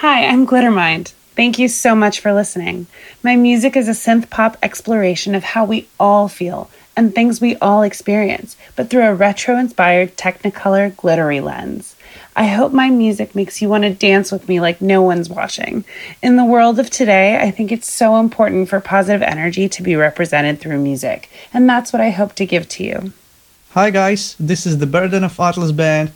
Hi, I'm Glittermind. Thank you so much for listening. My music is a synth pop exploration of how we all feel and things we all experience, but through a retro inspired Technicolor glittery lens. I hope my music makes you want to dance with me like no one's watching. In the world of today, I think it's so important for positive energy to be represented through music, and that's what I hope to give to you. Hi, guys, this is the Burden of Atlas Band.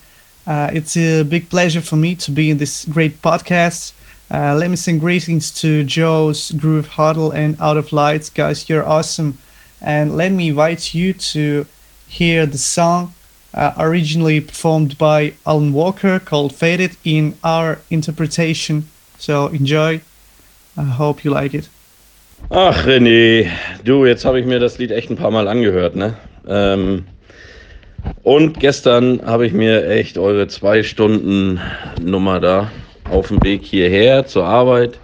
Uh, it's a big pleasure for me to be in this great podcast. Uh, let me send greetings to Joe's Groove Huddle and Out of Lights. Guys, you're awesome. And let me invite you to hear the song uh, originally performed by Alan Walker called Faded in our interpretation. So enjoy. I hope you like it. Ach, René, du, jetzt habe ich mir das Lied echt ein paar Mal angehört, ne? Ähm, und gestern habe ich mir echt eure zwei Stunden Nummer da auf dem Weg hierher zur Arbeit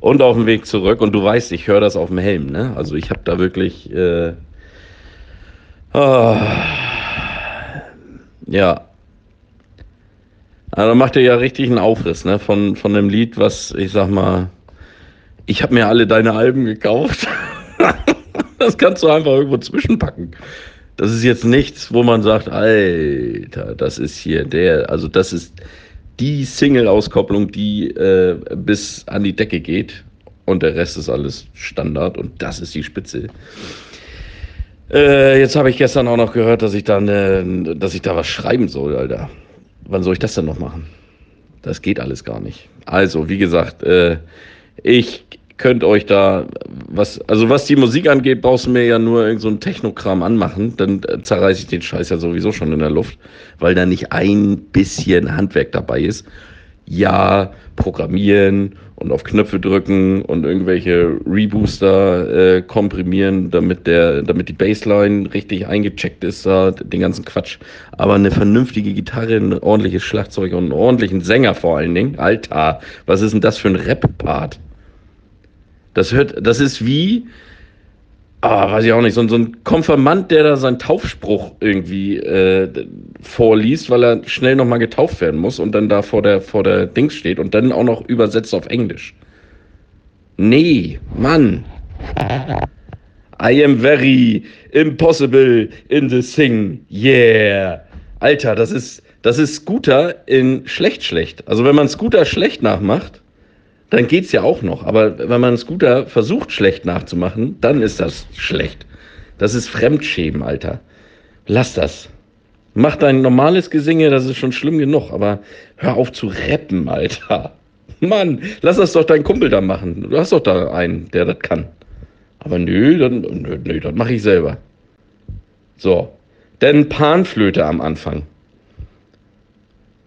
und auf dem Weg zurück. Und du weißt, ich höre das auf dem Helm. Ne? Also ich habe da wirklich... Äh, oh, ja. Also macht ihr ja richtig einen Aufriss ne? von, von dem Lied, was ich sag mal... Ich habe mir alle deine Alben gekauft. das kannst du einfach irgendwo zwischenpacken. Das ist jetzt nichts, wo man sagt, Alter, das ist hier der, also das ist die Single-Auskopplung, die äh, bis an die Decke geht und der Rest ist alles Standard und das ist die Spitze. Äh, jetzt habe ich gestern auch noch gehört, dass ich da ne, dass ich da was schreiben soll, Alter. Wann soll ich das denn noch machen? Das geht alles gar nicht. Also, wie gesagt, äh, ich könnt euch da was, also was die Musik angeht, brauchst du mir ja nur irgend so ein Technokram anmachen, dann äh, zerreiße ich den Scheiß ja sowieso schon in der Luft, weil da nicht ein bisschen Handwerk dabei ist. Ja, programmieren und auf Knöpfe drücken und irgendwelche Rebooster äh, komprimieren, damit der, damit die Bassline richtig eingecheckt ist, da, den ganzen Quatsch. Aber eine vernünftige Gitarre, ein ordentliches Schlagzeug und einen ordentlichen Sänger vor allen Dingen. Alter, was ist denn das für ein Rap-Part? Das hört, das ist wie, ah, weiß ich auch nicht, so, so ein Konfirmand, der da seinen Taufspruch irgendwie äh, vorliest, weil er schnell nochmal getauft werden muss und dann da vor der, vor der Dings steht und dann auch noch übersetzt auf Englisch. Nee, Mann. I am very impossible in the thing. Yeah. Alter, das ist, das ist Scooter in schlecht schlecht. Also wenn man Scooter schlecht nachmacht, dann geht's ja auch noch. Aber wenn man einen Scooter versucht, schlecht nachzumachen, dann ist das schlecht. Das ist Fremdschämen, Alter. Lass das. Mach dein normales Gesinge, das ist schon schlimm genug, aber hör auf zu rappen, Alter. Mann, lass das doch dein Kumpel da machen. Du hast doch da einen, der das kann. Aber nö, dann, nö, nö das mache ich selber. So. Denn Panflöte am Anfang.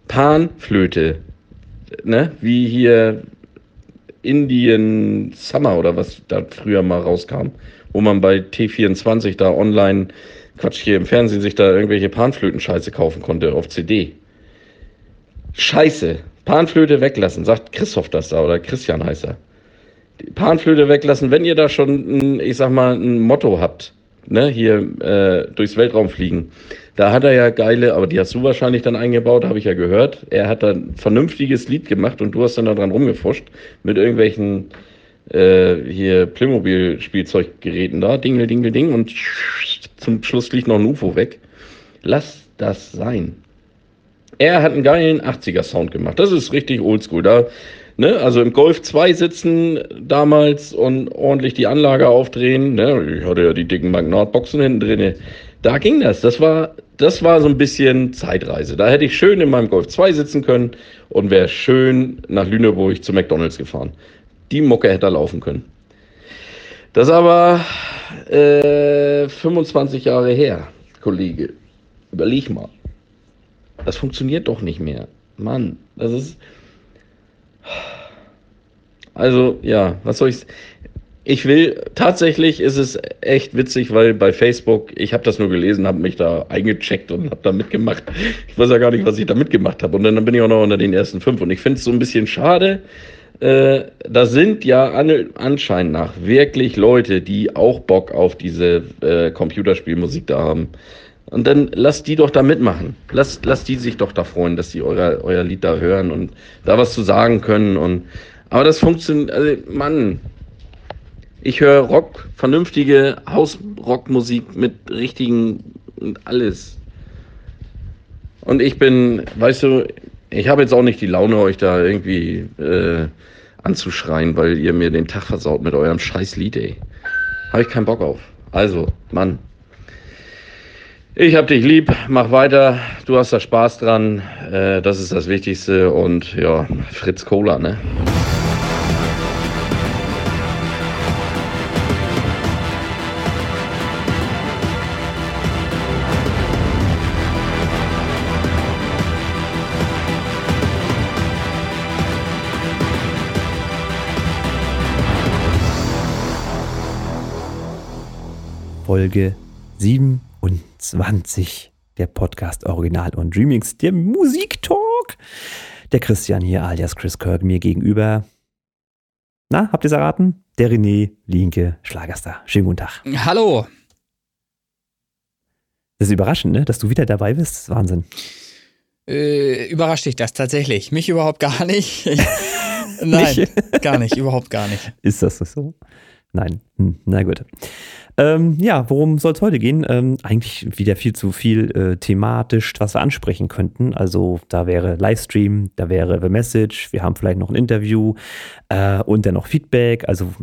Panflöte. Ne? Wie hier Indian Summer oder was da früher mal rauskam, wo man bei T24 da online, Quatsch, hier im Fernsehen sich da irgendwelche Panflöten-Scheiße kaufen konnte auf CD. Scheiße. Panflöte weglassen, sagt Christoph das da oder Christian heißt er. Panflöte weglassen, wenn ihr da schon, ein, ich sag mal, ein Motto habt, ne, hier äh, durchs Weltraum fliegen da hat er ja geile, aber die hast du wahrscheinlich dann eingebaut, habe ich ja gehört. Er hat da ein vernünftiges Lied gemacht und du hast dann da dran rumgefuscht mit irgendwelchen äh, hier Playmobil-Spielzeuggeräten da, Dingel, Dingel, Ding und zum Schluss fliegt noch ein UFO weg. Lass das sein. Er hat einen geilen 80er-Sound gemacht. Das ist richtig oldschool. Da, ne, also im Golf 2 sitzen damals und ordentlich die Anlage aufdrehen. Ne, ich hatte ja die dicken Magnatboxen hinten drin. Da ging das. Das war, das war so ein bisschen Zeitreise. Da hätte ich schön in meinem Golf 2 sitzen können und wäre schön nach Lüneburg zu McDonalds gefahren. Die Mucke hätte da laufen können. Das ist aber äh, 25 Jahre her, Kollege. Überleg mal. Das funktioniert doch nicht mehr. Mann, das ist. Also, ja, was soll ich. Ich will, tatsächlich ist es echt witzig, weil bei Facebook, ich habe das nur gelesen, habe mich da eingecheckt und habe da mitgemacht. Ich weiß ja gar nicht, was ich da mitgemacht habe. Und dann bin ich auch noch unter den ersten fünf. Und ich finde es so ein bisschen schade. Äh, da sind ja an, anscheinend nach wirklich Leute, die auch Bock auf diese äh, Computerspielmusik da haben. Und dann lasst die doch da mitmachen. Lasst, lasst die sich doch da freuen, dass die euer, euer Lied da hören und da was zu sagen können. Und, aber das funktioniert, also Mann, ich höre Rock, vernünftige Hausrockmusik mit richtigen und alles. Und ich bin, weißt du, ich habe jetzt auch nicht die Laune, euch da irgendwie äh, anzuschreien, weil ihr mir den Tag versaut mit eurem scheiß Lied, ey. Habe ich keinen Bock auf. Also, Mann. Ich hab dich lieb, mach weiter, du hast da Spaß dran, äh, das ist das Wichtigste und ja, Fritz Cola, ne? Folge 27 der Podcast Original und Remix, der Musiktalk. Der Christian hier, alias Chris Kirk, mir gegenüber. Na, habt ihr es erraten? Der René Linke Schlagerstar. Schönen guten Tag. Hallo. Das ist überraschend, ne? dass du wieder dabei bist. Das ist Wahnsinn. Äh, überrascht dich das tatsächlich? Mich überhaupt gar nicht. Nein, Nicht? gar nicht, überhaupt gar nicht. Ist das so? Nein. Hm, na gut. Ähm, ja, worum soll es heute gehen? Ähm, eigentlich wieder viel zu viel äh, thematisch, was wir ansprechen könnten. Also da wäre Livestream, da wäre The Message, wir haben vielleicht noch ein Interview äh, und dann noch Feedback. Also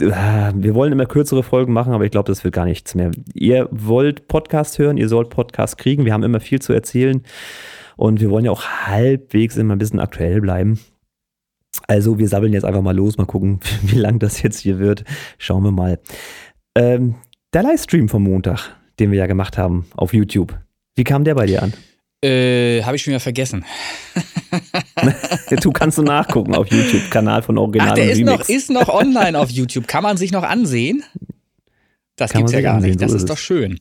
äh, wir wollen immer kürzere Folgen machen, aber ich glaube, das wird gar nichts mehr. Ihr wollt Podcast hören, ihr sollt Podcast kriegen. Wir haben immer viel zu erzählen und wir wollen ja auch halbwegs immer ein bisschen aktuell bleiben. Also wir sabbeln jetzt einfach mal los, mal gucken, wie lang das jetzt hier wird. Schauen wir mal. Ähm, der Livestream vom Montag, den wir ja gemacht haben auf YouTube. Wie kam der bei dir an? Äh, Habe ich schon wieder vergessen. du kannst du nachgucken auf YouTube, Kanal von Original Ach, der ist Remix. noch, ist noch online auf YouTube. Kann man sich noch ansehen? Das Kann gibt's ja gar ansehen, nicht. Das so ist ist doch schön.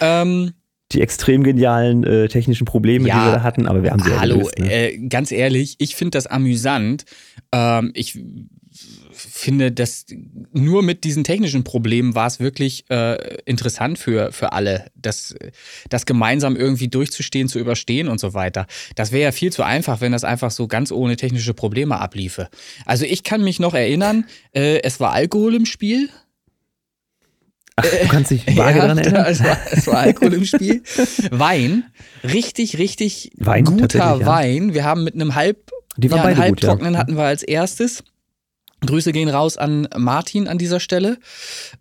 Ähm, Die extrem genialen äh, technischen Probleme, Ja. die wir da hatten, aber wir haben sie ja Hallo, gelöst. Ne? äh, ganz ehrlich, ich finde das amüsant. Ähm, ich finde, dass nur mit diesen technischen Problemen war es wirklich äh, interessant für, für alle, das, das gemeinsam irgendwie durchzustehen, zu überstehen und so weiter. Das wäre ja viel zu einfach, wenn das einfach so ganz ohne technische Probleme abliefe. Also ich kann mich noch erinnern, äh, es war Alkohol im Spiel. Ach, du kannst dich vage Ja, daran erinnern? Es war, es war Alkohol im Spiel. Wein. Richtig, richtig Wein, guter tatsächlich, ja. Wein. Wir haben mit einem halb, Die waren ja, einen beide gut, ja. hatten wir als erstes. Grüße gehen raus an Martin an dieser Stelle,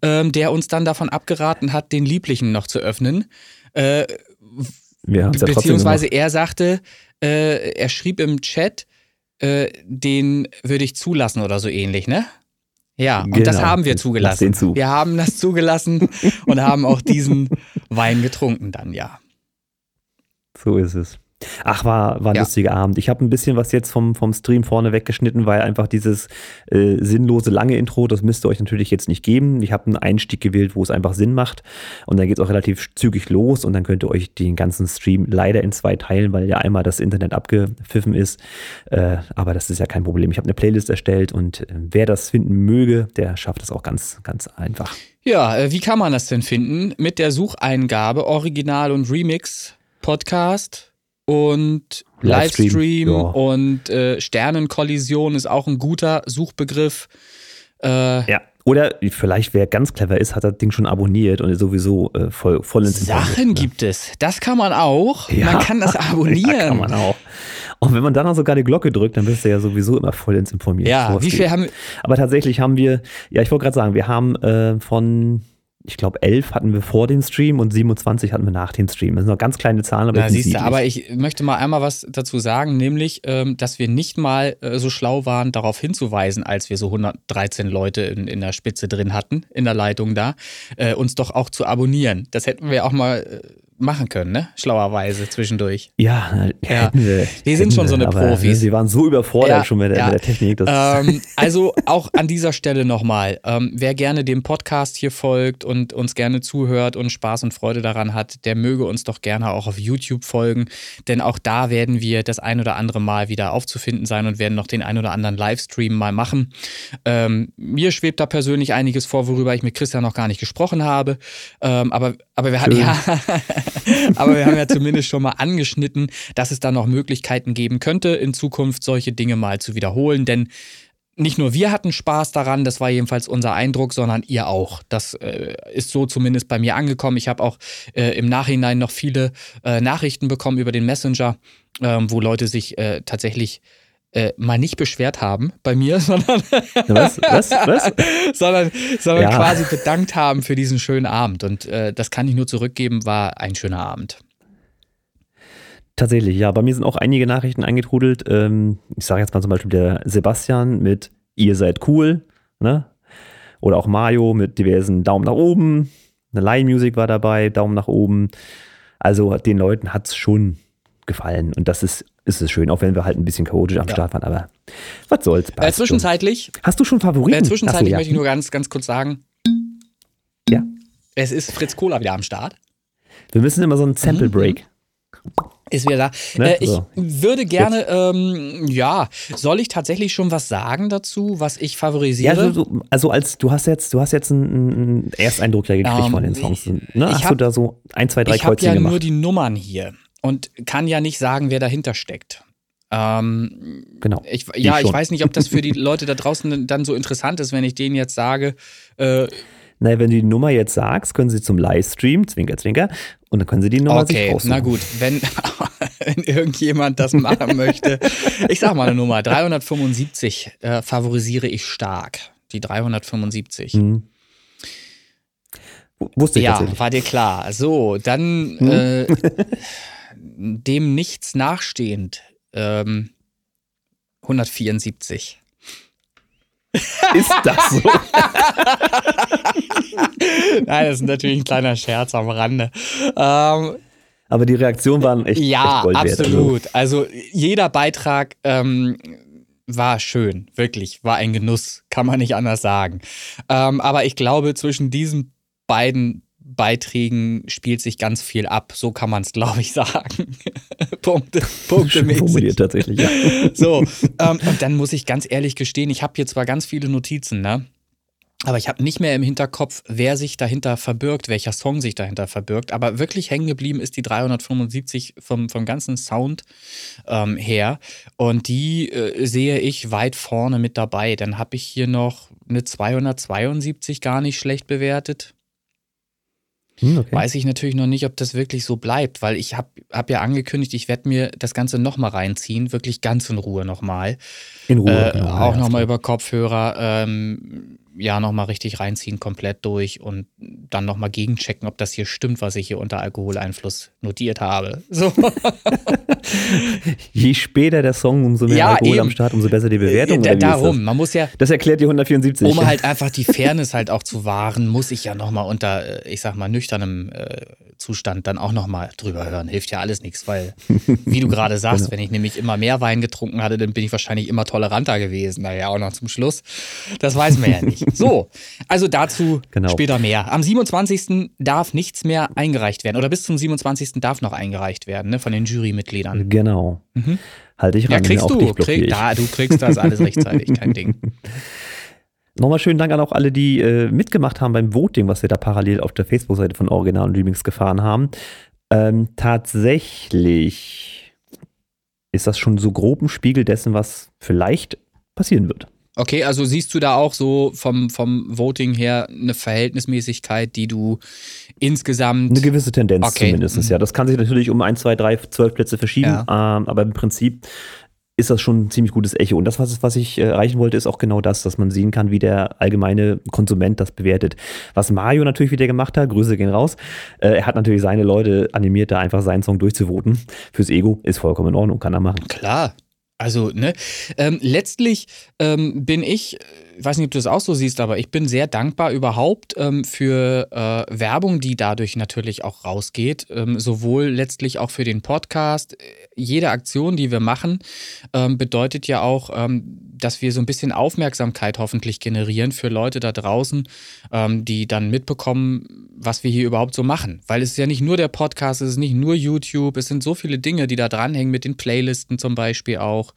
ähm, der uns dann davon abgeraten hat, den Lieblichen noch zu öffnen. Äh, ja beziehungsweise er sagte, äh, er schrieb im Chat, äh, den würde ich zulassen oder so ähnlich, ne? Ja, und das Genau. haben wir Lass zugelassen. zu. Wir haben das zugelassen und haben auch diesen Wein getrunken dann, ja. So ist es. Ach, war, war ein Ja. lustiger Abend. Ich habe ein bisschen was jetzt vom, vom Stream vorne weggeschnitten, weil einfach dieses äh, sinnlose lange Intro, das müsst ihr euch natürlich jetzt nicht geben. Ich habe einen Einstieg gewählt, wo es einfach Sinn macht. Und dann geht es auch relativ zügig los und dann könnt ihr euch den ganzen Stream leider in zwei teilen, weil ja einmal das Internet abgepfiffen ist. Äh, aber das ist ja kein Problem. Ich habe eine Playlist erstellt und äh, wer das finden möge, der schafft es auch ganz, ganz einfach. Ja, äh, wie kann man das denn finden? Mit der Sucheingabe Original und Remix Podcast und Livestream, Livestream, ja. und äh, Sternenkollision ist auch ein guter Suchbegriff. Äh, Ja. Oder vielleicht, wer ganz clever ist, hat das Ding schon abonniert und ist sowieso äh, voll, voll ins Sachen ne? gibt es. Das kann man auch. Ja. Man kann das abonnieren. Ja, kann man auch. Und wenn man dann noch sogar die Glocke drückt, dann bist du ja sowieso immer voll ins Informieren. Ja, wie geht. viel haben Aber tatsächlich haben wir, ja, ich wollte gerade sagen, wir haben äh, von, ich glaube, 11 hatten wir vor dem Stream und 27 hatten wir nach dem Stream. Das sind noch ganz kleine Zahlen, aber Na, die sind siehst du, niedlich. aber ich möchte mal einmal was dazu sagen, nämlich, ähm, dass wir nicht mal äh, so schlau waren, darauf hinzuweisen, als wir so 113 Leute in, in der Spitze drin hatten, in der Leitung da, äh, uns doch auch zu abonnieren. Das hätten wir auch mal äh, machen können, ne? Schlauerweise zwischendurch. ja, Ja. hätten wir. Wir sind schon so eine aber, Profis. ne, Sie waren so überfordert Ja, schon mit der, ja. mit der Technik. Ähm, also auch an dieser Stelle nochmal, ähm, wer gerne dem Podcast hier folgt und uns gerne zuhört und Spaß und Freude daran hat, der möge uns doch gerne auch auf YouTube folgen, denn auch da werden wir das ein oder andere Mal wieder aufzufinden sein und werden noch den ein oder anderen Livestream mal machen. Ähm, mir schwebt da persönlich einiges vor, worüber ich mit Christian noch gar nicht gesprochen habe, ähm, aber, aber wir hatten ja, Aber wir haben ja zumindest schon mal angeschnitten, dass es da noch Möglichkeiten geben könnte, in Zukunft solche Dinge mal zu wiederholen. Denn nicht nur wir hatten Spaß daran, das war jedenfalls unser Eindruck, sondern ihr auch. Das äh, ist so zumindest bei mir angekommen. Ich habe auch äh, im Nachhinein noch viele äh, Nachrichten bekommen über den Messenger, ähm, wo Leute sich äh, tatsächlich äh, mal nicht beschwert haben bei mir, sondern, Was? Was? Was? sondern, sondern Ja. quasi bedankt haben für diesen schönen Abend. Und äh, das kann ich nur zurückgeben, war ein schöner Abend. Tatsächlich, ja. Bei mir sind auch einige Nachrichten eingetrudelt. Ähm, ich sage jetzt mal zum Beispiel der Sebastian mit Ihr seid cool, ne? Oder auch Mario mit diversen Daumen nach oben. Eine Line Music war dabei, Daumen nach oben. Also den Leuten hat es schon gefallen. Und das ist, ist es schön, auch wenn wir halt ein bisschen chaotisch am Ja. Start waren. Aber was soll's. Äh, zwischenzeitlich, Hast du schon Favoriten? äh, zwischenzeitlich so, ja. möchte ich nur ganz, ganz kurz sagen, Ja. es ist Fritz Kohler wieder am Start. Wir müssen immer so einen Mhm. Sample Break. Ist wieder da. Ne? Äh, ich So. würde gerne, ähm, ja, soll ich tatsächlich schon was sagen dazu, was ich Ja, favorisiere? so, so, also als du hast jetzt, du hast jetzt einen, einen Ersteindruck ja gekriegt Ähm, von den Songs. Ne? Hast du hab- da so ein, zwei, drei ich habe Kreuzchen ja gemacht? nur die Nummern hier und kann ja nicht sagen, wer dahinter steckt. Ähm, genau. ich, ja, ich schon. weiß nicht, ob das für die Leute da draußen dann so interessant ist, wenn ich denen jetzt sage, äh, Naja, wenn du die Nummer jetzt sagst, können sie zum Livestream, Zwinker, Zwinker, und dann können sie die Nummer sich okay, raussuchen. na gut, wenn, wenn irgendjemand das machen möchte. Ich sag mal eine Nummer, 375 äh, favorisiere ich stark. Die 375. Hm. W- Wusste ich Ja, war dir klar. So, dann äh, dem nichts nachstehend. Ähm, 174. Ist das so? Nein, das ist natürlich ein kleiner Scherz am Rande. Ähm, Aber die Reaktionen waren echt, ja, echt. Also, absolut. Also jeder Beitrag ähm, war schön, wirklich, war ein Genuss, kann man nicht anders sagen. Ähm, aber ich glaube, zwischen diesen beiden Beiträgen spielt sich ganz viel ab. So kann man es, glaube ich, sagen. Punkte, Punkte formuliert tatsächlich, ja. So, ähm, und dann muss ich ganz ehrlich gestehen, ich habe hier zwar ganz viele Notizen, ne? Aber ich habe nicht mehr im Hinterkopf, wer sich dahinter verbirgt, welcher Song sich dahinter verbirgt. Aber wirklich hängen geblieben ist die 375 vom, vom ganzen Sound ähm, her. Und die äh, sehe ich weit vorne mit dabei. Dann habe ich hier noch eine 272 gar nicht schlecht bewertet. Hm, okay. Weiß ich natürlich noch nicht, ob das wirklich so bleibt, weil ich habe hab ja angekündigt, ich werde mir das Ganze nochmal reinziehen, wirklich ganz in Ruhe nochmal. In Ruhe. Äh, genau, auch ja, nochmal über Kopfhörer, ähm, ja, nochmal richtig reinziehen, komplett durch und dann nochmal gegenchecken, ob das hier stimmt, was ich hier unter Alkoholeinfluss notiert habe. So. Je später der Song, umso mehr Ja, Alkohol eben. am Start, umso besser die Bewertung. Da, wie ist darum, man muss ja, Das? das erklärt die 174. um halt einfach die Fairness halt auch zu wahren, muss ich ja nochmal unter, äh, ich sag mal, nüchternem äh, Zustand dann auch nochmal drüber hören. Hilft ja alles nichts, weil, wie du gerade sagst, Genau. wenn ich nämlich immer mehr Wein getrunken hatte, dann bin ich wahrscheinlich immer toleranter gewesen. Naja, auch noch zum Schluss. Das weiß man ja nicht. So, also dazu Genau. später mehr. Am 27. darf nichts mehr eingereicht werden. Oder bis zum 27. darf noch eingereicht werden, ne, von den Jurymitgliedern. Genau. Mhm. Halte ich ran, Ja, kriegst du. Krieg, da, du kriegst das alles rechtzeitig, kein Ding. Nochmal schönen Dank an auch alle, die äh, mitgemacht haben beim Voting, was wir da parallel auf der Facebook-Seite von Original und Remix gefahren haben. Ähm, tatsächlich ist das schon so grob ein Spiegel dessen, was vielleicht passieren wird. Okay, also siehst du da auch so vom, vom Voting her eine Verhältnismäßigkeit, die du insgesamt. Eine gewisse Tendenz Okay. zumindest, Mhm. ja. Das kann sich natürlich um 1, 2, 3, 12 Plätze verschieben, ähm, aber im Prinzip ist das schon ein ziemlich gutes Echo. Und das, was, was ich äh, erreichen wollte, ist auch genau das, dass man sehen kann, wie der allgemeine Konsument das bewertet. Was Mario natürlich wieder gemacht hat, Grüße gehen raus, äh, er hat natürlich seine Leute animiert, da einfach seinen Song durchzuvoten. Fürs Ego ist vollkommen in Ordnung, kann er machen. Klar. Also, ne, ähm, letztlich ähm, bin ich, ich weiß nicht, ob du das auch so siehst, aber ich bin sehr dankbar überhaupt ähm, für äh, Werbung, die dadurch natürlich auch rausgeht. Ähm, sowohl letztlich auch für den Podcast. Jede Aktion, die wir machen, ähm, bedeutet ja auch, ähm, dass wir so ein bisschen Aufmerksamkeit hoffentlich generieren für Leute da draußen, ähm, die dann mitbekommen, was wir hier überhaupt so machen. Weil es ist ja nicht nur der Podcast, es ist nicht nur YouTube, es sind so viele Dinge, die da dranhängen mit den Playlisten zum Beispiel auch,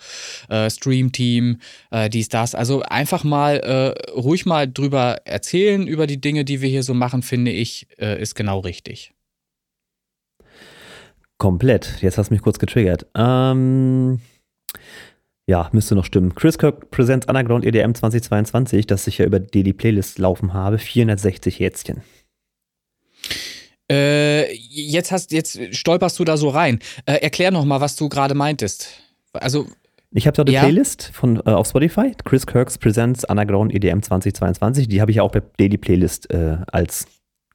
äh, Streamteam, äh, dies, das. Also einfach mal äh, ruhig mal drüber erzählen über die Dinge, die wir hier so machen, finde ich, äh, ist genau richtig. Komplett. Jetzt hast du mich kurz getriggert. Ähm, ja, müsste noch stimmen. Chris Kirk Presents Underground EDM 2022, das ich ja über Daily Playlist laufen habe. 460 Jätzchen. Äh, jetzt hast, jetzt stolperst du da so rein. Äh, erklär noch mal, was du gerade meintest. Also ich habe da eine Ja. Playlist von, äh, auf Spotify, Chris Kirks Presents Underground EDM 2022. Die habe ich ja auch bei Daily Playlist äh, als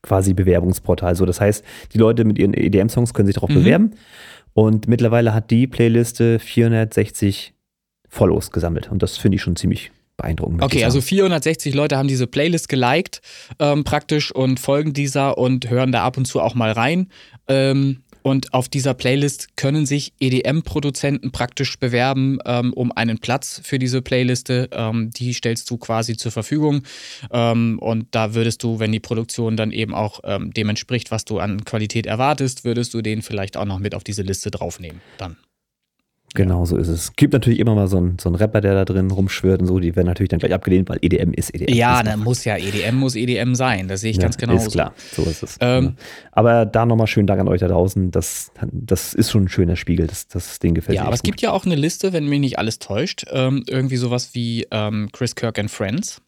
quasi Bewerbungsportal. So, das heißt, die Leute mit ihren EDM-Songs können sich darauf Mhm. bewerben. Und mittlerweile hat die Playliste 460 Follows gesammelt. Und das finde ich schon ziemlich beeindruckend. Okay, also sagen. 460 Leute haben diese Playlist geliked ähm, praktisch und folgen dieser und hören da ab und zu auch mal rein. Ähm, und auf dieser Playlist können sich EDM-Produzenten praktisch bewerben ähm, um einen Platz für diese Playliste. Ähm, die stellst du quasi zur Verfügung. Ähm, und da würdest du, wenn die Produktion dann eben auch ähm, dem entspricht, was du an Qualität erwartest, würdest du den vielleicht auch noch mit auf diese Liste draufnehmen. Dann. Genau so ist es. Gibt natürlich immer mal so einen, so einen Rapper, der da drin rumschwirrt und so. Die werden natürlich dann gleich abgelehnt, weil EDM ist EDM. Ja, ist dann muss ja EDM muss EDM sein. Das sehe ich Ja, ganz genau. Ist klar, so ist es. Ähm, Ja. Aber da nochmal schönen Dank an euch da draußen. Das, das ist schon ein schöner Spiegel. Das, das Ding gefällt Ja, mir. aber echt es gibt ja auch eine Liste, wenn mich nicht alles täuscht. Ähm, irgendwie sowas wie ähm, Chris Kirk and Friends.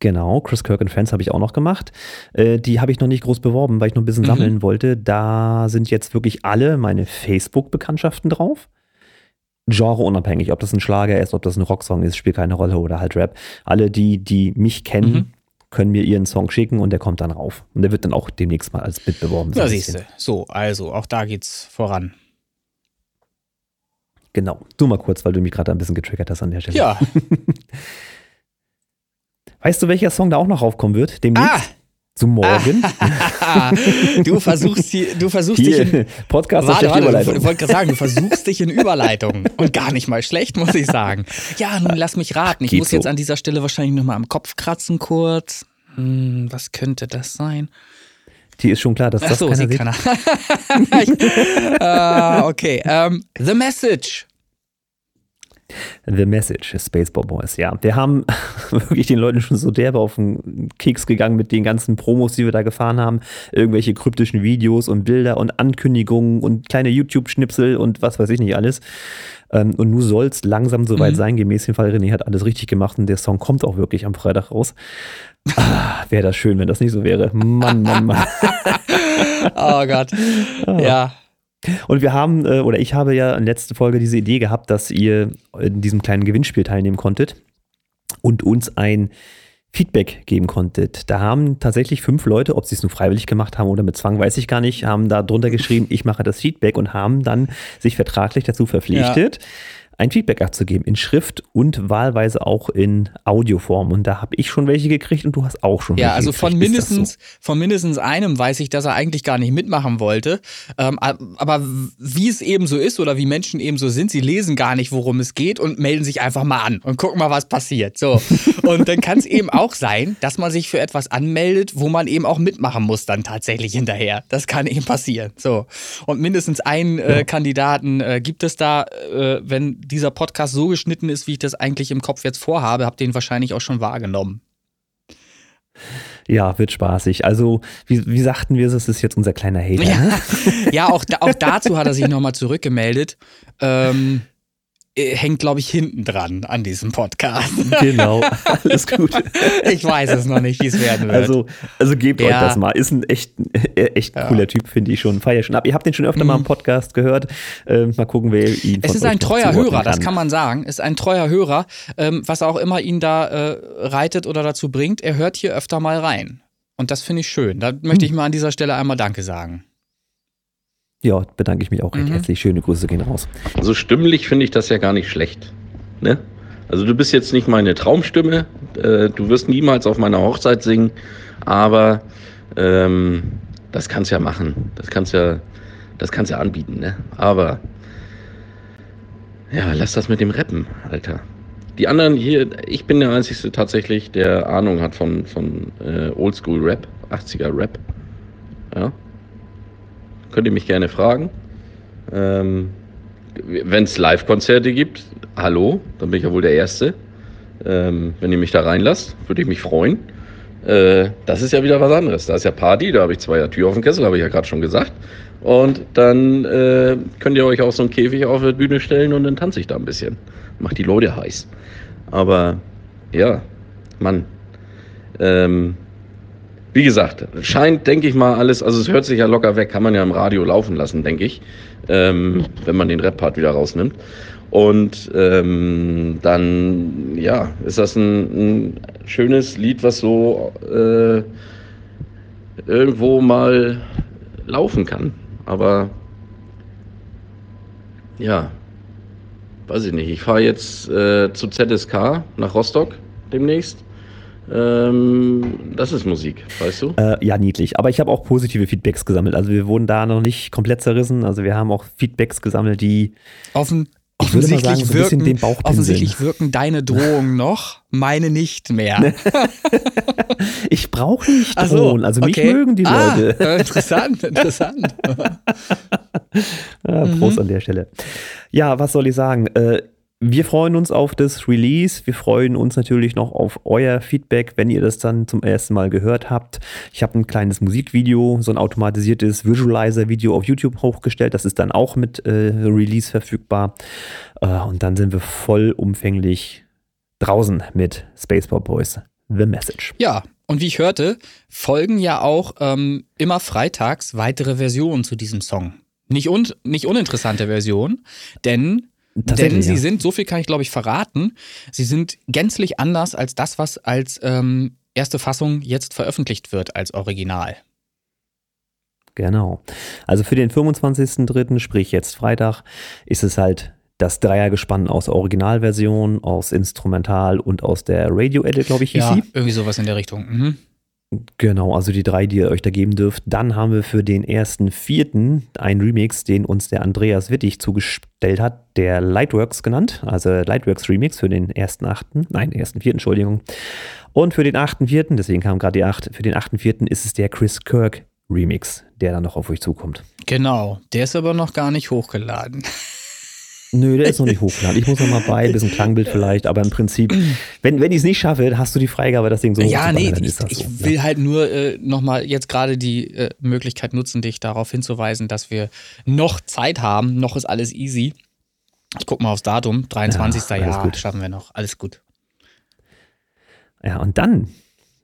Genau, Chris Kirk and Friends habe ich auch noch gemacht. Äh, die habe ich noch nicht groß beworben, weil ich noch ein bisschen Mhm. sammeln wollte. Da sind jetzt wirklich alle meine Facebook-Bekanntschaften drauf. Genre unabhängig, ob das ein Schlager ist, ob das ein Rocksong ist, spielt keine Rolle oder halt Rap. Alle die, die mich kennen, Mhm. können mir ihren Song schicken und der kommt dann rauf. Und der wird dann auch demnächst mal als mitbeworben. Da ein siehst bisschen. du. So, also auch da geht's voran. Genau. Du mal kurz, weil du mich gerade ein bisschen getriggert hast an der Stelle. Ja. Weißt du, welcher Song da auch noch raufkommen wird? Demnächst? ah, Zu morgen? du versuchst, du versuchst dich in. Hier, Podcast Warte, warte, Überleitung. ich wollte gerade sagen, du versuchst dich in Überleitung. Und gar nicht mal schlecht, muss ich sagen. Ja, nun lass mich raten. Ich Geht muss jetzt so. an dieser Stelle wahrscheinlich nochmal am Kopf kratzen kurz. Hm, was könnte das sein? Die ist schon klar, dass Ach das so, keiner sieht keiner. ich, äh, okay. Ähm, The Message. The Message, Spaceball Boys, ja. Wir haben wirklich den Leuten schon so derbe auf den Keks gegangen mit den ganzen Promos, die wir da gefahren haben. Irgendwelche kryptischen Videos und Bilder und Ankündigungen und kleine YouTube-Schnipsel und was weiß ich nicht alles. Ähm, Und nun soll es langsam soweit Mhm. sein. Gemäß dem Fall, René hat alles richtig gemacht und der Song kommt auch wirklich am Freitag raus. Ah, wäre das schön, wenn das nicht so wäre. Mann, Mann, Mann. Oh Gott. Ja. Und wir haben, äh, oder ich habe ja in letzter Folge diese Idee gehabt, dass ihr in diesem kleinen Gewinnspiel teilnehmen konntet und uns ein Feedback geben konntet. Da haben tatsächlich fünf Leute, ob sie es nur freiwillig gemacht haben oder mit Zwang, weiß ich gar nicht, haben da drunter geschrieben, ich mache das Feedback und haben dann sich vertraglich dazu verpflichtet, ein Feedback abzugeben in Schrift und wahlweise auch in Audioform. Und da habe ich schon welche gekriegt und du hast auch schon Ja, welche also von gekriegt. Das so? mindestens, von mindestens einem weiß ich, dass er eigentlich gar nicht mitmachen wollte. Ähm, aber wie es eben so ist oder wie Menschen eben so sind, sie lesen gar nicht, worum es geht und melden sich einfach mal an und gucken mal, was passiert. So. Und dann kann es eben auch sein, dass man sich für etwas anmeldet, wo man eben auch mitmachen muss, dann tatsächlich hinterher. Das kann eben passieren. So. Und mindestens einen äh, Kandidaten äh, gibt es da, äh, wenn dieser Podcast so geschnitten ist, wie ich das eigentlich im Kopf jetzt vorhabe, habt ihr ihn wahrscheinlich auch schon wahrgenommen. Ja, wird spaßig. Also, wie, wie sagten wir es, es ist jetzt unser kleiner Hater. Ja, ne? ja auch, auch dazu hat er sich nochmal zurückgemeldet. Ähm, äh, hängt, glaube ich, hinten dran an diesem Podcast. Genau, alles gut. Ich weiß es noch nicht, wie es werden wird. Also, also gebt euch Ja. das mal. Ist ein echt, äh, echt Ja. cooler Typ, finde ich schon. Feier schon ab. Ihr habt den schon öfter mal im Mhm. Podcast gehört. Ähm, mal gucken, wer ihn es ist euch ein treuer Hörer, das kann man sagen. Ist ein treuer Hörer, ähm, was auch immer ihn da äh, reitet oder dazu bringt. Er hört hier öfter mal rein. Und das finde ich schön. Da möchte ich mal an dieser Stelle einmal Danke sagen. Ja, bedanke ich mich auch recht Mhm. herzlich. Schöne Grüße gehen raus. So stimmlich finde ich das ja gar nicht schlecht. Ne? Also du bist jetzt nicht meine Traumstimme, äh, du wirst niemals auf meiner Hochzeit singen, aber ähm, das kannst ja machen. Das kannst ja, das kannst ja anbieten, ne? Aber ja, lass das mit dem Rappen, Alter. Die anderen hier, ich bin der Einzige tatsächlich, der Ahnung hat von, von äh, Oldschool-Rap, 80er-Rap. Ja. Könnt ihr mich gerne fragen. Ähm, wenn es Live-Konzerte gibt, hallo, dann bin ich ja wohl der Erste. Ähm, wenn ihr mich da reinlasst, würde ich mich freuen. äh, das ist ja wieder was anderes. Da ist ja Party, da habe ich zwei Tür auf dem Kessel, habe ich ja gerade schon gesagt. Und dann äh, könnt ihr euch auch so einen Käfig auf die Bühne stellen und dann tanze ich da ein bisschen. Macht die Leute heiß. Aber ja, Mann. Ähm, wie gesagt, scheint, denke ich mal, alles, also es hört sich ja locker weg, kann man ja im Radio laufen lassen, denke ich, ähm, wenn man den Rap-Part wieder rausnimmt. Und ähm, dann, ja, ist das ein, ein schönes Lied, was so äh, irgendwo mal laufen kann. Aber ja, weiß ich nicht. Ich fahre jetzt äh, zu ZSK nach Rostock demnächst. Ähm, das ist Musik, weißt du? Äh, ja, niedlich. Aber ich habe auch positive Feedbacks gesammelt. Also wir wurden da noch nicht komplett zerrissen. Also wir haben auch Feedbacks gesammelt, die Offen, offensichtlich, sagen, so ein bisschen wirken, den Bauch pinseln. offensichtlich wirken deine Drohungen noch, meine nicht mehr. ich brauche nicht Ach so, drohen. Also mich okay. mögen die ah, Leute. Interessant, interessant. Ja, Prost an der Stelle. Ja, was soll ich sagen? Äh, wir freuen uns auf das Release. Wir freuen uns natürlich noch auf euer Feedback, wenn ihr das dann zum ersten Mal gehört habt. Ich habe ein kleines Musikvideo, so ein automatisiertes Visualizer-Video auf YouTube hochgestellt. Das ist dann auch mit äh, Release verfügbar. Äh, und dann sind wir vollumfänglich draußen mit Spaceport Boys. The Message. Ja, und wie ich hörte, folgen ja auch ähm, immer freitags weitere Versionen zu diesem Song. Nicht, un nicht uninteressante Versionen, denn, denn sie ja. sind, so viel kann ich glaube ich verraten, sie sind gänzlich anders als das, was als ähm, erste Fassung jetzt veröffentlicht wird als Original. Genau. Also für den 25.03., sprich jetzt Freitag, ist es halt das Dreiergespann aus der Originalversion, aus Instrumental und aus der Radio-Edit, glaube ich, hieß Ja, sie. irgendwie sowas in der Richtung. Mhm. Genau, also die drei, die ihr euch da geben dürft. Dann haben wir für den ersten vierten einen Remix, den uns der Andreas Wittig zugestellt hat, der Lightworks genannt, also Lightworks Remix für den ersten achten, nein, ersten vierten, Entschuldigung. Und für den achten vierten, deswegen kam gerade die acht, für den achten vierten ist es der Chris Kirk Remix, der dann noch auf euch zukommt. Genau, der ist aber noch gar nicht hochgeladen. Nö, der ist noch nicht hochgeladen. Ich muss noch mal bei, ein bisschen Klangbild vielleicht, aber im Prinzip, wenn, wenn ich es nicht schaffe, hast du die Freigabe, das Ding so ja, nee, ich, ich so. ne? will halt nur äh, nochmal jetzt gerade die äh, Möglichkeit nutzen, dich darauf hinzuweisen, dass wir noch Zeit haben. Noch ist alles easy. Ich guck mal aufs Datum. 23. Ja, alles Ja, gut. schaffen wir noch. Alles gut. Ja, und dann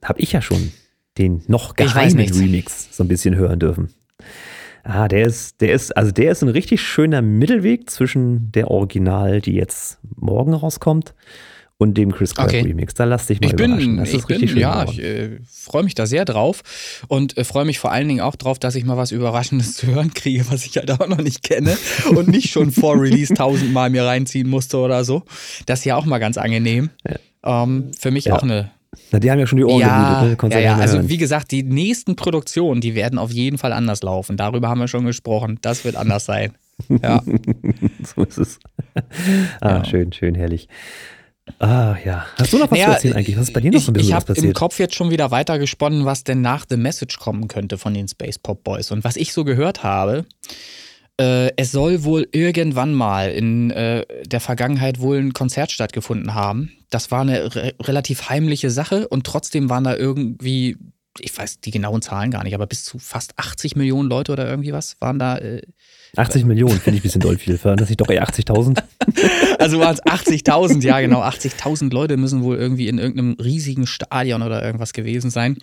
habe ich ja schon den noch Ich geheimen. Remix so ein bisschen hören dürfen. Ah, der ist, der ist, also der ist ein richtig schöner Mittelweg zwischen der Original, die jetzt morgen rauskommt, und dem Chris Kirk Okay. Remix. Da lass dich mal Ich überraschen. bin, Das ich ist richtig bin schön ja, geworden. ich äh, freue mich da sehr drauf und äh, freue mich vor allen Dingen auch drauf, dass ich mal was Überraschendes zu hören kriege, was ich halt auch noch nicht kenne und nicht schon vor Release tausendmal mir reinziehen musste oder so. Das ist ja auch mal ganz angenehm. Ähm, für mich Ja. auch eine Na, die haben ja schon die Ohren ja, geblutet, ne? Ja, ja Also hören. wie gesagt, die nächsten Produktionen, die werden auf jeden Fall anders laufen. Darüber haben wir schon gesprochen. Das wird anders sein. Ja. so ist es. ah, Ja. schön, schön, herrlich. Ah, ja. Hast du noch was Naja, zu erzählen eigentlich? Was ist bei dir noch so ein ich, bisschen ich was habe im passiert? Kopf jetzt schon wieder weitergesponnen, was denn nach The Message kommen könnte von den Space Pop Boys. Und was ich so gehört habe, äh, es soll wohl irgendwann mal in äh, der Vergangenheit wohl ein Konzert stattgefunden haben. Das war eine re relativ heimliche Sache und trotzdem waren da irgendwie, ich weiß die genauen Zahlen gar nicht, aber bis zu fast 80 Millionen Leute oder irgendwie was waren da. Äh, 80 Millionen finde ich ein bisschen doll viel. Das sich doch eher 80.000. Also waren es 80.000, ja genau, 80.000 Leute müssen wohl irgendwie in irgendeinem riesigen Stadion oder irgendwas gewesen sein.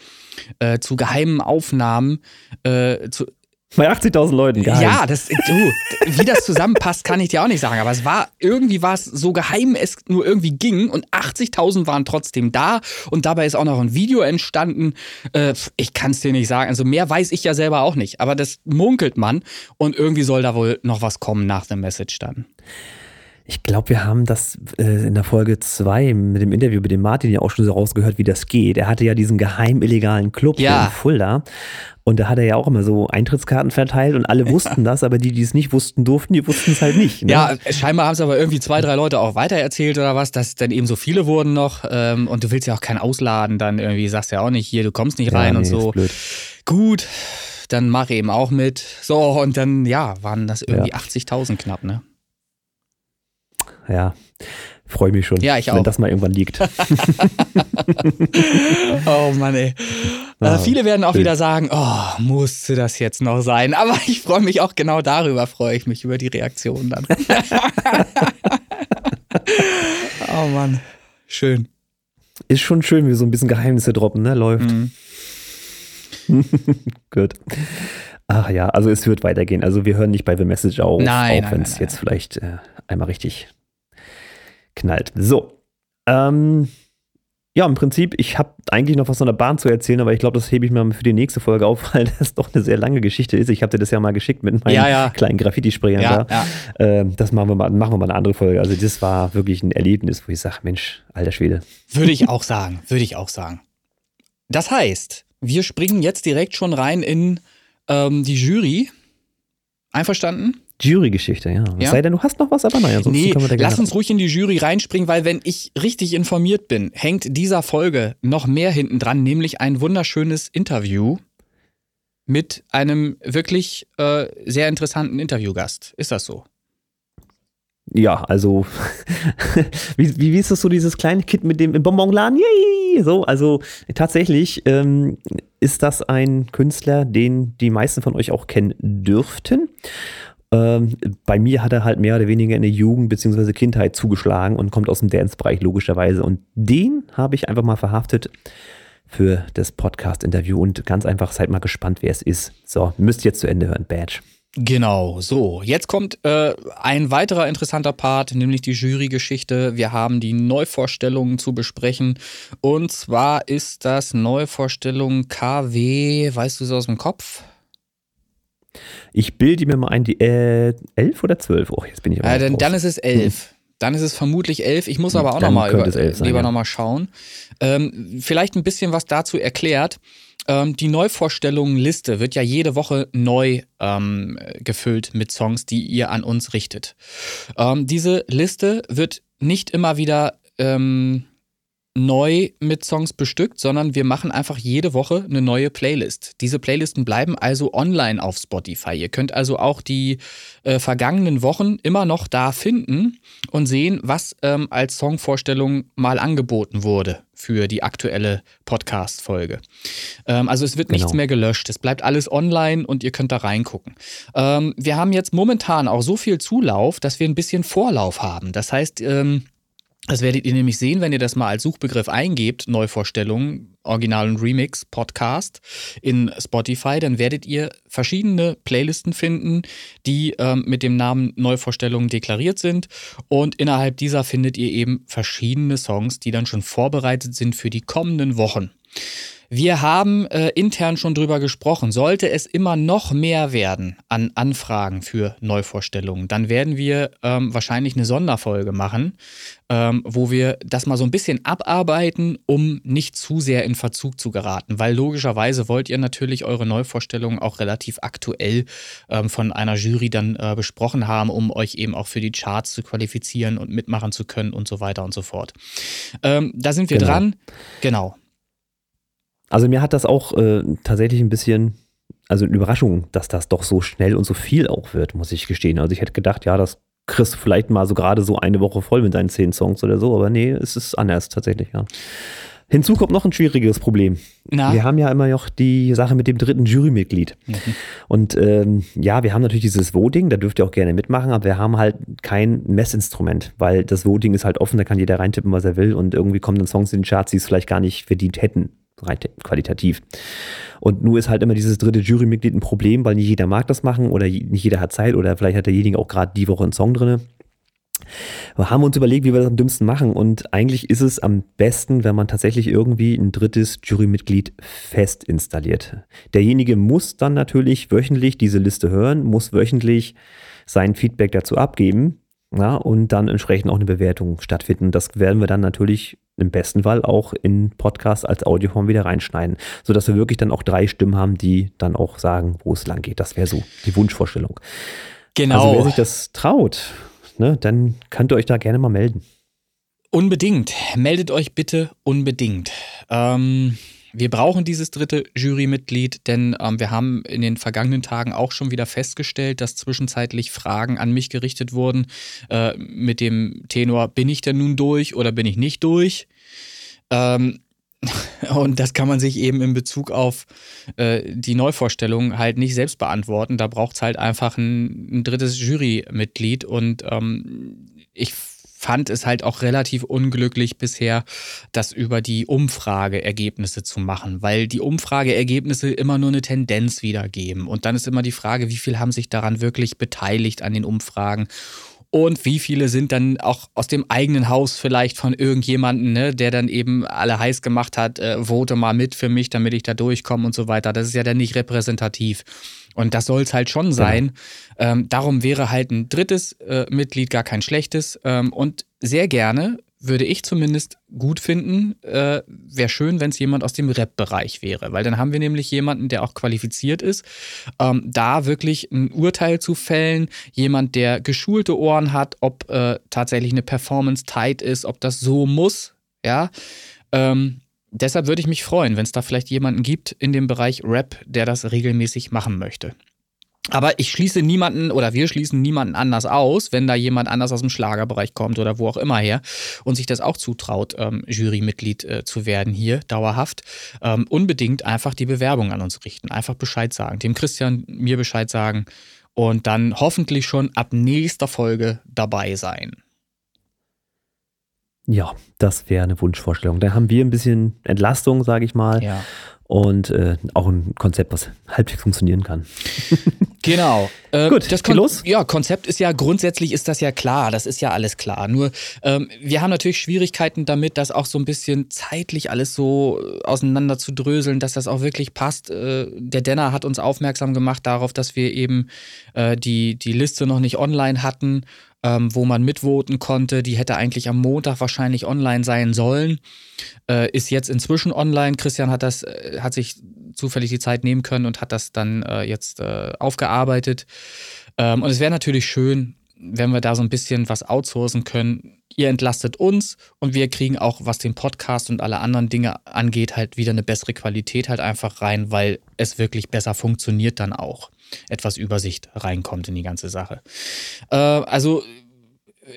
Äh, zu geheimen Aufnahmen. Äh, zu, Bei 80.000 Leuten, geheim. ja, das, du, wie das zusammenpasst, kann ich dir auch nicht sagen. Aber es war, irgendwie war es so geheim, es nur irgendwie ging und 80.000 waren trotzdem da und dabei ist auch noch ein Video entstanden. Äh, ich kann es dir nicht sagen. Also mehr weiß ich ja selber auch nicht. Aber das munkelt man und irgendwie soll da wohl noch was kommen nach dem Message dann. Ich glaube, wir haben das äh, in der Folge 2 mit dem Interview mit dem Martin ja auch schon so rausgehört, wie das geht. Er hatte ja diesen geheim illegalen Club hier Ja. in Fulda. Und da hat er ja auch immer so Eintrittskarten verteilt und alle wussten das, aber die, die es nicht wussten durften, die wussten es halt nicht. Ne? Ja, scheinbar haben es aber irgendwie zwei, drei Leute auch weitererzählt oder was, dass dann eben so viele wurden noch. Ähm, und du willst ja auch keinen ausladen, dann irgendwie sagst ja auch nicht, hier, du kommst nicht Ja, rein und nee, so. ist blöd. Gut, dann mach eben auch mit. So, und dann, ja, waren das irgendwie Ja. 80.000 knapp, ne? ja. Freue mich schon, Ja, ich wenn auch. das mal irgendwann liegt. Oh Mann, ey. Ah, äh, viele werden auch schön. wieder sagen, oh, musste das jetzt noch sein? Aber ich freue mich auch genau darüber, freue ich mich über die Reaktion dann. oh Mann, schön. Ist schon schön, wie so ein bisschen Geheimnisse droppen, ne? Läuft. Mhm. Gut. Ach ja, also es wird weitergehen. Also wir hören nicht bei The Message auf, Nein, auch wenn es jetzt vielleicht äh, einmal richtig knallt. So. Ähm, ja, im Prinzip, ich habe eigentlich noch was von der Bahn zu erzählen, aber ich glaube, das hebe ich mir für die nächste Folge auf, weil das doch eine sehr lange Geschichte ist. Ich habe dir das ja mal geschickt mit meinen Ja, ja. kleinen Graffiti-Sprayern Ja, da. ja. Ähm, das machen wir, mal, machen wir mal eine andere Folge. Also das war wirklich ein Erlebnis, wo ich sage, Mensch, alter Schwede. Würde ich auch sagen, würde ich auch sagen. Das heißt, wir springen jetzt direkt schon rein in ähm, die Jury. Einverstanden? Jury-Geschichte, ja. Es Ja? sei denn, du hast noch was, aber naja, sonst Nee, können wir da lass uns ruhig in die Jury reinspringen, weil wenn ich richtig informiert bin, hängt dieser Folge noch mehr hinten dran, nämlich ein wunderschönes Interview mit einem wirklich äh, sehr interessanten Interviewgast. Ist das so? Ja, also, wie, wie, wie ist das so, dieses kleine Kind mit dem im Bonbonladen? Yay! So, also tatsächlich ähm, ist das ein Künstler, den die meisten von euch auch kennen dürften. Ähm, bei mir hat er halt mehr oder weniger in der Jugend bzw. Kindheit zugeschlagen und kommt aus dem Dance-Bereich logischerweise. Und den habe ich einfach mal verhaftet für das Podcast-Interview und ganz einfach seid mal gespannt, wer es ist. So, müsst ihr jetzt zu Ende hören, Badge. Genau, so. Jetzt kommt äh, ein weiterer interessanter Part, nämlich die Jurygeschichte. Wir haben die Neuvorstellungen zu besprechen. Und zwar ist das Neuvorstellung KW, weißt du so aus dem Kopf? Ich bilde mir mal ein, die äh, 11 oder 12? Oh, jetzt bin ich aber Äh, nicht dann, dann ist es elf. Dann ist es vermutlich elf. Ich muss Hm, aber auch nochmal über, elf sein, lieber ja. nochmal schauen. Ähm, vielleicht ein bisschen was dazu erklärt. Ähm, die Neuvorstellungen-Liste wird ja jede Woche neu ähm, gefüllt mit Songs, die ihr an uns richtet. Ähm, diese Liste wird nicht immer wieder ähm, neu mit Songs bestückt, sondern wir machen einfach jede Woche eine neue Playlist. Diese Playlisten bleiben also online auf Spotify. Ihr könnt also auch die äh, vergangenen Wochen immer noch da finden und sehen, was ähm, als Songvorstellung mal angeboten wurde für die aktuelle Podcast-Folge. Ähm, also es wird nichts Genau. mehr gelöscht. Es bleibt alles online und ihr könnt da reingucken. Ähm, wir haben jetzt momentan auch so viel Zulauf, dass wir ein bisschen Vorlauf haben. Das heißt, ähm, das werdet ihr nämlich sehen, wenn ihr das mal als Suchbegriff eingebt, Neuvorstellungen, Original und Remix, Podcast in Spotify, dann werdet ihr verschiedene Playlisten finden, die ähm, mit dem Namen Neuvorstellungen deklariert sind. Und innerhalb dieser findet ihr eben verschiedene Songs, die dann schon vorbereitet sind für die kommenden Wochen. Wir haben äh, intern schon drüber gesprochen. Sollte es immer noch mehr werden an Anfragen für Neuvorstellungen, dann werden wir ähm, wahrscheinlich eine Sonderfolge machen, ähm, wo wir das mal so ein bisschen abarbeiten, um nicht zu sehr in Verzug zu geraten. Weil logischerweise wollt ihr natürlich eure Neuvorstellungen auch relativ aktuell ähm, von einer Jury dann äh, besprochen haben, um euch eben auch für die Charts zu qualifizieren und mitmachen zu können und so weiter und so fort. Ähm, da sind wir Genau. dran. Genau. Also mir hat das auch äh, tatsächlich ein bisschen, also eine Überraschung, dass das doch so schnell und so viel auch wird, muss ich gestehen. Also ich hätte gedacht, ja, das kriegst du vielleicht mal so gerade so eine Woche voll mit deinen zehn Songs oder so, aber nee, es ist anders tatsächlich, ja. Hinzu kommt noch ein schwieriges Problem. Na? Wir haben ja immer noch die Sache mit dem dritten Jurymitglied. Mhm. Und ähm, ja, wir haben natürlich dieses Voting, da dürft ihr auch gerne mitmachen, aber wir haben halt kein Messinstrument, weil das Voting ist halt offen, da kann jeder reintippen, was er will und irgendwie kommen dann Songs in den Charts, die es vielleicht gar nicht verdient hätten, rein qualitativ. Und nur ist halt immer dieses dritte Jurymitglied ein Problem, weil nicht jeder mag das machen oder nicht jeder hat Zeit oder vielleicht hat derjenige auch gerade die Woche einen Song drinne. Wir haben uns überlegt, wie wir das am dümmsten machen und eigentlich ist es am besten, wenn man tatsächlich irgendwie ein drittes Jurymitglied fest installiert. Derjenige muss dann natürlich wöchentlich diese Liste hören, muss wöchentlich sein Feedback dazu abgeben ja, und dann entsprechend auch eine Bewertung stattfinden. Das werden wir dann natürlich im besten Fall auch in Podcast als Audioform wieder reinschneiden, sodass wir wirklich dann auch drei Stimmen haben, die dann auch sagen, wo es lang geht. Das wäre so die Wunschvorstellung. Genau. Also wer sich das traut, ne, dann könnt ihr euch da gerne mal melden. Unbedingt. Meldet euch bitte unbedingt. Ähm, wir brauchen dieses dritte Jurymitglied, denn ähm, wir haben in den vergangenen Tagen auch schon wieder festgestellt, dass zwischenzeitlich Fragen an mich gerichtet wurden äh, mit dem Tenor, bin ich denn nun durch oder bin ich nicht durch? Ähm, und das kann man sich eben in Bezug auf äh, die Neuvorstellung halt nicht selbst beantworten. Da braucht es halt einfach ein, ein drittes Jurymitglied. Und ähm, ich fand es halt auch relativ unglücklich bisher, das über die Umfrageergebnisse zu machen, weil die Umfrageergebnisse immer nur eine Tendenz wiedergeben. Und dann ist immer die Frage, wie viel haben sich daran wirklich beteiligt an den Umfragen und wie viele sind dann auch aus dem eigenen Haus vielleicht von irgendjemandem, ne, der dann eben alle heiß gemacht hat, äh, vote mal mit für mich, damit ich da durchkomme und so weiter. Das ist ja dann nicht repräsentativ. Und das soll es halt schon sein. Ja. Ähm, darum wäre halt ein drittes äh, Mitglied gar kein schlechtes. Ähm, und sehr gerne würde ich zumindest gut finden, äh, wäre schön, wenn es jemand aus dem Rap-Bereich wäre, weil dann haben wir nämlich jemanden, der auch qualifiziert ist, ähm, da wirklich ein Urteil zu fällen, jemand, der geschulte Ohren hat, ob äh, tatsächlich eine Performance tight ist, ob das so muss, ja. Ähm, deshalb würde ich mich freuen, wenn es da vielleicht jemanden gibt in dem Bereich Rap, der das regelmäßig machen möchte. Aber ich schließe niemanden oder wir schließen niemanden anders aus, wenn da jemand anders aus dem Schlagerbereich kommt oder wo auch immer her und sich das auch zutraut, ähm, Jurymitglied äh, zu werden hier dauerhaft. Ähm, unbedingt einfach die Bewerbung an uns richten, einfach Bescheid sagen, dem Christian mir Bescheid sagen und dann hoffentlich schon ab nächster Folge dabei sein. Ja, das wäre eine Wunschvorstellung. Da haben wir ein bisschen Entlastung, sage ich mal. Ja und äh, auch ein Konzept, was halbwegs funktionieren kann. Genau. Äh, Gut, das Kon los. Ja, Konzept ist ja grundsätzlich ist das ja klar, das ist ja alles klar. Nur ähm, wir haben natürlich Schwierigkeiten damit, das auch so ein bisschen zeitlich alles so äh, auseinander zu dröseln, dass das auch wirklich passt. Äh, der Denner hat uns aufmerksam gemacht darauf, dass wir eben äh, die, die Liste noch nicht online hatten ähm, wo man mitvoten konnte. Die hätte eigentlich am Montag wahrscheinlich online sein sollen. Äh, ist jetzt inzwischen online. Christian hat das, äh, hat sich zufällig die Zeit nehmen können und hat das dann äh, jetzt äh, aufgearbeitet. Ähm, und es wäre natürlich schön, wenn wir da so ein bisschen was outsourcen können. Ihr entlastet uns und wir kriegen auch, was den Podcast und alle anderen Dinge angeht, halt wieder eine bessere Qualität halt einfach rein, weil es wirklich besser funktioniert dann auch etwas Übersicht reinkommt in die ganze Sache. Äh, also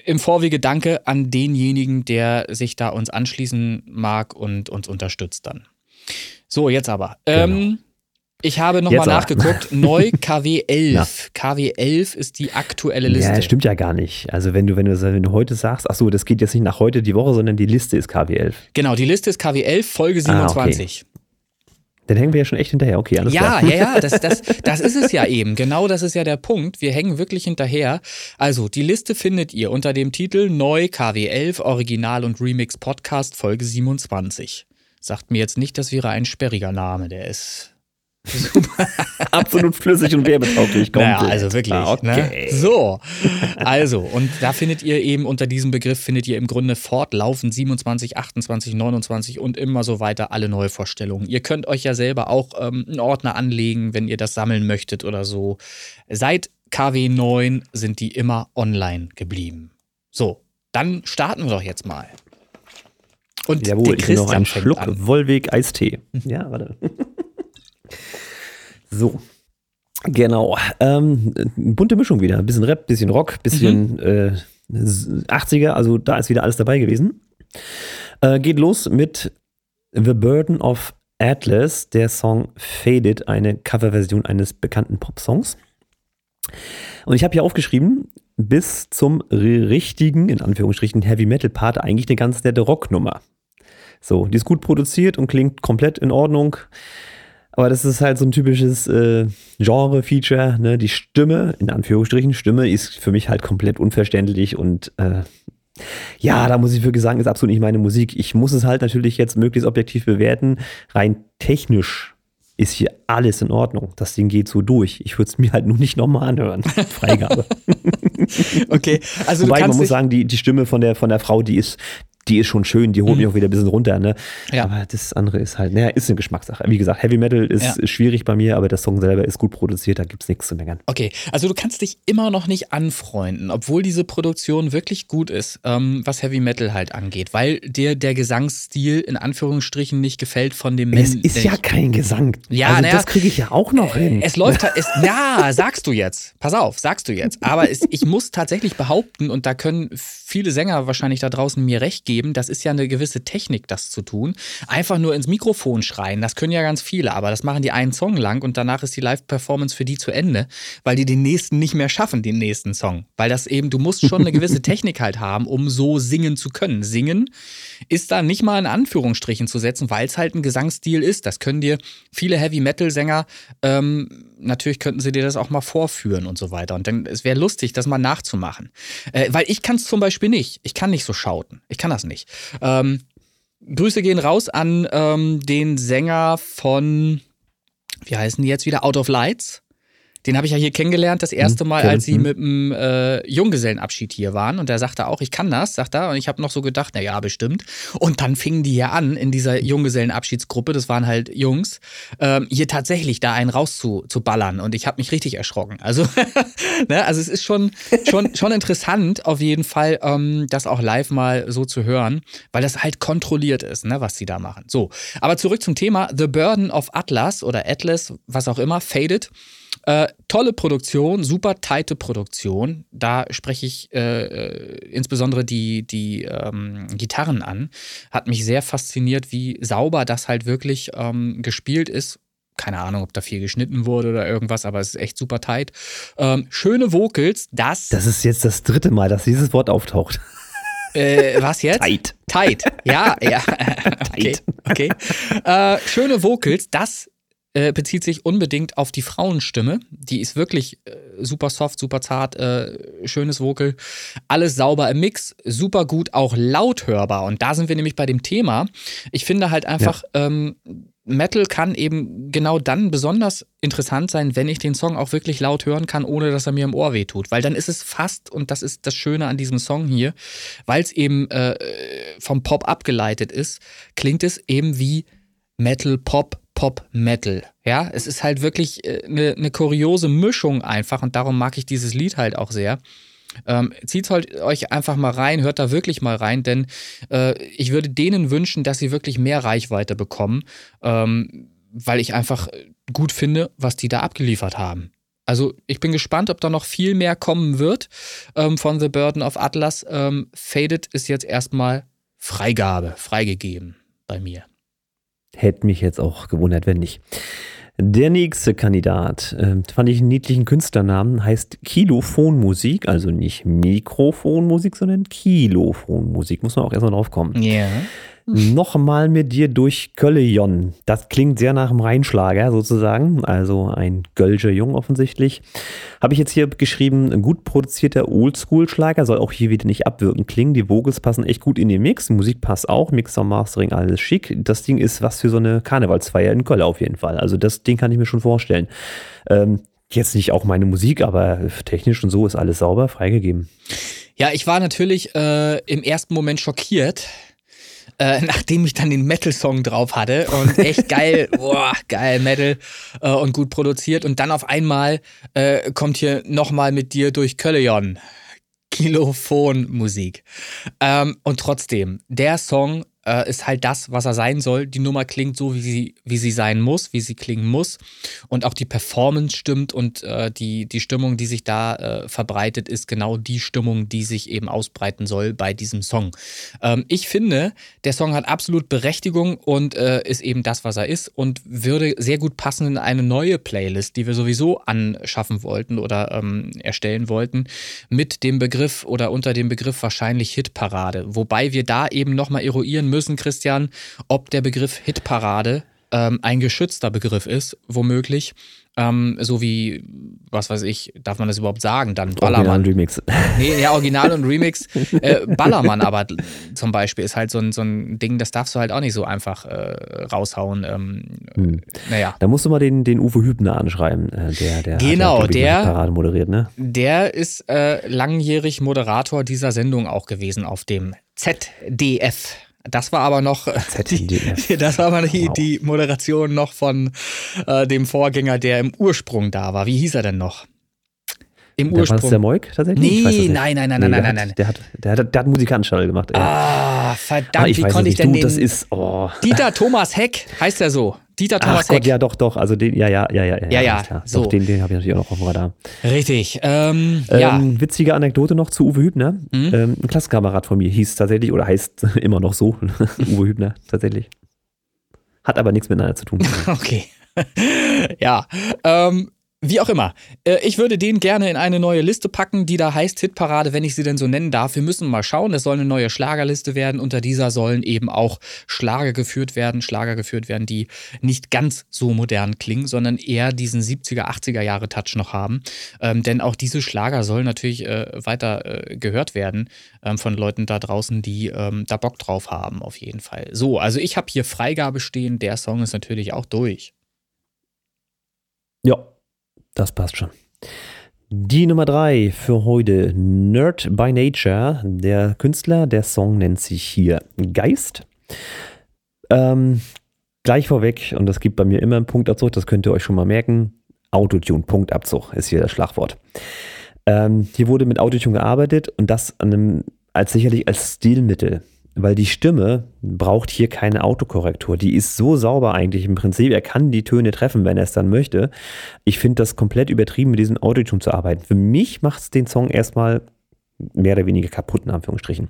im Vorwege danke an denjenigen, der sich da uns anschließen mag und uns unterstützt dann. So, jetzt aber. Ähm, genau. Ich habe nochmal nachgeguckt. Neu KW11. Ja. KW11 ist die aktuelle Liste. Ja, stimmt ja gar nicht. Also wenn du, wenn du, wenn du heute sagst, ach so, das geht jetzt nicht nach heute die Woche, sondern die Liste ist KW11. Genau, die Liste ist KW11, Folge 27. Ah, okay. Dann hängen wir ja schon echt hinterher. Okay, alles ja, klar. Ja, ja, das, das, das ist es ja eben. Genau das ist ja der Punkt. Wir hängen wirklich hinterher. Also, die Liste findet ihr unter dem Titel Neu KW11 Original und Remix Podcast Folge 27. Sagt mir jetzt nicht, das wäre ein sperriger Name. Der ist Absolut flüssig und werbetauglich. Naja, also wirklich. Ah, okay. ne? So, also, und da findet ihr eben unter diesem Begriff, findet ihr im Grunde fortlaufend 27, 28, 29 und immer so weiter alle neue Vorstellungen. Ihr könnt euch ja selber auch ähm, einen Ordner anlegen, wenn ihr das sammeln möchtet oder so. Seit KW 9 sind die immer online geblieben. So, dann starten wir doch jetzt mal. Und Jawohl, der Christian ich noch einen Schluck Wollweg Eistee. Ja, warte. So. Genau. Ähm, bunte Mischung wieder. Ein bisschen Rap, bisschen Rock, bisschen mhm. äh, 80er. Also da ist wieder alles dabei gewesen. Äh, geht los mit The Burden of Atlas, der Song Faded, eine Coverversion eines bekannten Popsongs. Und ich habe hier aufgeschrieben, bis zum richtigen, in Anführungsstrichen, Heavy Metal Part eigentlich eine ganz nette Rocknummer. So, die ist gut produziert und klingt komplett in Ordnung. Aber das ist halt so ein typisches äh, Genre-Feature. Ne? Die Stimme, in Anführungsstrichen, Stimme ist für mich halt komplett unverständlich und äh, ja, da muss ich wirklich sagen, ist absolut nicht meine Musik. Ich muss es halt natürlich jetzt möglichst objektiv bewerten. Rein technisch ist hier alles in Ordnung. Das Ding geht so durch. Ich würde es mir halt nur nicht nochmal anhören. Freigabe. okay, also Wobei, man muss sagen, die, die Stimme von der, von der Frau, die ist, die ist schon schön, die holt Mhm. mich auch wieder ein bisschen runter, ne? Ja. Aber das andere ist halt, naja, ist eine Geschmackssache. Wie gesagt, Heavy Metal ist Ja. schwierig bei mir, aber der Song selber ist gut produziert, da gibt's nichts zu meckern. Okay, also du kannst dich immer noch nicht anfreunden, obwohl diese Produktion wirklich gut ist, ähm, was Heavy Metal halt angeht, weil dir der Gesangsstil in Anführungsstrichen nicht gefällt von dem Es Men- ist ja kein Gesang. Ja, also naja, das kriege ich ja auch noch hin. Es läuft halt, es, ja, sagst du jetzt. Pass auf, sagst du jetzt. Aber es, ich muss tatsächlich behaupten, und da können viele Sänger wahrscheinlich da draußen mir recht geben, das ist ja eine gewisse Technik, das zu tun. Einfach nur ins Mikrofon schreien, das können ja ganz viele, aber das machen die einen Song lang und danach ist die Live-Performance für die zu Ende, weil die den nächsten nicht mehr schaffen, den nächsten Song. Weil das eben, du musst schon eine gewisse Technik halt haben, um so singen zu können. Singen ist da nicht mal in Anführungsstrichen zu setzen, weil es halt ein Gesangsstil ist. Das können dir viele Heavy-Metal-Sänger, ähm, natürlich könnten sie dir das auch mal vorführen und so weiter. Und dann, es wäre lustig, das mal nachzumachen. Äh, weil ich kann es zum Beispiel nicht. Ich kann nicht so schauten. Ich kann das nicht. Ähm, Grüße gehen raus an ähm, den Sänger von, wie heißen die jetzt wieder? Out of Lights. Den habe ich ja hier kennengelernt, das erste Hm, Mal, als sie hm. mit dem äh, Junggesellenabschied hier waren. Und der sagte auch, ich kann das, sagt er. Und ich habe noch so gedacht, na ja, bestimmt. Und dann fingen die hier an, in dieser Junggesellenabschiedsgruppe, das waren halt Jungs, ähm, hier tatsächlich da einen rauszuballern. Zu ballern. und ich habe mich richtig erschrocken. Also, ne, also es ist schon, schon, schon interessant, auf jeden Fall, ähm, das auch live mal so zu hören, weil das halt kontrolliert ist, ne, was sie da machen. So, aber zurück zum Thema The Burden of Atlas oder Atlas, was auch immer, Faded. Äh, tolle Produktion, super tighte Produktion. Da spreche ich äh, äh, insbesondere die, die ähm, Gitarren an. Hat mich sehr fasziniert, wie sauber das halt wirklich ähm, gespielt ist. Keine Ahnung, ob da viel geschnitten wurde oder irgendwas, aber es ist echt super tight. Ähm, schöne Vocals, das. Das ist jetzt das dritte Mal, dass dieses Wort auftaucht. äh, was jetzt? Tight. Tight, ja, ja. okay, okay. Äh, schöne Vocals, das äh, bezieht sich unbedingt auf die Frauenstimme. Die ist wirklich äh, super soft, super zart, äh, schönes Vocal. Alles sauber im Mix, super gut, auch laut hörbar. Und da sind wir nämlich bei dem Thema. Ich finde halt einfach, ähm, Metal kann eben genau dann besonders interessant sein, wenn ich den Song auch wirklich laut hören kann, ohne dass er mir im Ohr wehtut. Weil dann ist es fast, und das ist das Schöne an diesem Song hier, weil es eben äh, vom Pop abgeleitet ist, klingt es eben wie Metal, Pop, Pop, Metal. Ja, es ist halt wirklich eine äh, ne kuriose Mischung einfach und darum mag ich dieses Lied halt auch sehr. Ähm, zieht halt euch einfach mal rein, hört da wirklich mal rein, denn äh, ich würde denen wünschen, dass sie wirklich mehr Reichweite bekommen, ähm, weil ich einfach gut finde, was die da abgeliefert haben. Also ich bin gespannt, ob da noch viel mehr kommen wird ähm, von The Burden of Atlas. Ähm, Faded ist jetzt erstmal Freigabe, freigegeben bei mir. Hätte mich jetzt auch gewundert, wenn nicht. Der nächste Kandidat, äh, fand ich einen niedlichen Künstlernamen, heißt Kilophonmusik, also nicht Mikrofonmusik, sondern Kilophonmusik. Muss man auch erstmal drauf kommen. Ja. Nochmal mit dir durch Köllejon. Das klingt sehr nach einem Rheinschlager sozusagen, also ein Gölscher Jung offensichtlich. Habe ich jetzt hier geschrieben, ein gut produzierter Oldschool-Schlager, soll auch hier wieder nicht abwirkend klingen. Die Vocals passen echt gut in den Mix, Musik passt auch, Mixer, Mastering, alles schick. Das Ding ist was für so eine Karnevalsfeier in Köln auf jeden Fall. Also das Ding kann ich mir schon vorstellen. Ähm, jetzt nicht auch meine Musik, aber technisch und so ist alles sauber, freigegeben. Ja, ich war natürlich äh, im ersten Moment schockiert, äh, nachdem ich dann den Metal-Song drauf hatte und echt geil, boah, geil Metal äh, und gut produziert und dann auf einmal äh, kommt hier nochmal mit dir durch Kölleon. Kilophon-Musik. Ähm, und trotzdem, der Song äh, ist halt das, was er sein soll. Die Nummer klingt so, wie sie, wie sie sein muss, wie sie klingen muss. Und auch die Performance stimmt und äh, die, die Stimmung, die sich da äh, verbreitet, ist genau die Stimmung, die sich eben ausbreiten soll bei diesem Song. Ähm, ich finde, der Song hat absolut Berechtigung und äh, ist eben das, was er ist und würde sehr gut passen in eine neue Playlist, die wir sowieso anschaffen wollten oder ähm, erstellen wollten, mit dem Begriff oder unter dem Begriff wahrscheinlich Hitparade. Wobei wir da eben nochmal eruieren müssen, Christian, ob der Begriff Hitparade ähm, ein geschützter Begriff ist, womöglich. Ähm, so wie, was weiß ich, darf man das überhaupt sagen? Dann Ballermann. Original Remix. Nee, ja, Original und Remix. Äh, Ballermann aber zum Beispiel ist halt so ein, so ein Ding, das darfst du halt auch nicht so einfach äh, raushauen. Ähm, Hm. Naja. Da musst du mal den, den Uwe Hübner anschreiben. äh, Der, der Genau, hat der- Parade moderiert, ne? Der ist äh, langjährig Moderator dieser Sendung auch gewesen auf dem ZDF. Das war aber noch. Die, das war aber die, Wow. die Moderation noch von äh, dem Vorgänger, der im Ursprung da war. Wie hieß er denn noch? Im Der, war das Ursprung. der Moik tatsächlich? Nee, nein, nein, nein, Nee, nein, nein, hat, nein. Der hat, der hat, der hat Musikanstall gemacht. ey. Ah, Ah, verdammt, ich wie konnte ich nicht. denn Du, den... das ist, oh. Dieter Thomas Heck, heißt er so? Dieter Thomas Ach Gott, Heck. ja, doch, doch. Also den, ja, ja, ja, ja. Ja, ja, alles klar. so. Doch, den, den habe ich natürlich auch noch auf dem Radar. Richtig. Ähm, ja. Ähm, witzige Anekdote noch zu Uwe Hübner. Mhm. Ähm, ein Klassenkamerad von mir hieß tatsächlich, oder heißt immer noch so, Uwe Hübner tatsächlich. Hat aber nichts miteinander zu tun. Okay. ja. Ähm, wie auch immer. Äh, ich würde den gerne in eine neue Liste packen, die da heißt Hitparade, wenn ich sie denn so nennen darf. Wir müssen mal schauen. Es soll eine neue Schlagerliste werden. Unter dieser sollen eben auch Schlager geführt werden. Schlager geführt werden, die nicht ganz so modern klingen, sondern eher diesen 70er, 80er Jahre Touch noch haben. Ähm, denn auch diese Schlager sollen natürlich äh, weiter äh, gehört werden ähm, von Leuten da draußen, die ähm, da Bock drauf haben, auf jeden Fall. So, also ich habe hier Freigabe stehen. Der Song ist natürlich auch durch. ja, das passt schon. Die Nummer drei für heute, Nerd by Nature. Der Künstler, der Song nennt sich hier Geist. Ähm, gleich vorweg, und das gibt bei mir immer einen Punktabzug, das könnt ihr euch schon mal merken. Autotune, Punktabzug ist hier das Schlagwort. Ähm, hier wurde mit Autotune gearbeitet und das einem, als sicherlich als Stilmittel. Weil die Stimme braucht hier keine Autokorrektur. Die ist so sauber eigentlich im Prinzip. Er kann die Töne treffen, wenn er es dann möchte. Ich finde das komplett übertrieben, mit diesem Autotune zu arbeiten. Für mich macht es den Song erstmal mehr oder weniger kaputt, in Anführungsstrichen.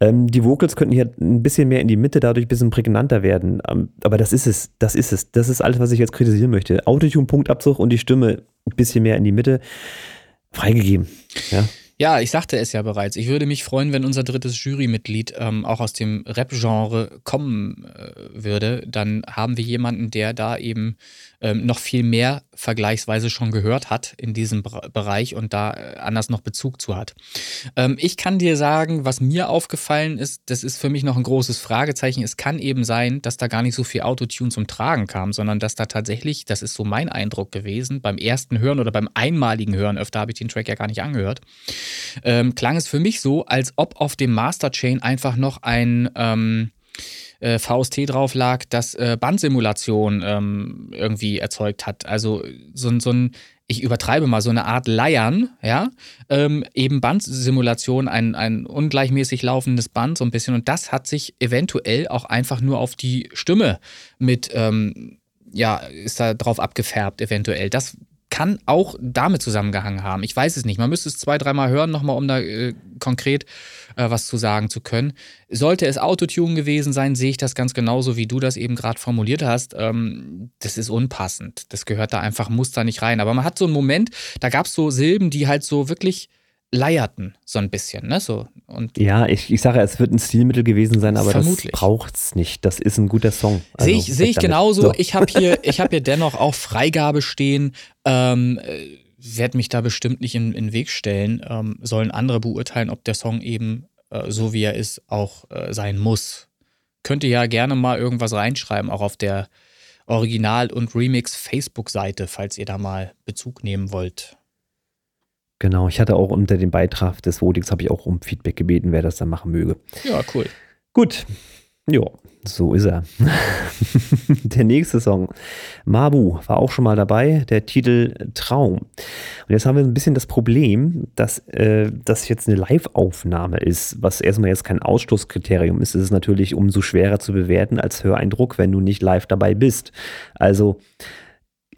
Ähm, die Vocals könnten hier ein bisschen mehr in die Mitte, dadurch ein bisschen prägnanter werden. Ähm, aber das ist es, das ist es. Das ist alles, was ich jetzt kritisieren möchte. Autotune, Punktabzug und die Stimme ein bisschen mehr in die Mitte. Freigegeben. Ja. Ja, ich sagte es ja bereits. Ich würde mich freuen, wenn unser drittes Jurymitglied ähm, auch aus dem Rap-Genre kommen äh, würde. Dann haben wir jemanden, der da eben ähm, noch viel mehr vergleichsweise schon gehört hat in diesem Bere- Bereich und da äh, anders noch Bezug zu hat. Ähm, ich kann dir sagen, was mir aufgefallen ist, das ist für mich noch ein großes Fragezeichen. Es kann eben sein, dass da gar nicht so viel Autotune zum Tragen kam, sondern dass da tatsächlich, das ist so mein Eindruck gewesen, beim ersten Hören oder beim einmaligen Hören, öfter habe ich den Track ja gar nicht angehört, ähm, klang es für mich so, als ob auf dem Masterchain einfach noch ein ähm, äh, VST drauf lag, das äh, Bandsimulation ähm, irgendwie erzeugt hat. Also so, ein- so ein, ich übertreibe mal, so eine Art Leiern, ja, ähm, eben Bandsimulation, ein, ein ungleichmäßig laufendes Band so ein bisschen. Und das hat sich eventuell auch einfach nur auf die Stimme mit, ähm, ja, ist da drauf abgefärbt, eventuell. Das kann auch damit zusammengehangen haben. Ich weiß es nicht. Man müsste es zwei, dreimal hören, nochmal, um da äh, konkret äh, was zu sagen zu können. Sollte es Autotune gewesen sein, sehe ich das ganz genauso, wie du das eben gerade formuliert hast. Ähm, das ist unpassend. Das gehört da einfach, muss da nicht rein. Aber man hat so einen Moment, da gab es so Silben, die halt so wirklich leierten, so ein bisschen, ne? So. Und Ja, ich, ich sage, es wird ein Stilmittel gewesen sein, aber Vermutlich. das braucht's nicht. Das ist ein guter Song. Also, Sehe ich, seh ich damit. genauso. So. Ich habe hier, ich hab hier dennoch auch Freigabe stehen. Ähm, äh, werde mich da bestimmt nicht in, in den Weg stellen. Ähm, sollen andere beurteilen, ob der Song eben äh, so wie er ist auch äh, sein muss. Könnt ihr ja gerne mal irgendwas reinschreiben, auch auf der Original- und Remix-Facebook-Seite, falls ihr da mal Bezug nehmen wollt. Genau, ich hatte auch unter dem Beitrag des Votings habe ich auch um Feedback gebeten, wer das dann machen möge. Ja, cool. Gut, ja, so ist er. der nächste Song, Mabu, war auch schon mal dabei, der Titel Traum. Und jetzt haben wir ein bisschen das Problem, dass äh, das jetzt eine Live-Aufnahme ist, was erstmal jetzt kein Ausschlusskriterium ist. Es ist natürlich umso schwerer zu bewerten als Höreindruck, wenn du nicht live dabei bist. Also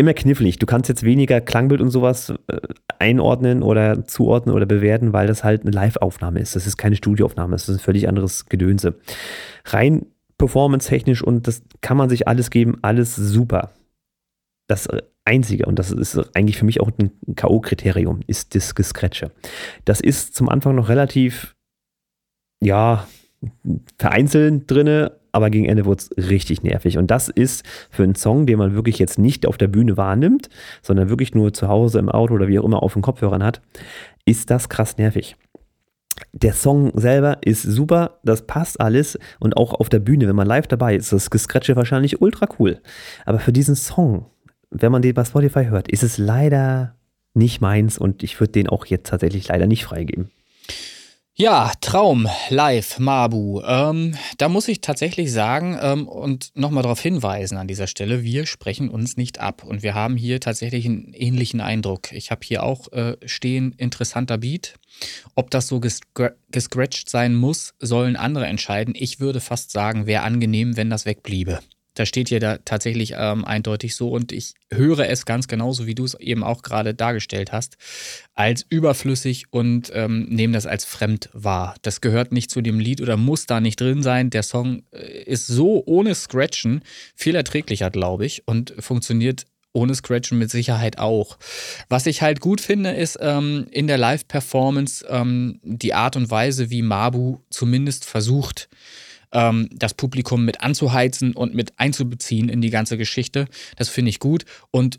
immer knifflig. Du kannst jetzt weniger Klangbild und sowas äh, einordnen oder zuordnen oder bewerten, weil das halt eine Live-Aufnahme ist. Das ist keine Studioaufnahme, das ist ein völlig anderes Gedönse. Rein performance-technisch und das kann man sich alles geben, alles super. Das Einzige, und das ist eigentlich für mich auch ein K.O.-Kriterium, ist das Gescratche. Das ist zum Anfang noch relativ, ja, vereinzelt drinne, aber gegen Ende wurde es richtig nervig. Und das ist für einen Song, den man wirklich jetzt nicht auf der Bühne wahrnimmt, sondern wirklich nur zu Hause im Auto oder wie auch immer auf den Kopfhörern hat, ist das krass nervig. Der Song selber ist super, das passt alles und auch auf der Bühne, wenn man live dabei ist, das Gescratche wahrscheinlich ultra cool. Aber für diesen Song, wenn man den bei Spotify hört, ist es leider nicht meins und ich würde den auch jetzt tatsächlich leider nicht freigeben. Ja, Traum, live, Mabu. Ähm, da muss ich tatsächlich sagen ähm, und nochmal darauf hinweisen an dieser Stelle, wir sprechen uns nicht ab und wir haben hier tatsächlich einen ähnlichen Eindruck. Ich habe hier auch äh, stehen, interessanter Beat. Ob das so gescr gescratcht sein muss, sollen andere entscheiden. Ich würde fast sagen, wäre angenehm, wenn das wegbliebe. Da steht hier da tatsächlich ähm, eindeutig so und ich höre es ganz genauso, wie du es eben auch gerade dargestellt hast, als überflüssig und ähm, nehme das als fremd wahr. Das gehört nicht zu dem Lied oder muss da nicht drin sein. Der Song äh, ist so ohne Scratchen viel erträglicher, glaube ich, und funktioniert ohne Scratchen mit Sicherheit auch. Was ich halt gut finde, ist ähm, in der Live-Performance ähm, die Art und Weise, wie Mabu zumindest versucht, ähm, das Publikum mit anzuheizen und mit einzubeziehen in die ganze Geschichte. Das finde ich gut. Und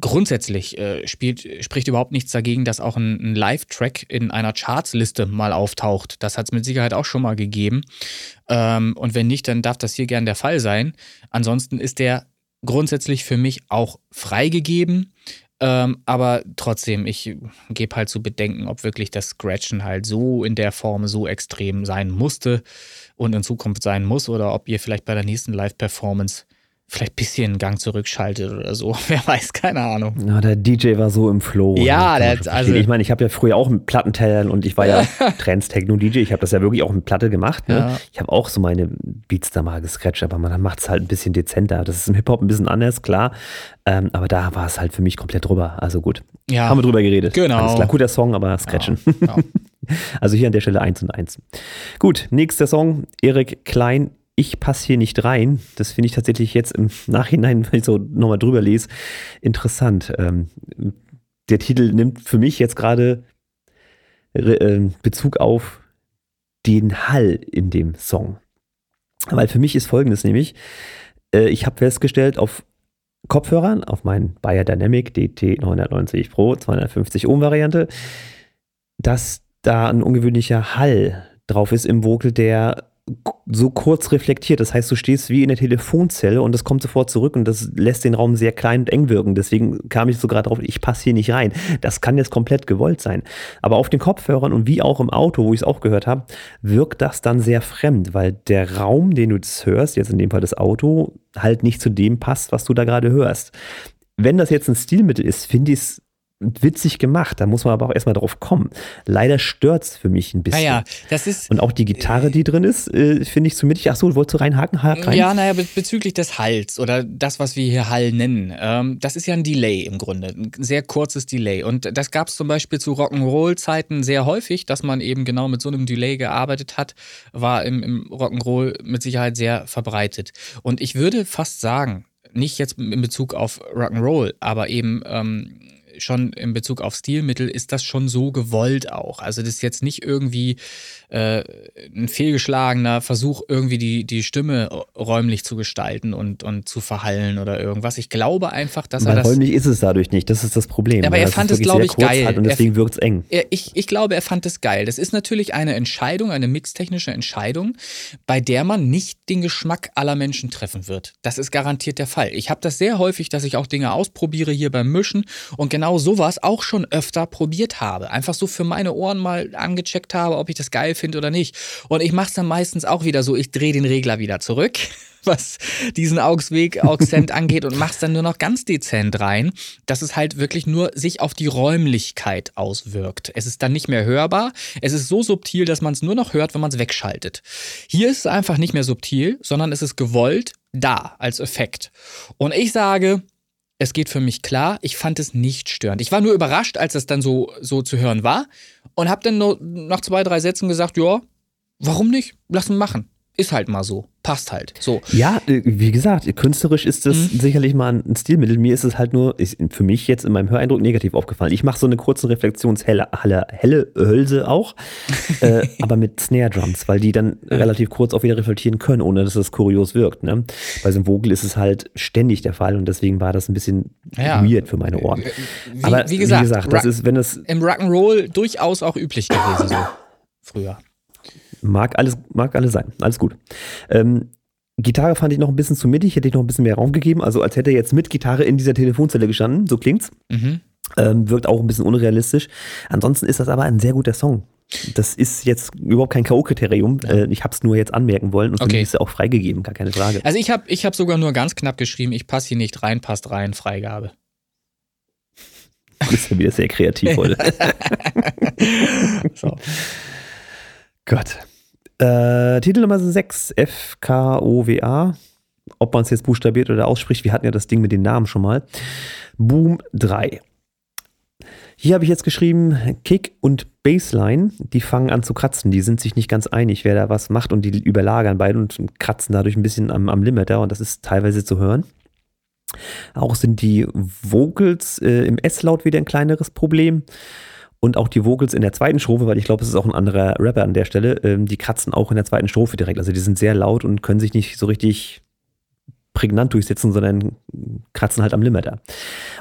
grundsätzlich äh, spielt, spricht überhaupt nichts dagegen, dass auch ein, ein Live-Track in einer Chartsliste mal auftaucht. Das hat es mit Sicherheit auch schon mal gegeben. Ähm, und wenn nicht, dann darf das hier gern der Fall sein. Ansonsten ist der grundsätzlich für mich auch freigegeben. Ähm, aber trotzdem, ich gebe halt zu bedenken, ob wirklich das Scratchen halt so in der Form so extrem sein musste und in Zukunft sein muss oder ob ihr vielleicht bei der nächsten Live-Performance vielleicht ein bisschen einen Gang zurückschaltet oder so. Wer weiß, keine Ahnung. Ja, der DJ war so im Flow. Ja, der hat, also. Ich meine, ich habe ja früher auch mit Plattentellern und ich war ja Trends-Techno-DJ. Ich habe das ja wirklich auch mit Platte gemacht. Ne? Ja. Ich habe auch so meine Beats da mal gescratcht, aber man macht es halt ein bisschen dezenter. Das ist im Hip-Hop ein bisschen anders, klar. Ähm, aber da war es halt für mich komplett drüber. Also gut. Ja. Haben wir drüber geredet. Genau. Alles klar, guter Song, aber Scratchen. Ja. Ja. Also hier an der Stelle 1 und 1. Gut, nächster Song. Erik Klein, ich passe hier nicht rein. Das finde ich tatsächlich jetzt im Nachhinein, wenn ich so nochmal drüber lese, interessant. Ähm, der Titel nimmt für mich jetzt gerade äh, Bezug auf den Hall in dem Song. Weil für mich ist folgendes nämlich, äh, ich habe festgestellt, auf Kopfhörern, auf meinen Bayer Dynamic DT 990 Pro 250 Ohm Variante, dass da ein ungewöhnlicher Hall drauf ist im Vocal, der so kurz reflektiert. Das heißt, du stehst wie in der Telefonzelle und das kommt sofort zurück und das lässt den Raum sehr klein und eng wirken. Deswegen kam ich so gerade drauf, ich passe hier nicht rein. Das kann jetzt komplett gewollt sein. Aber auf den Kopfhörern und wie auch im Auto, wo ich es auch gehört habe, wirkt das dann sehr fremd, weil der Raum, den du jetzt hörst, jetzt in dem Fall das Auto, halt nicht zu dem passt, was du da gerade hörst. Wenn das jetzt ein Stilmittel ist, finde ich es witzig gemacht. Da muss man aber auch erstmal drauf kommen. Leider stört es für mich ein bisschen. Naja, das ist. Und auch die Gitarre, die drin ist, äh, finde ich so mittig. Achso, wolltest du reinhaken? Haken rein? Ja, naja, be bezüglich des Halls oder das, was wir hier Hall nennen. Ähm, das ist ja ein Delay im Grunde. Ein sehr kurzes Delay. Und das gab es zum Beispiel zu Rock'n'Roll-Zeiten sehr häufig, dass man eben genau mit so einem Delay gearbeitet hat. War im, im Rock'n'Roll mit Sicherheit sehr verbreitet. Und ich würde fast sagen, nicht jetzt in Bezug auf Rock'n'Roll, aber eben. Ähm, schon in Bezug auf Stilmittel ist das schon so gewollt auch. Also das ist jetzt nicht irgendwie äh, ein fehlgeschlagener Versuch, irgendwie die, die Stimme räumlich zu gestalten und, und zu verhallen oder irgendwas. Ich glaube einfach, dass Weil er das. räumlich ist es dadurch nicht, das ist das Problem. Aber er das fand es, glaube ich, geil. Und deswegen wirkt es eng. Er, ich, ich glaube, er fand es geil. Das ist natürlich eine Entscheidung, eine mixtechnische Entscheidung, bei der man nicht den Geschmack aller Menschen treffen wird. Das ist garantiert der Fall. Ich habe das sehr häufig, dass ich auch Dinge ausprobiere hier beim Mischen und genau sowas auch schon öfter probiert habe. Einfach so für meine Ohren mal angecheckt habe, ob ich das geil finde oder nicht. Und ich mache es dann meistens auch wieder so, ich drehe den Regler wieder zurück, was diesen Augsweg, Auxcent angeht und mach's dann nur noch ganz dezent rein, dass es halt wirklich nur sich auf die Räumlichkeit auswirkt. Es ist dann nicht mehr hörbar. Es ist so subtil, dass man es nur noch hört, wenn man es wegschaltet. Hier ist es einfach nicht mehr subtil, sondern es ist gewollt da als Effekt. Und ich sage, es geht für mich klar, ich fand es nicht störend. Ich war nur überrascht, als es dann so, so zu hören war und habe dann nur nach zwei, drei Sätzen gesagt, ja, warum nicht? Lass ihn machen. Ist halt mal so. Passt halt. So. Ja, äh, wie gesagt, künstlerisch ist das Mhm. sicherlich mal ein Stilmittel. Mir ist es halt nur, ist für mich jetzt in meinem Höreindruck negativ aufgefallen. Ich mache so eine kurze Reflexionshelle, helle, helle Hölse auch, äh, aber mit Snare Drums, weil die dann relativ kurz auch wieder reflektieren können, ohne dass es kurios wirkt. Ne? Bei so einem Vogel ist es halt ständig der Fall und deswegen war das ein bisschen Ja. weird für meine Ohren. Wie, aber wie gesagt, das Rock- ist, wenn es im Rock'n'Roll durchaus auch üblich gewesen, so früher. Mag alles, mag alles sein. Alles gut. Ähm, Gitarre fand ich noch ein bisschen zu mittig, hätte ich noch ein bisschen mehr Raum gegeben. Also als hätte er jetzt mit Gitarre in dieser Telefonzelle gestanden, so klingt's. Mhm. Ähm, wirkt auch ein bisschen unrealistisch. Ansonsten ist das aber ein sehr guter Song. Das ist jetzt überhaupt kein K.O.-Kriterium. Äh, ich habe es nur jetzt anmerken wollen und Okay. ist es auch freigegeben, gar keine Frage. Also ich habe ich hab sogar nur ganz knapp geschrieben, ich passe hier nicht rein, passt rein, Freigabe. Du bist ja wieder sehr kreativ heute. So. Gott. Äh, Titel Nummer 6, FKOWA. Ob man es jetzt buchstabiert oder ausspricht, wir hatten ja das Ding mit den Namen schon mal. Boom 3. Hier habe ich jetzt geschrieben, Kick und Bassline, die fangen an zu kratzen. Die sind sich nicht ganz einig, wer da was macht und die überlagern beide und kratzen dadurch ein bisschen am, am Limiter und das ist teilweise zu hören. Auch sind die Vocals äh, im S-Laut wieder ein kleineres Problem. Und auch die Vocals in der zweiten Strophe, weil ich glaube, es ist auch ein anderer Rapper an der Stelle, ähm, die kratzen auch in der zweiten Strophe direkt. Also die sind sehr laut und können sich nicht so richtig prägnant durchsetzen, sondern kratzen halt am Limiter.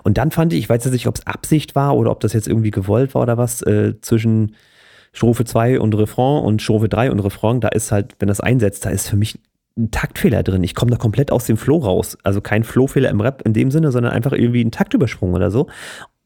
Und dann fand ich, ich weiß jetzt nicht, ob es Absicht war oder ob das jetzt irgendwie gewollt war oder was, äh, zwischen Strophe 2 und Refrain und Strophe 3 und Refrain, da ist halt, wenn das einsetzt, da ist für mich ein Taktfehler drin. Ich komme da komplett aus dem Flow raus. Also kein Flowfehler im Rap in dem Sinne, sondern einfach irgendwie ein Taktübersprung oder so.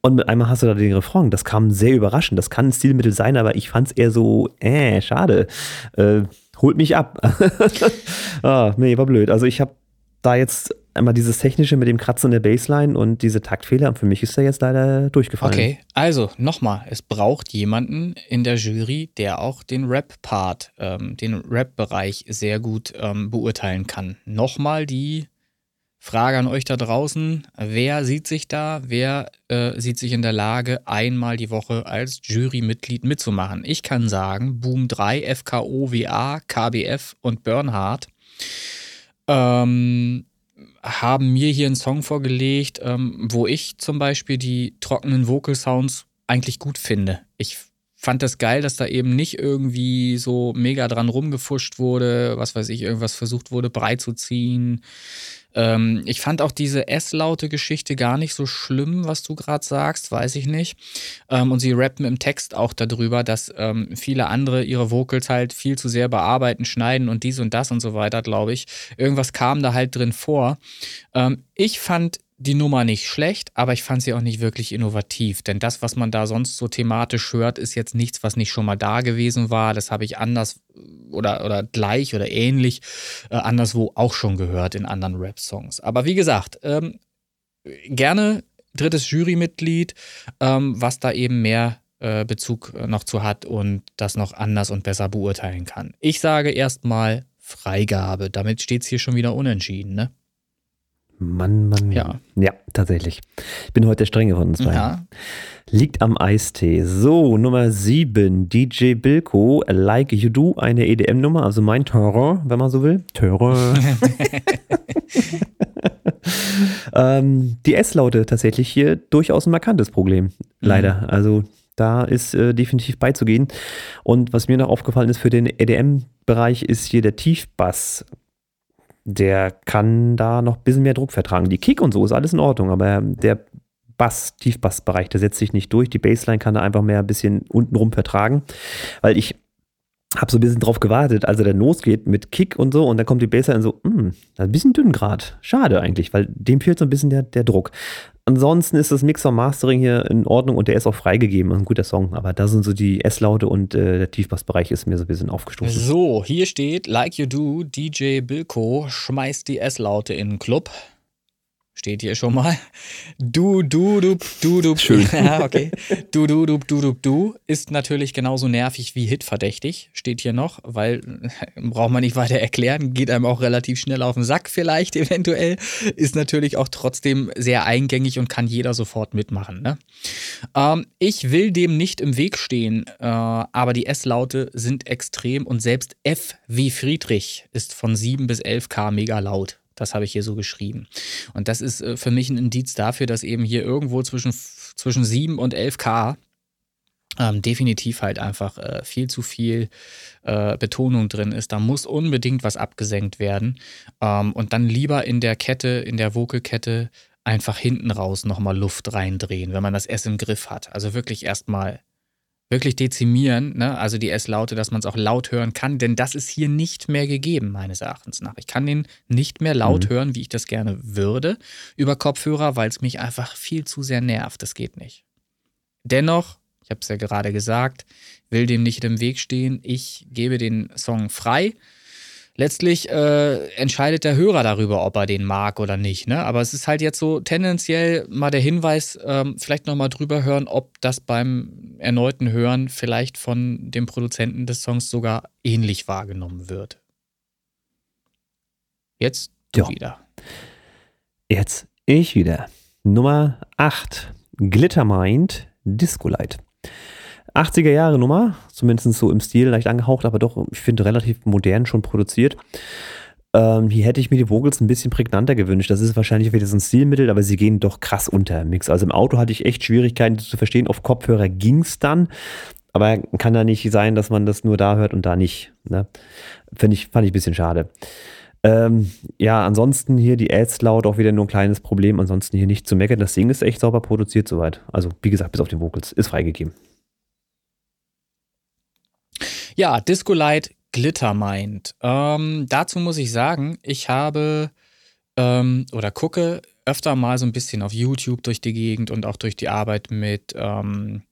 Und mit einmal hast du da den Refrain. Das kam sehr überraschend. Das kann ein Stilmittel sein, aber ich fand es eher so, äh, schade. Äh, holt mich ab. ah, nee, war blöd. Also ich habe da jetzt einmal dieses Technische mit dem Kratzen der Bassline und diese Taktfehler. Und für mich ist der jetzt leider durchgefallen. Okay, also nochmal, es braucht jemanden in der Jury, der auch den Rap-Part, ähm, den Rap-Bereich sehr gut ähm, beurteilen kann. Nochmal die Frage an euch da draußen, wer sieht sich da, wer äh, sieht sich in der Lage, einmal die Woche als Jurymitglied mitzumachen? Ich kann sagen, Boom 3, FKOWA, KBF und Bernhard ähm, haben mir hier einen Song vorgelegt, ähm, wo ich zum Beispiel die trockenen Vocal Sounds eigentlich gut finde. Ich fand das geil, dass da eben nicht irgendwie so mega dran rumgefuscht wurde, was weiß ich, irgendwas versucht wurde, breit zu ziehen. Ähm, ich fand auch diese S-laute Geschichte gar nicht so schlimm, was du gerade sagst, weiß ich nicht. Ähm, und sie rappen im Text auch darüber, dass ähm, viele andere ihre Vocals halt viel zu sehr bearbeiten, schneiden und dies und das und so weiter, glaube ich. Irgendwas kam da halt drin vor. Ähm, ich fand die Nummer nicht schlecht, aber ich fand sie auch nicht wirklich innovativ. Denn das, was man da sonst so thematisch hört, ist jetzt nichts, was nicht schon mal da gewesen war. Das habe ich anders oder, oder gleich oder ähnlich äh, anderswo auch schon gehört in anderen Rap-Songs. Aber wie gesagt, ähm, gerne drittes Jurymitglied, ähm, was da eben mehr äh, Bezug äh, noch zu hat und das noch anders und besser beurteilen kann. Ich sage erstmal Freigabe. Damit steht es hier schon wieder unentschieden, ne? Mann, Mann. Ja. Ja, tatsächlich. Ich bin heute der Strenge von uns beiden. Ja. Liegt am Eistee. So, Nummer 7, DJ Bilko, Like You Do, eine EDM-Nummer, also mein Terrain, wenn man so will. Terrain. ähm, die S-Laute tatsächlich hier durchaus ein markantes Problem, leider. Also da ist äh, definitiv beizugehen. Und was mir noch aufgefallen ist für den EDM-Bereich, ist hier der Tiefbass. Der kann da noch ein bisschen mehr Druck vertragen. Die Kick und so ist alles in Ordnung, aber der Bass, Tiefbassbereich, der setzt sich nicht durch. Die Bassline kann da einfach mehr ein bisschen untenrum vertragen, weil ich habe so ein bisschen drauf gewartet, als er dann losgeht mit Kick und so und dann kommt die Bassline so, hm, ein bisschen dünn grad. Schade eigentlich, weil dem fehlt so ein bisschen der, der Druck. Ansonsten ist das Mixer Mastering hier in Ordnung und der ist auch freigegeben, ein guter Song, aber da sind so die S-Laute und äh, der Tiefbassbereich ist mir so ein bisschen aufgestoßen. So, hier steht, like you do, DJ Bilko schmeißt die S-Laute in den Club. Steht hier schon mal. Du, du, du, du, du. Schön. Ja, okay. Du, du, du, du, du, du ist natürlich genauso nervig wie hitverdächtig, steht hier noch, weil braucht man nicht weiter erklären, geht einem auch relativ schnell auf den Sack vielleicht eventuell, ist natürlich auch trotzdem sehr eingängig und kann jeder sofort mitmachen. Ne? Ähm, ich will dem nicht im Weg stehen, äh, aber die S-Laute sind extrem und selbst F wie Friedrich ist von 7 bis 11 K mega laut. Das habe ich hier so geschrieben. Und das ist äh, für mich ein Indiz dafür, dass eben hier irgendwo zwischen, zwischen 7 und 11 K ähm, definitiv halt einfach äh, viel zu viel äh, Betonung drin ist. Da muss unbedingt was abgesenkt werden. Ähm, und dann lieber in der Kette, in der Vocalkette einfach hinten raus nochmal Luft reindrehen, wenn man das S im Griff hat. Also wirklich erstmal wirklich dezimieren, ne? also die S-Laute, dass man es auch laut hören kann, denn das ist hier nicht mehr gegeben, meines Erachtens nach. Ich kann den nicht mehr laut mhm. hören, wie ich das gerne würde, über Kopfhörer, weil es mich einfach viel zu sehr nervt. Das geht nicht. Dennoch, ich habe es ja gerade gesagt, will dem nicht im Weg stehen. Ich gebe den Song frei letztlich äh, entscheidet der Hörer darüber, ob er den mag oder nicht. Ne? Aber es ist halt jetzt so tendenziell mal der Hinweis, ähm, vielleicht nochmal drüber hören, ob das beim erneuten Hören vielleicht von dem Produzenten des Songs sogar ähnlich wahrgenommen wird. Jetzt du ja. wieder. Jetzt ich wieder. Nummer 8. Glittermind Disco Light. 80er Jahre Nummer, zumindest so im Stil, leicht angehaucht, aber doch, ich finde, relativ modern schon produziert. Ähm, hier hätte ich mir die Vocals ein bisschen prägnanter gewünscht. Das ist wahrscheinlich wieder so ein Stilmittel, aber sie gehen doch krass unter im Mix. Also im Auto hatte ich echt Schwierigkeiten zu verstehen. Auf Kopfhörer ging es dann, aber kann da nicht sein, dass man das nur da hört und da nicht. Ne? Finde ich, fand ich ein bisschen schade. Ähm, ja, ansonsten hier die Ads laut auch wieder nur ein kleines Problem. Ansonsten hier nicht zu meckern. Das Ding ist echt sauber produziert soweit. Also, wie gesagt, bis auf die Vocals. Ist freigegeben. Ja, Disco Light Glittermind. Ähm, dazu muss ich sagen, ich habe ähm, oder gucke öfter mal so ein bisschen auf YouTube durch die Gegend und auch durch die Arbeit mit ähm,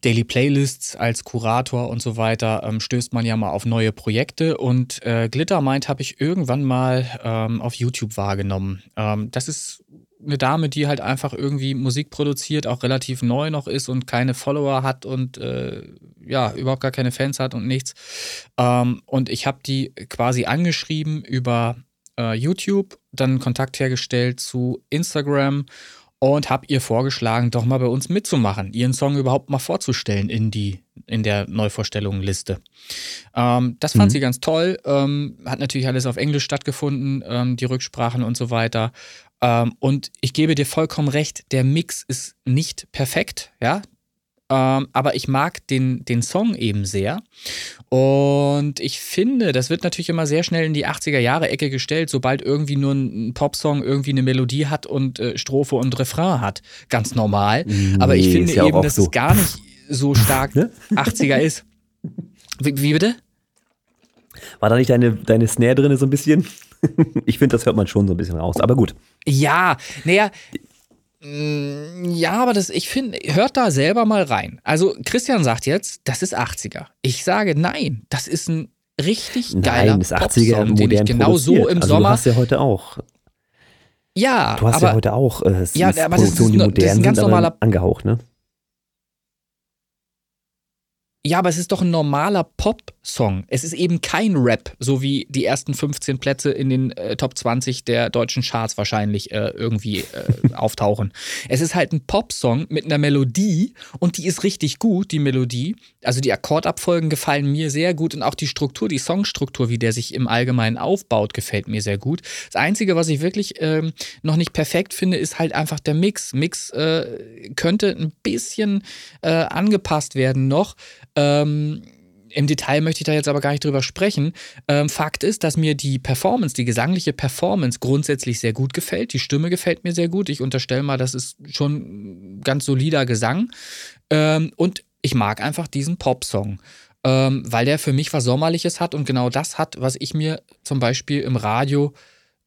Daily Playlists als Kurator und so weiter ähm, stößt man ja mal auf neue Projekte und äh, Glittermind habe ich irgendwann mal ähm, auf YouTube wahrgenommen. Ähm, das ist eine Dame, die halt einfach irgendwie Musik produziert, auch relativ neu noch ist und keine Follower hat und äh, ja, überhaupt gar keine Fans hat und nichts. Ähm, und ich habe die quasi angeschrieben über äh, YouTube, dann Kontakt hergestellt zu Instagram und habe ihr vorgeschlagen, doch mal bei uns mitzumachen, ihren Song überhaupt mal vorzustellen in die in der Neuvorstellungenliste. Ähm, das fand mhm. sie ganz toll. Ähm, hat natürlich alles auf Englisch stattgefunden, ähm, die Rücksprachen und so weiter. Ähm, und ich gebe dir vollkommen recht, der Mix ist nicht perfekt, ja. Ähm, aber ich mag den, den Song eben sehr. Und ich finde, das wird natürlich immer sehr schnell in die 80er-Jahre-Ecke gestellt, sobald irgendwie nur ein Popsong irgendwie eine Melodie hat und äh, Strophe und Refrain hat. Ganz normal. Nee, aber ich finde ja eben, dass so. es gar nicht so stark 80er ist. Wie, wie, bitte? War da nicht deine, deine Snare drin so ein bisschen? ich finde, das hört man schon so ein bisschen raus. Aber gut. Ja, naja, mm, ja, aber das, ich finde, hört da selber mal rein. Also Christian sagt jetzt, das ist 80er. Ich sage, nein, das ist ein richtig geiler nein, das 80er Popsong, den ich genau so im also Sommer. Du hast ja heute auch. Ja, du hast aber, ja heute auch äh, ja, aber Produktionen, das ist, die modern das ist ein ganz normaler angehaucht, ne? Ja, aber es ist doch ein normaler Pop-Song. Es ist eben kein Rap, so wie die ersten 15 Plätze in den äh, Top 20 der deutschen Charts wahrscheinlich äh, irgendwie äh, auftauchen. Es ist halt ein Pop-Song mit einer Melodie und die ist richtig gut, die Melodie. Also die Akkordabfolgen gefallen mir sehr gut und auch die Struktur, die Songstruktur, wie der sich im Allgemeinen aufbaut, gefällt mir sehr gut. Das Einzige, was ich wirklich ähm, noch nicht perfekt finde, ist halt einfach der Mix. Mix äh, könnte ein bisschen äh, angepasst werden noch. Ähm, im Detail möchte ich da jetzt aber gar nicht drüber sprechen. Ähm, Fakt ist, dass mir die Performance, die gesangliche Performance grundsätzlich sehr gut gefällt. Die Stimme gefällt mir sehr gut. Ich unterstelle mal, das ist schon ganz solider Gesang. Ähm, und ich mag einfach diesen Pop-Song, ähm, weil der für mich was Sommerliches hat und genau das hat, was ich mir zum Beispiel im Radio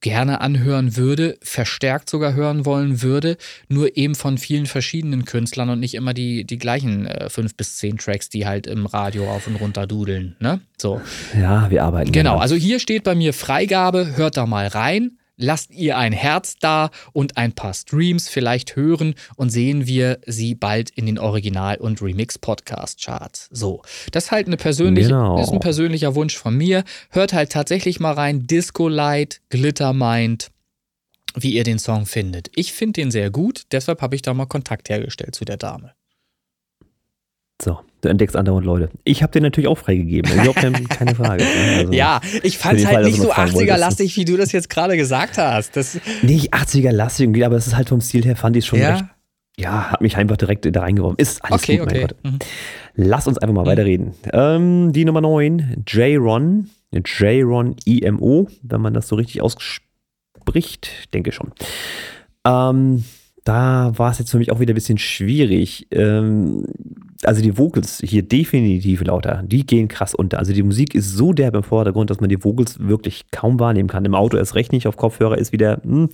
gerne anhören würde, verstärkt sogar hören wollen würde, nur eben von vielen verschiedenen Künstlern und nicht immer die, die gleichen äh, fünf bis zehn Tracks, die halt im Radio auf und runter dudeln. Ne? So. Ja, wir arbeiten. Genau, also hier steht bei mir Freigabe, hört da mal rein. Lasst ihr ein Herz da und ein paar Streams vielleicht hören und sehen wir sie bald in den Original- und Remix-Podcast-Charts. So, das ist halt eine persönliche, Genau. ist ein persönlicher Wunsch von mir. Hört halt tatsächlich mal rein, Disco Light, Glitter Mind, wie ihr den Song findet. Ich finde den sehr gut, deshalb habe ich da mal Kontakt hergestellt zu der Dame. So, du entdeckst andauernd Leute. Ich habe den natürlich auch freigegeben. Überhaupt keine, keine Frage. Also, Ja, ich fand es halt Fall, nicht so noch fragen wolltest. 80er-lastig, wie du das jetzt gerade gesagt hast. Das, Nicht 80er-lastig irgendwie, aber es ist halt vom Stil her, fand ich schon recht. ja, Ja, hat mich einfach direkt da reingeworfen. Ist alles okay, gut, mein okay. Gott. Mhm. Lass uns einfach mal weiterreden. Ähm, die Nummer 9, J-Ron. J-Ron IMO, wenn man das so richtig ausspricht, denke schon. Ähm, da war es jetzt für mich auch wieder ein bisschen schwierig. Ähm, also die Vocals hier definitiv lauter, die gehen krass unter. Also die Musik ist so derb im Vordergrund, dass man die Vocals wirklich kaum wahrnehmen kann. Im Auto erst recht nicht, auf Kopfhörer ist wieder hm,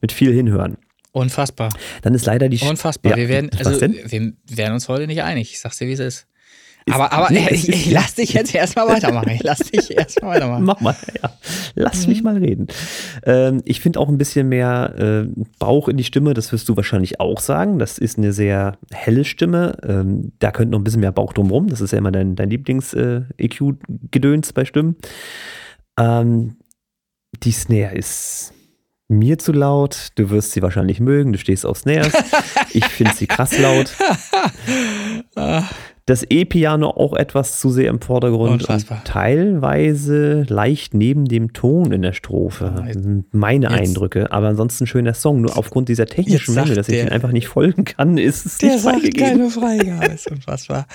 mit viel hinhören. Unfassbar. Dann ist leider die Unfassbar. Ja, wir werden, also, wir werden uns heute nicht einig. Ich sag's dir, wie es ist. Aber aber nee, ich, ich lass dich jetzt erstmal weitermachen. Ich lass dich erstmal weitermachen. Mach mal, ja. Lass Mhm. mich mal reden. Ähm, ich finde auch ein bisschen mehr äh, Bauch in die Stimme, das wirst du wahrscheinlich auch sagen. Das ist eine sehr helle Stimme. Ähm, da könnte noch ein bisschen mehr Bauch drumrum. Das ist ja immer dein, dein Lieblings-EQ-Gedöns bei Stimmen. Ähm, die Snare ist mir zu laut. Du wirst sie wahrscheinlich mögen. Du stehst auf Snares. Ich finde sie krass laut. Das E-Piano auch etwas zu sehr im Vordergrund Unfassbar. und teilweise leicht neben dem Ton in der Strophe. Ah, Meine jetzt- Eindrücke. Aber ansonsten schöner Song. Nur aufgrund dieser technischen Mängel, dass ich den einfach nicht folgen kann, ist es Der nicht sagt freigegeben. keine Freigabe. Ist unfassbar.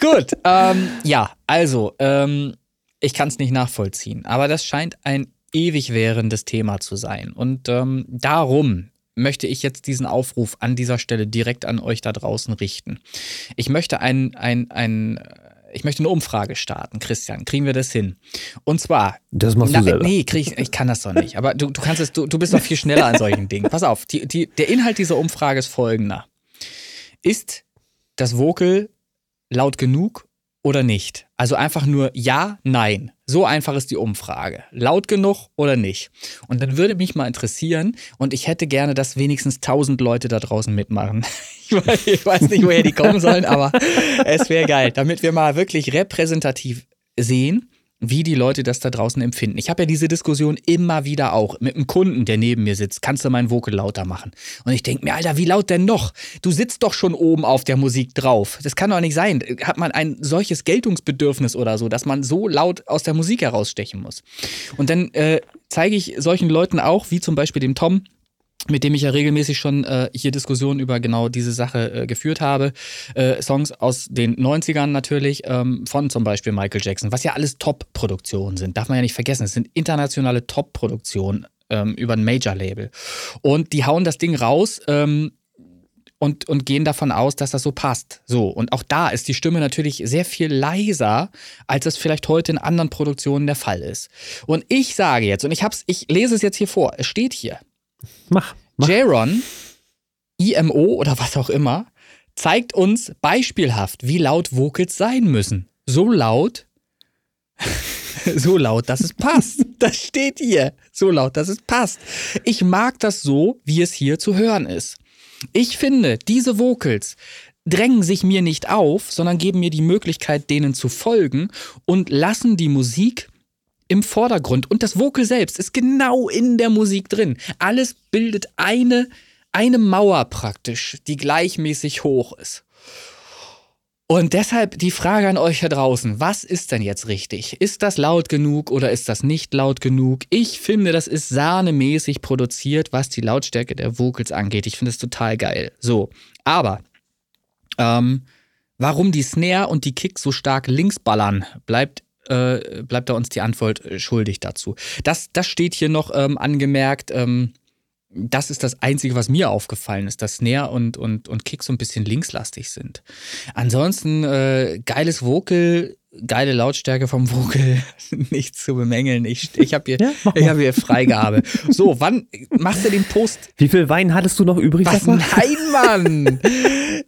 Gut. Ähm, ja, also, ähm, ich kann es nicht nachvollziehen. Aber das scheint ein ewig währendes Thema zu sein. Und ähm, darum möchte ich jetzt diesen Aufruf an dieser Stelle direkt an euch da draußen richten. Ich möchte ein, ein, ein, ich möchte eine Umfrage starten. Christian, kriegen wir das hin? Und zwar, Das machst na, du selber. Nee, krieg ich, ich kann das doch nicht. Aber du, du kannst es, du, du bist doch viel schneller an solchen Dingen. Pass auf, die, die, der Inhalt dieser Umfrage ist folgender. Ist das Vocal laut genug oder nicht? Also einfach nur ja, nein. So einfach ist die Umfrage. Laut genug oder nicht? Und dann würde mich mal interessieren, und ich hätte gerne, dass wenigstens 1000 Leute da draußen mitmachen. Ich weiß nicht, woher die kommen sollen, aber es wäre geil, damit wir mal wirklich repräsentativ sehen, wie die Leute das da draußen empfinden. Ich habe ja diese Diskussion immer wieder auch mit einem Kunden, der neben mir sitzt. Kannst du mein Vocal lauter machen? Und ich denke mir, Alter, wie laut denn noch? Du sitzt doch schon oben auf der Musik drauf. Das kann doch nicht sein. Hat man ein solches Geltungsbedürfnis oder so, dass man so laut aus der Musik herausstechen muss? Und dann äh, zeige ich solchen Leuten auch, wie zum Beispiel dem Tom, mit dem ich ja regelmäßig schon äh, hier Diskussionen über genau diese Sache äh, geführt habe. Äh, Songs aus den 90ern natürlich, ähm, von zum Beispiel Michael Jackson, was ja alles Top-Produktionen sind, darf man ja nicht vergessen. Es sind internationale Top-Produktionen ähm, über ein Major-Label. Und die hauen das Ding raus. Ähm, und, und gehen davon aus, dass das so passt. So, und auch da ist die Stimme natürlich sehr viel leiser, als es vielleicht heute in anderen Produktionen der Fall ist. Und ich sage jetzt, und ich hab's, ich lese es jetzt hier vor, es steht hier, Mach, mach. Jaron, IMO oder was auch immer, zeigt uns beispielhaft, wie laut Vocals sein müssen. So laut, so laut, dass es passt. Das steht hier. So laut, dass es passt. Ich mag das so, wie es hier zu hören ist. Ich finde, diese Vocals drängen sich mir nicht auf, sondern geben mir die Möglichkeit, denen zu folgen und lassen die Musik im Vordergrund. Und das Vocal selbst ist genau in der Musik drin. Alles bildet eine, eine Mauer praktisch, die gleichmäßig hoch ist. Und deshalb die Frage an euch da draußen, was ist denn jetzt richtig? Ist das laut genug oder ist das nicht laut genug? Ich finde, das ist sahnemäßig produziert, was die Lautstärke der Vocals angeht. Ich finde es total geil. So, aber ähm, warum die Snare und die Kicks so stark links ballern, bleibt äh, bleibt da uns die Antwort äh, schuldig dazu. Das, das steht hier noch ähm, angemerkt. Ähm, das ist das Einzige, was mir aufgefallen ist, dass Snare und, und, und Kick so ein bisschen linkslastig sind. Ansonsten äh, geiles Vocal, geile Lautstärke vom Vocal, nichts zu bemängeln. Ich, ich habe hier, Ja, ich hab hier Freigabe. So, wann machst du den Post? Wie viel Wein hattest du noch übrig? Was? Nein, Mann!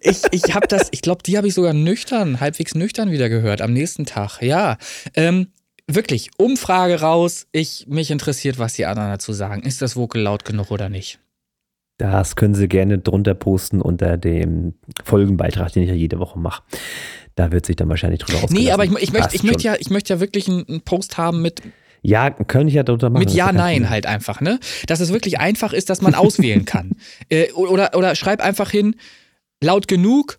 Ich, ich habe das, ich glaube, die habe ich sogar nüchtern, halbwegs nüchtern wieder gehört am nächsten Tag. Ja. Ähm, wirklich, Umfrage raus. Ich, mich interessiert, was die anderen dazu sagen. Ist das Vocal laut genug oder nicht? Das können Sie gerne drunter posten unter dem Folgenbeitrag, den ich ja jede Woche mache. Da wird sich dann wahrscheinlich drüber ausgelassen. Nee, aber ich, ich, möchte, ich, möchte ja, ich möchte ja wirklich einen, Post haben mit, Ja, könnte ich ja drunter machen. mit Ja, Nein halt einfach, ne? Dass es wirklich einfach ist, dass man auswählen kann. Äh, oder, oder schreib einfach hin, laut genug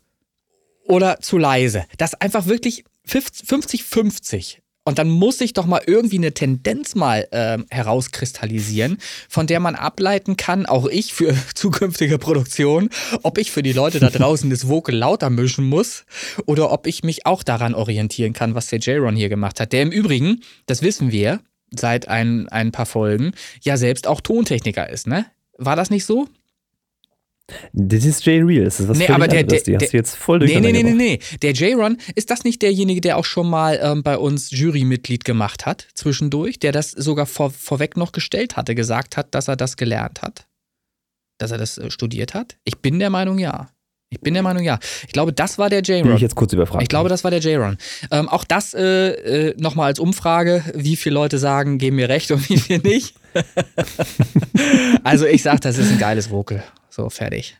oder zu leise. Das einfach wirklich 50-50. Und dann muss sich doch mal irgendwie eine Tendenz mal ähm, herauskristallisieren, von der man ableiten kann, auch ich für zukünftige Produktion, ob ich für die Leute da draußen das Vocal lauter mischen muss oder ob ich mich auch daran orientieren kann, was der J-Ron hier gemacht hat. Der im Übrigen, das wissen wir seit ein, ein paar Folgen, ja selbst auch Tontechniker ist, ne? War das nicht so? Das ist Jay Real, das ist was Nee, aber der- anderes. der- Die hast der- du jetzt voll Nee, nee, nee, nee, nee. Der J-Ron, ist das nicht derjenige, der auch schon mal ähm, bei uns Jurymitglied gemacht hat, zwischendurch, der das sogar vor, vorweg noch gestellt hatte, gesagt hat, dass er das gelernt hat? Dass er das äh, studiert hat? Ich bin der Meinung, ja. Ich bin der Meinung, ja. Ich glaube, das war der Bin J-Ron. ich jetzt kurz überfragt. Ich glaube, das war der J-Ron. Ähm, auch das äh, äh, nochmal als Umfrage, wie viele Leute sagen, geben mir recht und wie viele nicht. also ich sag, das ist ein geiles Vocal. So, fertig.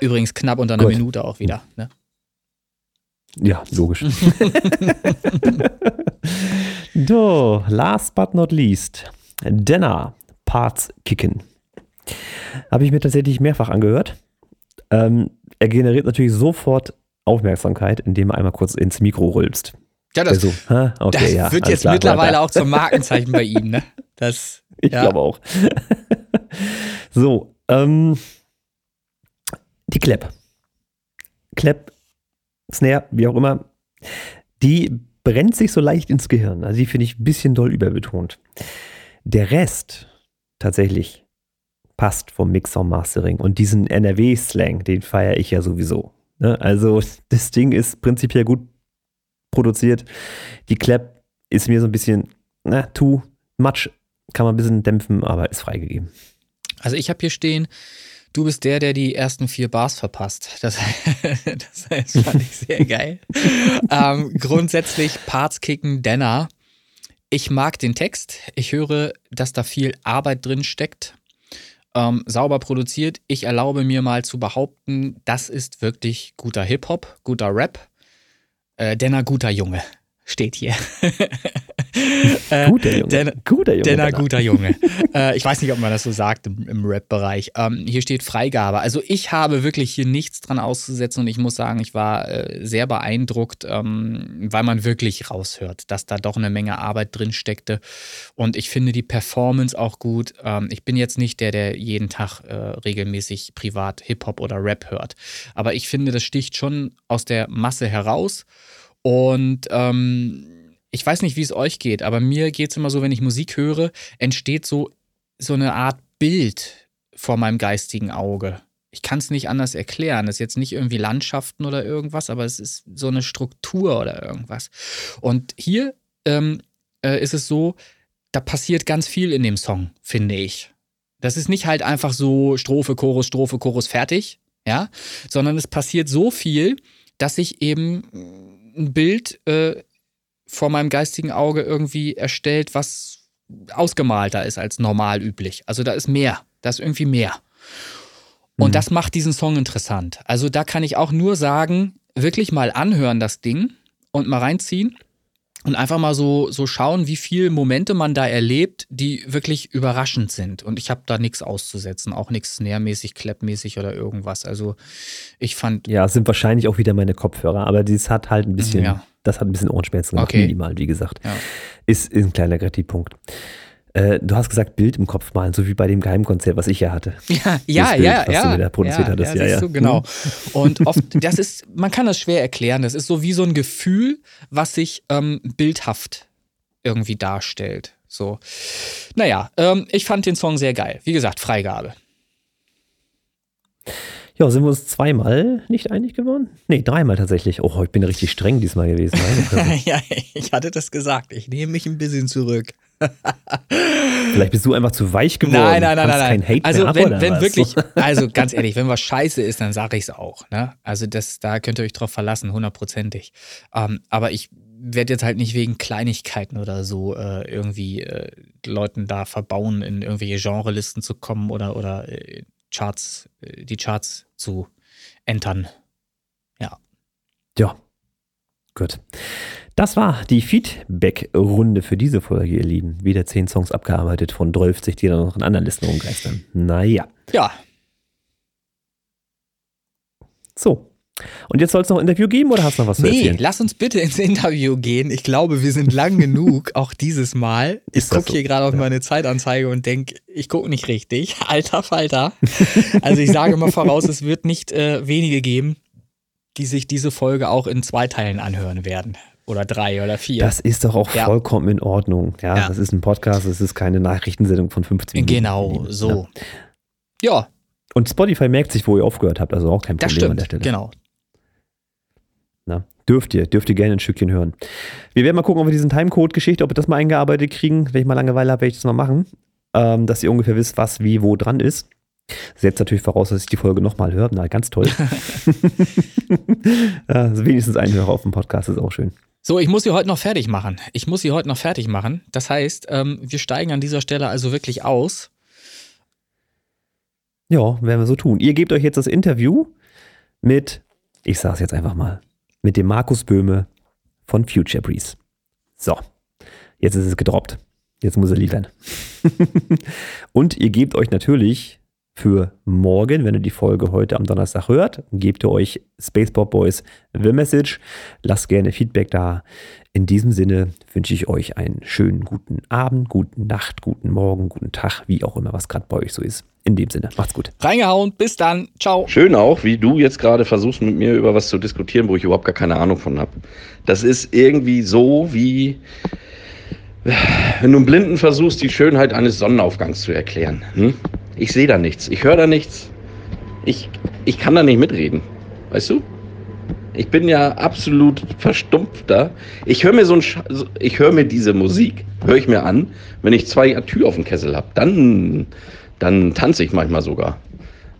Übrigens knapp unter einer Gut. Minute auch wieder. Ne? Ja, logisch. so, last but not least. Denner, Parts Kicken. Habe ich mir tatsächlich mehrfach angehört. Ähm, er generiert natürlich sofort Aufmerksamkeit, indem er einmal kurz ins Mikro rülpst. Ja, das, Also, okay, das ja, wird jetzt klar, mittlerweile weiter. auch zum Markenzeichen bei ihm, ne? Das, Ich ja. glaube auch. so, ähm, die Clap. Clap, Snare, wie auch immer, die brennt sich so leicht ins Gehirn. Also die finde ich ein bisschen doll überbetont. Der Rest tatsächlich passt vom Mixer und Mastering. Und diesen NRW-Slang, den feiere ich ja sowieso. Ne? Also das Ding ist prinzipiell gut produziert. Die Clap ist mir so ein bisschen, na, too much kann man ein bisschen dämpfen, aber ist freigegeben. Also ich habe hier stehen, du bist der, der die ersten vier Bars verpasst. Das, das, das fand ich sehr geil. ähm, grundsätzlich Parts kicken, Denner. Ich mag den Text. Ich höre, dass da viel Arbeit drin steckt. Ähm, sauber produziert. Ich erlaube mir mal zu behaupten, das ist wirklich guter Hip-Hop, guter Rap. Äh, Denner, guter Junge. Steht hier. Äh, Guter Junge. Denner, guter Junge. Denner, Denner. guter Junge. äh, ich weiß nicht, ob man das so sagt im, im Rap-Bereich. Ähm, hier steht Freigabe. Also ich habe wirklich hier nichts dran auszusetzen und ich muss sagen, ich war äh, sehr beeindruckt, ähm, weil man wirklich raushört, dass da doch eine Menge Arbeit drin steckte. Und ich finde die Performance auch gut. Ähm, ich bin jetzt nicht der, der jeden Tag äh, regelmäßig privat Hip-Hop oder Rap hört. Aber ich finde, das sticht schon aus der Masse heraus. Und ähm, ich weiß nicht, wie es euch geht, aber mir geht es immer so, wenn ich Musik höre, entsteht so, so eine Art Bild vor meinem geistigen Auge. Ich kann es nicht anders erklären. Das ist jetzt nicht irgendwie Landschaften oder irgendwas, aber es ist so eine Struktur oder irgendwas. Und hier ähm, äh, ist es so, da passiert ganz viel in dem Song, finde ich. Das ist nicht halt einfach so Strophe, Chorus, Strophe, Chorus, fertig, ja, sondern es passiert so viel, dass ich eben ein Bild äh, vor meinem geistigen Auge irgendwie erstellt, was ausgemalter ist als normal üblich. Also da ist mehr, da ist irgendwie mehr. Und Mhm. das macht diesen Song interessant. Also da kann ich auch nur sagen, wirklich mal anhören das Ding und mal reinziehen und einfach mal so, so schauen, wie viele Momente man da erlebt, die wirklich überraschend sind. Und ich habe da nichts auszusetzen, auch nichts snare-mäßig, clap-mäßig oder irgendwas. Also ich fand, Ja, es sind wahrscheinlich auch wieder meine Kopfhörer, aber das hat halt ein bisschen, Ja. das hat ein bisschen Ohrenschmerzen gemacht, Okay. minimal, wie gesagt. Ja. Ist, ist ein kleiner Kritikpunkt. Äh, du hast gesagt, Bild im Kopf malen, so wie bei dem Geheimkonzert, was ich ja hatte. Ja, ja, Bild, ja, was ja. du mir da produziert ja, hattest, ja, ja, ja. Du, genau. Und oft, das ist, man kann das schwer erklären. Das ist so wie so ein Gefühl, was sich ähm, bildhaft irgendwie darstellt. So. Naja, ähm, ich fand den Song sehr geil. Wie gesagt, Freigabe. Ja, sind wir uns zweimal nicht einig geworden? Nee, dreimal tatsächlich. Oh, ich bin richtig streng diesmal gewesen. Ja, ich hatte das gesagt. Ich nehme mich ein bisschen zurück. Vielleicht bist du einfach zu weich geworden. Nein, nein, nein, Kannst nein, nein. Kein Hate Also mehr wenn, wenn was? wirklich, also ganz ehrlich, wenn was scheiße ist, dann sage ich es auch. Ne? Also das, da könnt ihr euch drauf verlassen, hundertprozentig. Ähm, aber ich werde jetzt halt nicht wegen Kleinigkeiten oder so äh, irgendwie äh, Leuten da verbauen, in irgendwelche Genrelisten zu kommen oder, oder äh, Charts, äh, die Charts zu entern. Ja. Ja. Gut. Das war die Feedback-Runde für diese Folge, ihr Lieben. Wieder zehn Songs abgearbeitet von 12, die dann noch in anderen Listen rumgeistern. Naja. Ja. So. Und jetzt soll es noch ein Interview geben oder hast du noch was zu Nee, erzählen? lass uns bitte ins Interview gehen. Ich glaube, wir sind lang genug, auch dieses Mal. Ich gucke so? hier gerade auf Ja. meine Zeitanzeige und denke, ich gucke nicht richtig. Alter Falter. Also ich sage mal voraus, es wird nicht äh, wenige geben, die sich diese Folge auch in zwei Teilen anhören werden. Oder drei oder vier. Das ist doch auch Ja. vollkommen in Ordnung. Ja, Ja. das ist ein Podcast, das ist keine Nachrichtensendung von 15 Minuten. genau, so. Ja, Und Spotify merkt sich, wo ihr aufgehört habt, also auch kein das Problem an der stimmt. Stelle. Genau. Na, dürft ihr, dürft ihr gerne ein Stückchen hören. Wir werden mal gucken, ob wir diesen Timecode-Geschichte, ob wir das mal eingearbeitet kriegen. Wenn ich mal Langeweile habe, werde ich das mal machen. Ähm, dass ihr ungefähr wisst, was wie wo dran ist. Setzt natürlich voraus, dass ich die Folge nochmal höre. Na, ganz toll. ja, also wenigstens ein Hörer auf dem Podcast ist auch schön. So, ich muss sie heute noch fertig machen. Ich muss sie heute noch fertig machen. Das heißt, ähm, wir steigen an dieser Stelle also wirklich aus. Ja, werden wir so tun. Ihr gebt euch jetzt das Interview mit, ich sage es jetzt einfach mal, mit dem Markus Böhme von Future Breeze. So, jetzt ist es gedroppt. Jetzt muss er liefern. Und ihr gebt euch natürlich für morgen, wenn ihr die Folge heute am Donnerstag hört, gebt ihr euch Spaceport Boys The Message. Lasst gerne Feedback da. In diesem Sinne wünsche ich euch einen schönen guten Abend, guten Nacht, guten Morgen, guten Tag, wie auch immer, was gerade bei euch so ist. In dem Sinne, macht's gut. Reingehauen, bis dann. Ciao. Schön auch, wie du jetzt gerade versuchst, mit mir über was zu diskutieren, wo ich überhaupt gar keine Ahnung von habe. Das ist irgendwie so, wie wenn du einem Blinden versuchst, die Schönheit eines Sonnenaufgangs zu erklären. Hm? Ich sehe da nichts, ich höre da nichts. Ich, ich kann da nicht mitreden. Weißt du? Ich bin ja absolut verstumpft da. Ich höre mir so ein Sch ich höre mir diese Musik, höre ich mir an, wenn ich zwei Atü auf dem Kessel habe. Dann, dann tanze ich manchmal sogar.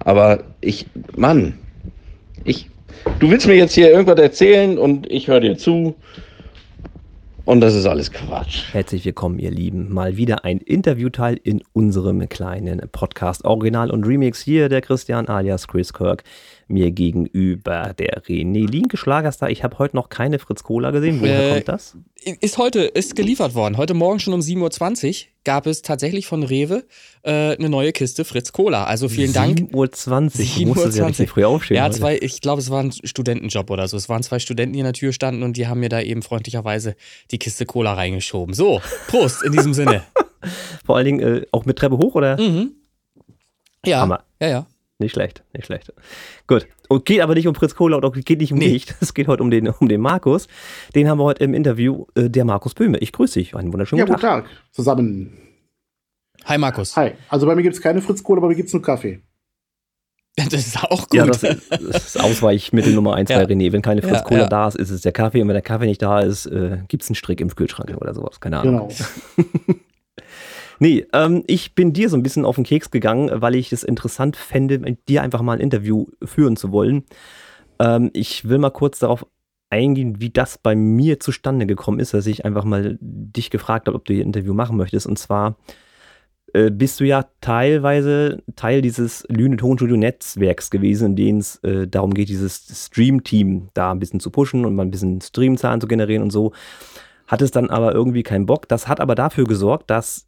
Aber ich, Mann, ich, du willst mir jetzt hier irgendwas erzählen und ich höre dir zu. Und das ist alles Quatsch. Herzlich willkommen, ihr Lieben. Mal wieder ein Interviewteil in unserem kleinen Podcast Original und Remix. Hier der Christian alias Chris Kirk. Mir gegenüber der René Linke Schlagerstar. Ich habe heute noch keine Fritz Cola gesehen. Woher Äh, kommt das? Ist heute, ist geliefert worden. Heute Morgen schon um 7.20 Uhr gab es tatsächlich von Rewe äh, eine neue Kiste Fritz Cola. Also vielen Dank. 7.20 Uhr. Du musstest ja 7:20. richtig früh aufstehen. Ja, zwei, ich glaube, es war ein Studentenjob oder so. Es waren zwei Studenten, die in der Tür standen und die haben mir da eben freundlicherweise die Kiste Cola reingeschoben. So, Prost in diesem Sinne. Vor allen Dingen äh, auch mit Treppe hoch, oder? Mhm. Ja, Hammer. ja, ja. Nicht schlecht, nicht schlecht. Gut. Und geht aber nicht um Fritz Kohler und auch geht nicht um Nee. dich. Es geht heute um den, um den Markus. Den haben wir heute im Interview, äh, der Markus Böhme. Ich grüße dich. Einen wunderschönen Ja, guten Tag. Tag zusammen. Hi Markus. Hi. Also bei mir gibt es keine Fritz-Kohle, bei mir gibt es nur Kaffee. Das ist auch gut. Ja, das ist, das ist Ausweichmittel Nummer eins Ja. bei René. Wenn keine Fritz Ja, Cola ja. da ist, ist es der Kaffee. Und wenn der Kaffee nicht da ist, äh, gibt es einen Strick im Kühlschrank oder sowas. Keine Ahnung. Genau. Nee, ähm, ich bin dir so ein bisschen auf den Keks gegangen, weil ich es interessant fände, mit dir einfach mal ein Interview führen zu wollen. Ähm, ich will mal kurz darauf eingehen, wie das bei mir zustande gekommen ist, dass ich einfach mal dich gefragt habe, ob du hier ein Interview machen möchtest. Und zwar äh, bist du ja teilweise Teil dieses Lüne Tonstudio Netzwerks gewesen, in dem es äh, darum geht, dieses Stream-Team da ein bisschen zu pushen und mal ein bisschen Streamzahlen zu generieren und so. Hattest dann aber irgendwie keinen Bock. Das hat aber dafür gesorgt, dass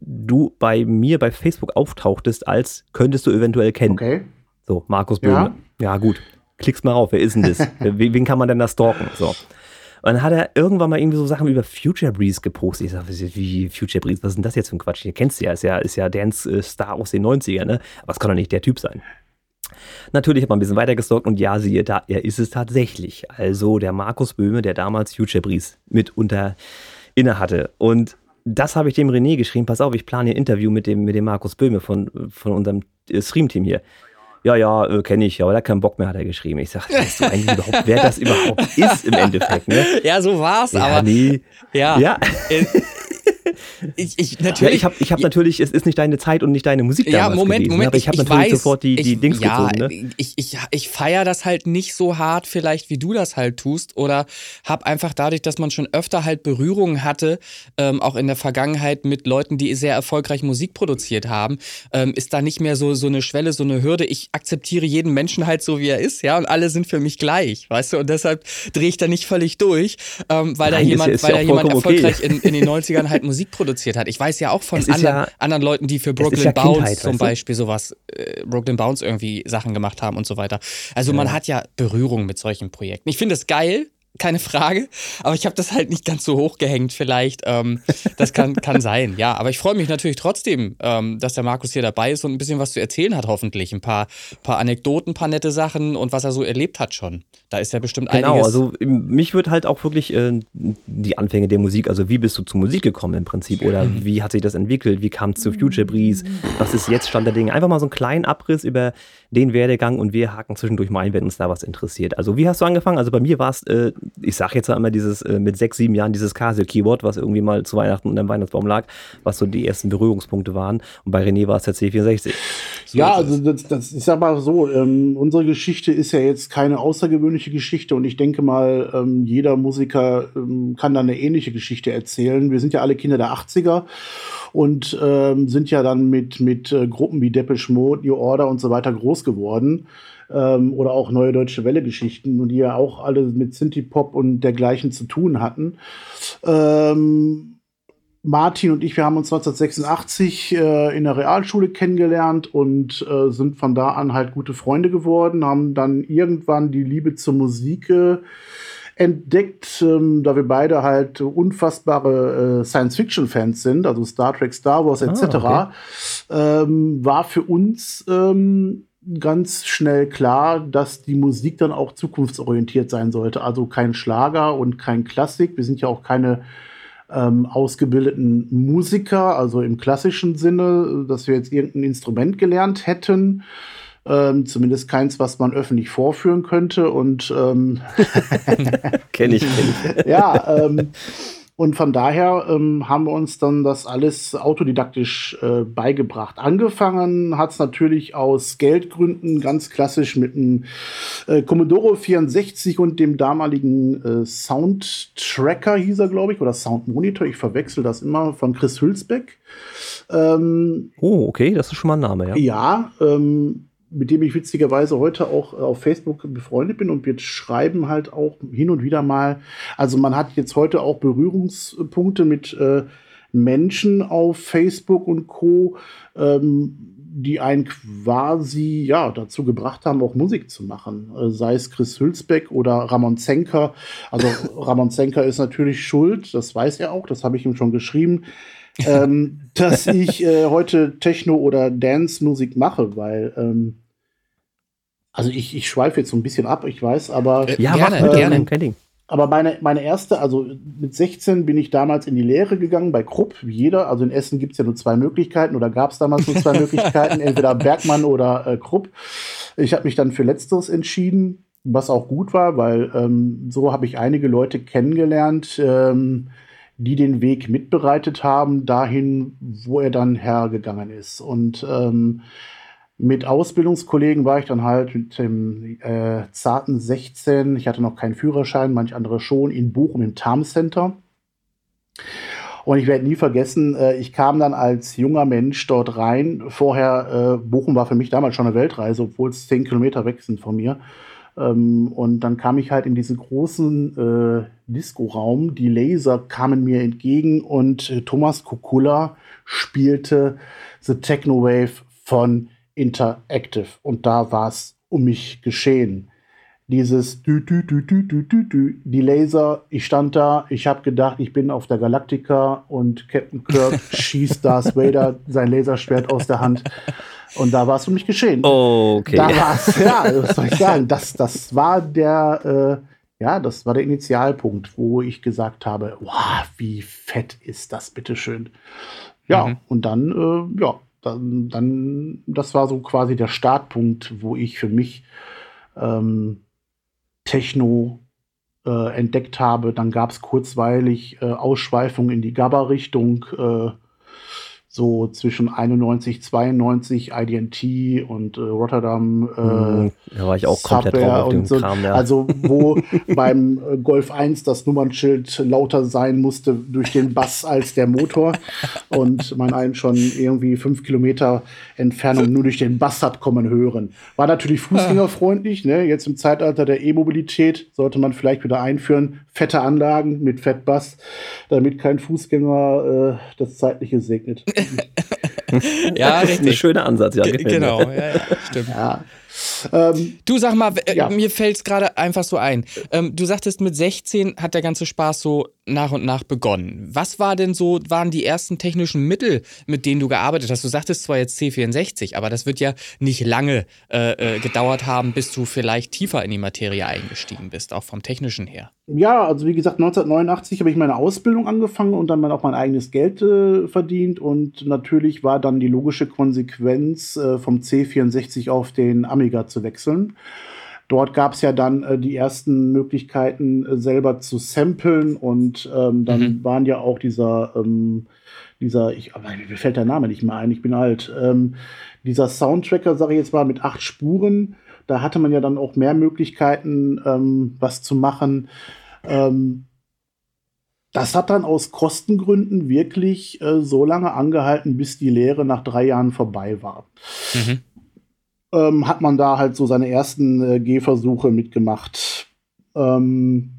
du bei mir bei Facebook auftauchtest, als könntest du eventuell kennen. Okay. So, Markus Ja. Böhme. Ja. gut. Klickst mal rauf, wer ist denn das? wen, kann man denn da stalken? So. Und dann hat er irgendwann mal irgendwie so Sachen über Future Breeze gepostet. Ich sag, wie Future Breeze, was ist denn das jetzt für ein Quatsch? Ihr kennst ja, ist ja, ist ja Dance-Star aus den 90ern, ne? Aber es kann doch nicht der Typ sein. Natürlich hat man ein bisschen weiter gestalkt und ja, siehe da, er ist es tatsächlich. Also der Markus Böhme, der damals Future Breeze mit unter inne hatte. Und das habe ich dem René geschrieben. Pass auf, ich plane ein Interview mit dem, mit dem Markus Böhme von, von unserem äh, Stream-Team hier. Ja, ja, äh, kenne ich, aber hat keinen Bock mehr, hat er geschrieben. Ich sage, weißt du eigentlich überhaupt, wer das überhaupt ist im Endeffekt, ne? Ja, so war's, Ja, aber nee. ja. Ja. Ich, ich natürlich. Ja, ich habe ich hab natürlich, es ist nicht deine Zeit und nicht deine Musik ja, Moment, gewesen, Moment, aber ich habe natürlich weiß, sofort die, die ich, Dings ja, gezogen. Ne? Ich, ich, ich feiere das halt nicht so hart, vielleicht wie du das halt tust, oder habe einfach dadurch, dass man schon öfter halt Berührungen hatte, ähm, auch in der Vergangenheit mit Leuten, die sehr erfolgreich Musik produziert haben, ähm, ist da nicht mehr so, so eine Schwelle, so eine Hürde. Ich akzeptiere jeden Menschen halt so, wie er ist, ja, und alle sind für mich gleich, weißt du, und deshalb drehe ich da nicht völlig durch, ähm, weil Nein, da jemand, ist, ist weil da jemand erfolgreich okay. in, in den 90ern halt Musik produziert hat. Ich weiß ja auch von anderen, ja, anderen Leuten, die für Brooklyn ja Bounce Kindheit, zum Beispiel du? sowas, äh, Brooklyn Bounce irgendwie Sachen gemacht haben und so weiter. Also ja. man hat ja Berührung mit solchen Projekten. Ich finde es geil, keine Frage. Aber ich habe das halt nicht ganz so hoch gehängt, vielleicht. Ähm, das kann, kann sein, ja. Aber ich freue mich natürlich trotzdem, ähm, dass der Markus hier dabei ist und ein bisschen was zu erzählen hat, hoffentlich. Ein paar, paar Anekdoten, ein paar nette Sachen und was er so erlebt hat schon. Da ist ja bestimmt genau, einiges. Genau, also mich würde halt auch wirklich äh, die Anfänge der Musik, also wie bist du zur Musik gekommen im Prinzip? Oder mhm. wie hat sich das entwickelt? Wie kam es zu Future Breeze? Was ist jetzt Stand der Dinge? Einfach mal so einen kleinen Abriss über den Werdegang und wir haken zwischendurch mal ein, wenn uns da was interessiert. Also wie hast du angefangen? Also bei mir war es äh, ich sage jetzt einmal dieses äh, mit sechs, sieben Jahren dieses Casio-Keyboard, was irgendwie mal zu Weihnachten unter dem Weihnachtsbaum lag, was so die ersten Berührungspunkte waren. Und bei René war es der C64. So ja, also das, das ist aber so, ähm, unsere Geschichte ist ja jetzt keine außergewöhnliche Geschichte und ich denke mal, ähm, jeder Musiker ähm, kann da eine ähnliche Geschichte erzählen. Wir sind ja alle Kinder der 80er und ähm, sind ja dann mit, mit äh, Gruppen wie Depeche Mode, New Order und so weiter groß geworden ähm, oder auch Neue Deutsche Welle-Geschichten, die ja auch alle mit Synthie-Pop und dergleichen zu tun hatten. Ähm, Martin und ich, wir haben uns 1986 äh, in der Realschule kennengelernt und äh, sind von da an halt gute Freunde geworden, haben dann irgendwann die Liebe zur Musik äh, entdeckt, ähm, da wir beide halt unfassbare äh, Science-Fiction-Fans sind, also Star Trek, Star Wars etc., ah, okay. ähm, war für uns ähm, ganz schnell klar, dass die Musik dann auch zukunftsorientiert sein sollte. Also kein Schlager und kein Klassik. Wir sind ja auch keine ähm, ausgebildeten Musiker, also im klassischen Sinne, dass wir jetzt irgendein Instrument gelernt hätten. Ähm, zumindest keins, was man öffentlich vorführen könnte. Und ähm, kenne ich, kenn ich. ja, ähm, und von daher ähm, haben wir uns dann das alles autodidaktisch äh, beigebracht. Angefangen hat es natürlich aus Geldgründen ganz klassisch mit einem äh, Commodore 64 und dem damaligen äh, Soundtracker hieß er, glaube ich, oder Soundmonitor. Ich verwechsel das immer von Chris Hülsbeck. Ähm, oh, okay, das ist schon mal ein Name, ja. Ja, ähm, mit dem ich witzigerweise heute auch äh, auf Facebook befreundet bin und wir schreiben halt auch hin und wieder mal. Also man hat jetzt heute auch Berührungspunkte mit äh, Menschen auf Facebook und Co., ähm, die einen quasi ja dazu gebracht haben, auch Musik zu machen. Äh, sei es Chris Hülsbeck oder Ramon Zenker. Also Ramon Zenker ist natürlich schuld, das weiß er auch, das habe ich ihm schon geschrieben ähm, dass ich äh, heute Techno- oder Dance-Musik mache, weil ähm, also ich, ich schweife jetzt so ein bisschen ab, ich weiß, aber äh, ja, gerne, ähm, gerne, kein Ding. Aber meine, meine erste, also mit 16 bin ich damals in die Lehre gegangen bei Krupp, wie jeder. Also in Essen gibt es ja nur zwei Möglichkeiten oder gab es damals nur zwei Möglichkeiten, entweder Bergmann oder äh, Krupp. Ich habe mich dann für Letzteres entschieden, was auch gut war, weil ähm, so habe ich einige Leute kennengelernt, ähm, die den Weg mitbereitet haben, dahin, wo er dann hergegangen ist. Und ähm, mit Ausbildungskollegen war ich dann halt mit dem äh, zarten 16, ich hatte noch keinen Führerschein, manch andere schon, in Bochum im Tarm Center. Und ich werde nie vergessen, äh, ich kam dann als junger Mensch dort rein. Vorher, äh, Bochum war für mich damals schon eine Weltreise, obwohl es zehn Kilometer weg sind von mir. Ähm, und dann kam ich halt in diesen großen äh, Disco-Raum. Die Laser kamen mir entgegen und äh, Thomas Kukula spielte The Techno Wave von Interactive. Und da war es um mich geschehen. Dieses dü, dü, dü, dü, dü, dü, dü, die Laser, ich stand da, ich habe gedacht, ich bin auf der Galactica und Captain Kirk schießt Darth Vader sein Laserschwert aus der Hand. Und da war es für mich geschehen. Oh, okay. Da war es, ja, was soll ich sagen? Das, das war der, äh, ja, das war der Initialpunkt, wo ich gesagt habe, wow, wie fett ist das, bitteschön. Ja, mhm. und dann, äh, ja, dann, dann, das war so quasi der Startpunkt, wo ich für mich ähm, Techno äh, entdeckt habe. Dann gab es kurzweilig äh, Ausschweifungen in die GABA-Richtung. Äh, so zwischen 91, 92 IDNT und äh, Rotterdam. Äh, Mhm, da war ich auch komplett drauf Subware auf dem und so. Kram, ja. Also wo beim äh, Golf 1 das Nummernschild lauter sein musste durch den Bass als der Motor und man einen schon irgendwie fünf Kilometer Entfernung nur durch den Bass hat kommen hören. War natürlich fußgängerfreundlich. Ne? Jetzt im Zeitalter der E-Mobilität sollte man vielleicht wieder einführen. Fette Anlagen mit Fettbass, damit kein Fußgänger äh, das Zeitliche segnet. Ja, das ist ein richtig. schöner Ansatz, ja. Genau, ja, ja, stimmt. Ja. Ähm, Du sag mal, äh, Ja. mir fällt es gerade einfach so ein. Ähm, du sagtest, mit 16 hat der ganze Spaß so nach und nach begonnen. Was war denn so, waren die ersten technischen Mittel, mit denen du gearbeitet hast? Du sagtest zwar jetzt C64, aber das wird ja nicht lange äh, äh, gedauert haben, bis du vielleicht tiefer in die Materie eingestiegen bist, auch vom technischen her. Ja, also wie gesagt, 1989 habe ich meine Ausbildung angefangen und dann auch mein eigenes Geld äh, verdient. Und natürlich war dann die logische Konsequenz, äh, vom C64 auf den Amiga zu wechseln. Dort gab es ja dann äh, die ersten Möglichkeiten, äh, selber zu samplen. Und ähm, dann Mhm. waren ja auch dieser, ähm, dieser, ich, aber mir fällt der Name nicht mehr ein, ich bin alt, ähm, dieser Soundtracker, sage ich jetzt mal, mit acht Spuren. Da hatte man ja dann auch mehr Möglichkeiten, ähm, was zu machen. Ähm, das hat dann aus Kostengründen wirklich äh, so lange angehalten, bis die Lehre nach drei Jahren vorbei war. Mhm. Ähm, hat man da halt so seine ersten äh, Gehversuche mitgemacht. Ähm,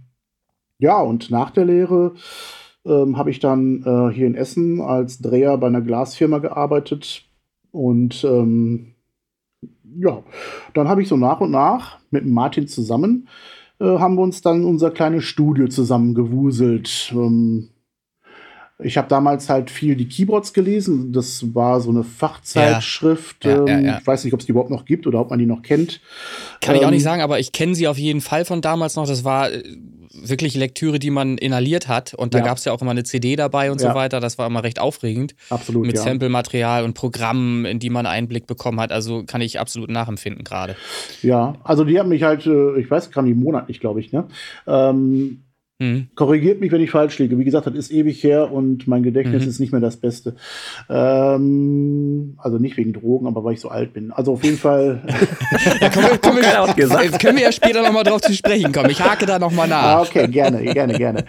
ja, und nach der Lehre ähm, habe ich dann äh, hier in Essen als Dreher bei einer Glasfirma gearbeitet. Und ähm, ja, dann habe ich so nach und nach mit Martin zusammen äh, haben wir uns dann unser kleines Studio zusammengewuselt. Ähm, ich habe damals halt viel die Keyboards gelesen. Das war so eine Fachzeitschrift. Ja, ja, ähm, ja. Ich weiß nicht, ob es die überhaupt noch gibt oder ob man die noch kennt. Kann ich auch Ähm, nicht sagen, aber ich kenne sie auf jeden Fall von damals noch. Das war äh, wirklich Lektüre, die man inhaliert hat. Und da gab es ja auch immer eine CD dabei und so weiter. Das war immer recht aufregend. Absolut, mit. Sample-Material und Programmen, in die man Einblick bekommen hat. Also kann ich absolut nachempfinden gerade. Ja, also die haben mich halt, äh, ich weiß gar nicht, monatlich, glaube ich, ne? Ähm, Mhm. korrigiert mich, wenn ich falsch liege. Wie gesagt, das ist ewig her und mein Gedächtnis Mhm. ist nicht mehr das Beste. Ähm, also nicht wegen Drogen, aber weil ich so alt bin. Also auf jeden Fall. Da können wir, können, Keiner hat wir, gesagt. jetzt können wir ja später nochmal drauf zu sprechen kommen. Ich hake da nochmal ah, nach. okay, gerne, gerne, gerne.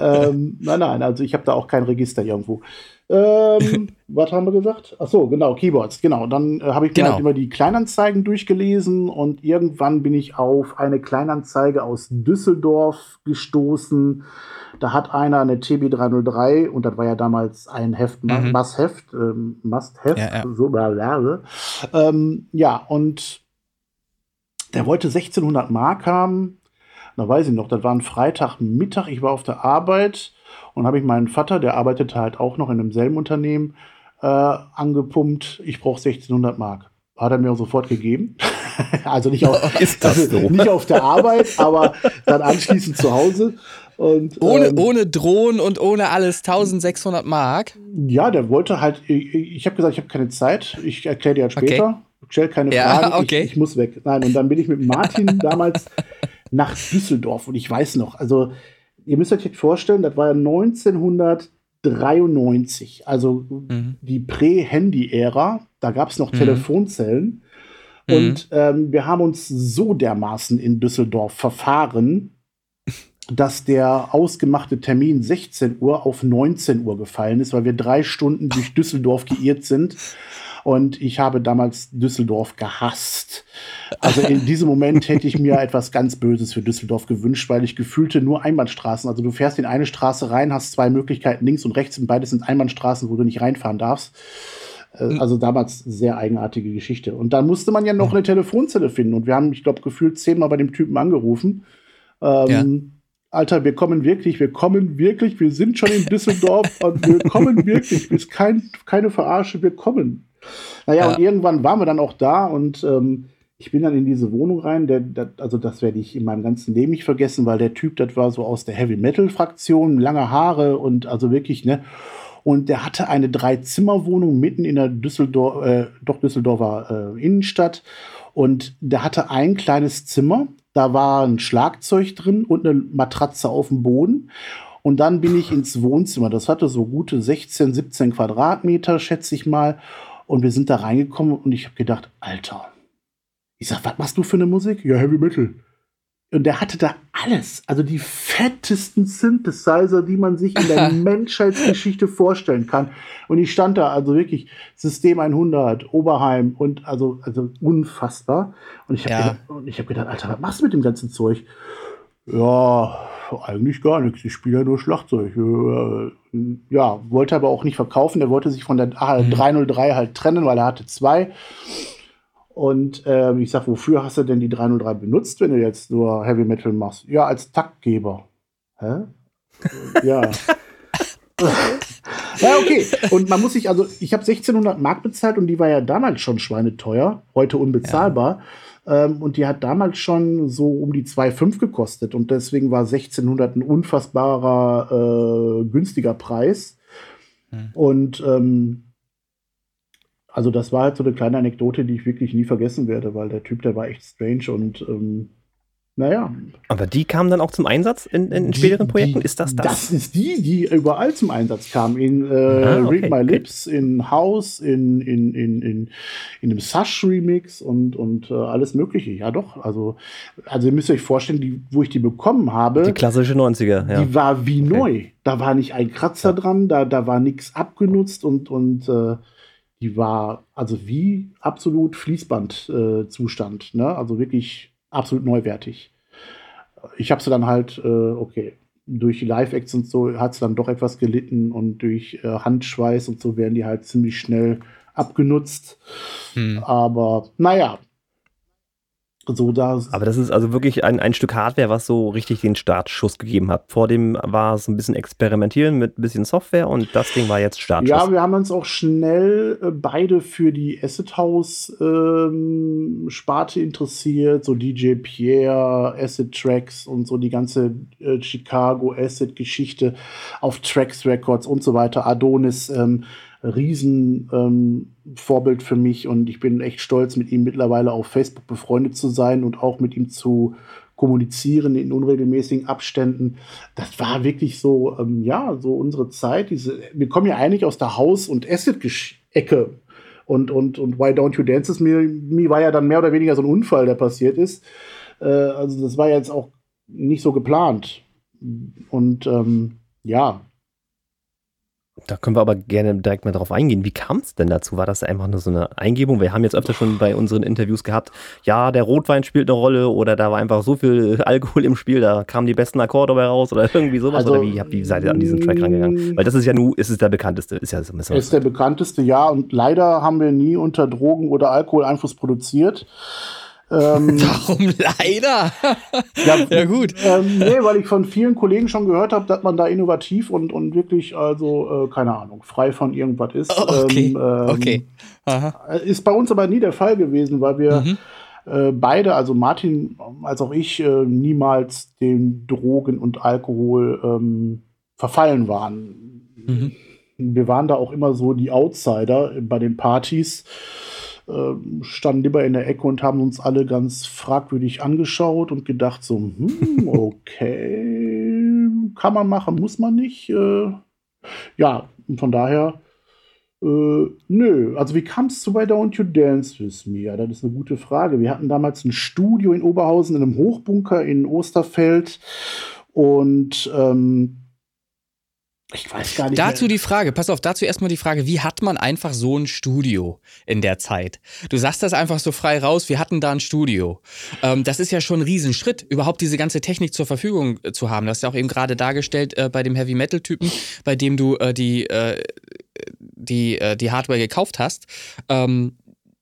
ähm, nein, nein, also ich habe da auch kein Register irgendwo. Ähm, was haben wir gesagt? Ach so, genau, Keyboards, genau. Dann äh, habe ich mir Genau. halt immer die Kleinanzeigen durchgelesen und irgendwann bin ich auf eine Kleinanzeige aus Düsseldorf gestoßen. Da hat einer eine TB303 und das war ja damals ein Heft, Mhm. Must-Heft, ähm, Must-Have, Ja, ja. so bla, bla, bla. Ähm, ja, und der wollte 1600 Mark haben. Da weiß ich noch, das war ein Freitagmittag, ich war auf der Arbeit und habe ich meinen Vater, der arbeitete halt auch noch in demselben Unternehmen, äh, angepumpt, ich brauche 1600 Mark. Hat er mir auch sofort gegeben. also nicht auf, also so? nicht auf der Arbeit, aber dann anschließend zu Hause. Und, Ohne, ähm, ohne Drohnen und ohne alles 1600 Mark. ja, der wollte halt, ich, ich habe gesagt, ich habe keine Zeit, ich erkläre dir halt später. Stell keine Ja, Fragen, okay. ich, ich muss weg. Nein, und dann bin ich mit Martin damals nach Düsseldorf und ich weiß noch, also ihr müsst euch vorstellen, das war ja 1993, also Mhm. die Prä-Handy-Ära, da gab es noch Mhm. Telefonzellen. Und ähm, wir haben uns so dermaßen in Düsseldorf verfahren, dass der ausgemachte Termin 16 Uhr auf 19 Uhr gefallen ist, weil wir drei Stunden durch Düsseldorf geirrt sind. Und ich habe damals Düsseldorf gehasst. Also in diesem Moment hätte ich mir etwas ganz Böses für Düsseldorf gewünscht, weil ich gefühlte nur Einbahnstraßen. Also du fährst in eine Straße rein, hast zwei Möglichkeiten links und rechts und beides sind Einbahnstraßen, wo du nicht reinfahren darfst. Äh, Also damals sehr eigenartige Geschichte. Und dann musste man ja noch eine Telefonzelle finden. Und wir haben, ich glaube, gefühlt zehnmal bei dem Typen angerufen. Ähm, Alter, wir kommen wirklich, wir kommen wirklich, wir sind schon in Düsseldorf und wir kommen wirklich. Ist kein, keine Verarsche, wir kommen. Naja, Ja. und irgendwann waren wir dann auch da und ähm, ich bin dann in diese Wohnung rein. Der, der, also, das werde ich in meinem ganzen Leben nicht vergessen, weil der Typ, das war so aus der Heavy Metal Fraktion, lange Haare und also wirklich, ne? Und der hatte eine Drei-Zimmer-Wohnung mitten in der Düsseldorf, äh, doch Düsseldorfer äh, Innenstadt. Und der hatte ein kleines Zimmer. Da war ein Schlagzeug drin und eine Matratze auf dem Boden. Und dann bin ich ins Wohnzimmer. Das hatte so gute 16, 17 Quadratmeter, schätze ich mal. Und wir sind da reingekommen und ich habe gedacht, Alter. Ich sag, was machst du für eine Musik? Ja, Heavy Metal. Und der hatte da alles, also die fettesten Synthesizer, die man sich in der Menschheitsgeschichte vorstellen kann. Und ich stand da, also wirklich System 100, Oberheim und also, also unfassbar. Und ich habe Ja. gedacht, hab gedacht, Alter, was machst du mit dem ganzen Zeug? Ja, eigentlich gar nichts. Ich spiele ja nur Schlagzeug. Äh, Ja, wollte aber auch nicht verkaufen. Er wollte sich von der ah, 303 halt trennen, weil er hatte zwei. Und ähm, ich sag, wofür hast du denn die 303 benutzt, wenn du jetzt nur Heavy Metal machst? Ja, als Taktgeber. Hä? ja. ja, okay. Und man muss sich, also ich habe 1600 Mark bezahlt und die war ja damals schon schweineteuer, heute unbezahlbar. Ähm, und die hat damals schon so um die 2,5 gekostet. Und deswegen war 1600 ein unfassbarer, äh, günstiger Preis. Und ähm, also das war halt so eine kleine Anekdote, die ich wirklich nie vergessen werde, weil der Typ, der war echt strange und ähm, naja. Aber die kamen dann auch zum Einsatz in, in späteren Die- Projekten? die- Ist das das? Das ist die, die überall zum Einsatz kam. In äh, Ah, okay, Read My okay. Lips, in House, in, in, in, in, in dem Sush-Remix und, und äh, alles Mögliche. Ja, doch. Also, also ihr müsst euch vorstellen, die, wo ich die bekommen habe, die klassische 90er, ja. die war wie neu. Da war nicht ein Kratzer dran, da, da war nichts abgenutzt und, und äh, die war also wie absolut Fließbandzustand. Äh, ne? Also wirklich absolut neuwertig. Ich habe sie dann halt, äh, okay, durch Live-Acts und so hat sie dann doch etwas gelitten und durch äh, Handschweiß und so werden die halt ziemlich schnell abgenutzt. Hm. Aber naja. So da. Aber das ist also wirklich ein, ein Stück Hardware, was so richtig den Startschuss gegeben hat. Vor dem war es ein bisschen experimentieren mit ein bisschen Software und das Ding war jetzt Startschuss. Ja, wir haben uns auch schnell äh, beide für die Acid House ähm, Sparte interessiert, so DJ Pierre, Acid Tracks und so die ganze äh, Chicago Acid Geschichte auf Tracks Records und so weiter. Adonis, ähm, Riesen ähm, für mich und ich bin echt stolz, mit ihm mittlerweile auf Facebook befreundet zu sein und auch mit ihm zu kommunizieren in unregelmäßigen Abständen. Das war wirklich so, ähm, ja, so unsere Zeit. Diese, wir kommen ja eigentlich aus der Haus- und Acid-Ecke. Und, und, und Why Don't You Dance With Me, Me war ja dann mehr oder weniger so ein Unfall, der passiert ist. Äh, also das war jetzt auch nicht so geplant. Und ähm, ja, Da können wir aber gerne direkt mal drauf eingehen. Wie kam es denn dazu? War das einfach nur so eine Eingebung? Wir haben jetzt öfter schon bei unseren Interviews gehabt, ja, der Rotwein spielt eine Rolle oder da war einfach so viel Alkohol im Spiel, da kamen die besten Akkorde dabei raus oder irgendwie sowas. Also, oder wie, wie seid ihr an diesen Track rangegangen? Weil das ist ja nur, ist es der bekannteste, ist ja so ein ist der bekannteste, ja. Und leider haben wir nie unter Drogen- oder Alkoholeinfluss produziert. Ähm, Warum leider? ja, Ja, gut. Ähm, nee, weil ich von vielen Kollegen schon gehört habe, dass man da innovativ und, und wirklich, also, äh, keine Ahnung, frei von irgendwas ist. Oh, okay. Ähm, ähm, Okay. Aha. Ist bei uns aber nie der Fall gewesen, weil wir Mhm. äh, beide, also Martin als auch ich, äh, niemals dem Drogen und Alkohol ähm, verfallen waren. Mhm. Wir waren da auch immer so die Outsider bei den Partys, ähm, standen lieber in der Ecke und haben uns alle ganz fragwürdig angeschaut und gedacht so, hm, okay, kann man machen, muss man nicht. Äh, ja, und von daher äh, nö, also wie kam es zu Why Don't You Dance With Me? Ja, das ist eine gute Frage. Wir hatten damals ein Studio in Oberhausen in einem Hochbunker in Osterfeld und ähm, ich weiß gar nicht. Dazu mehr. die Frage, pass auf, dazu erstmal die Frage, wie hat man einfach so ein Studio in der Zeit? Du sagst das einfach so frei raus, wir hatten da ein Studio. Ähm, das ist ja schon ein Riesenschritt, überhaupt diese ganze Technik zur Verfügung äh, zu haben. Das hast du ja auch eben gerade dargestellt äh, bei dem Heavy-Metal-Typen, bei dem du äh, die, äh, die, äh, die Hardware gekauft hast. Ähm,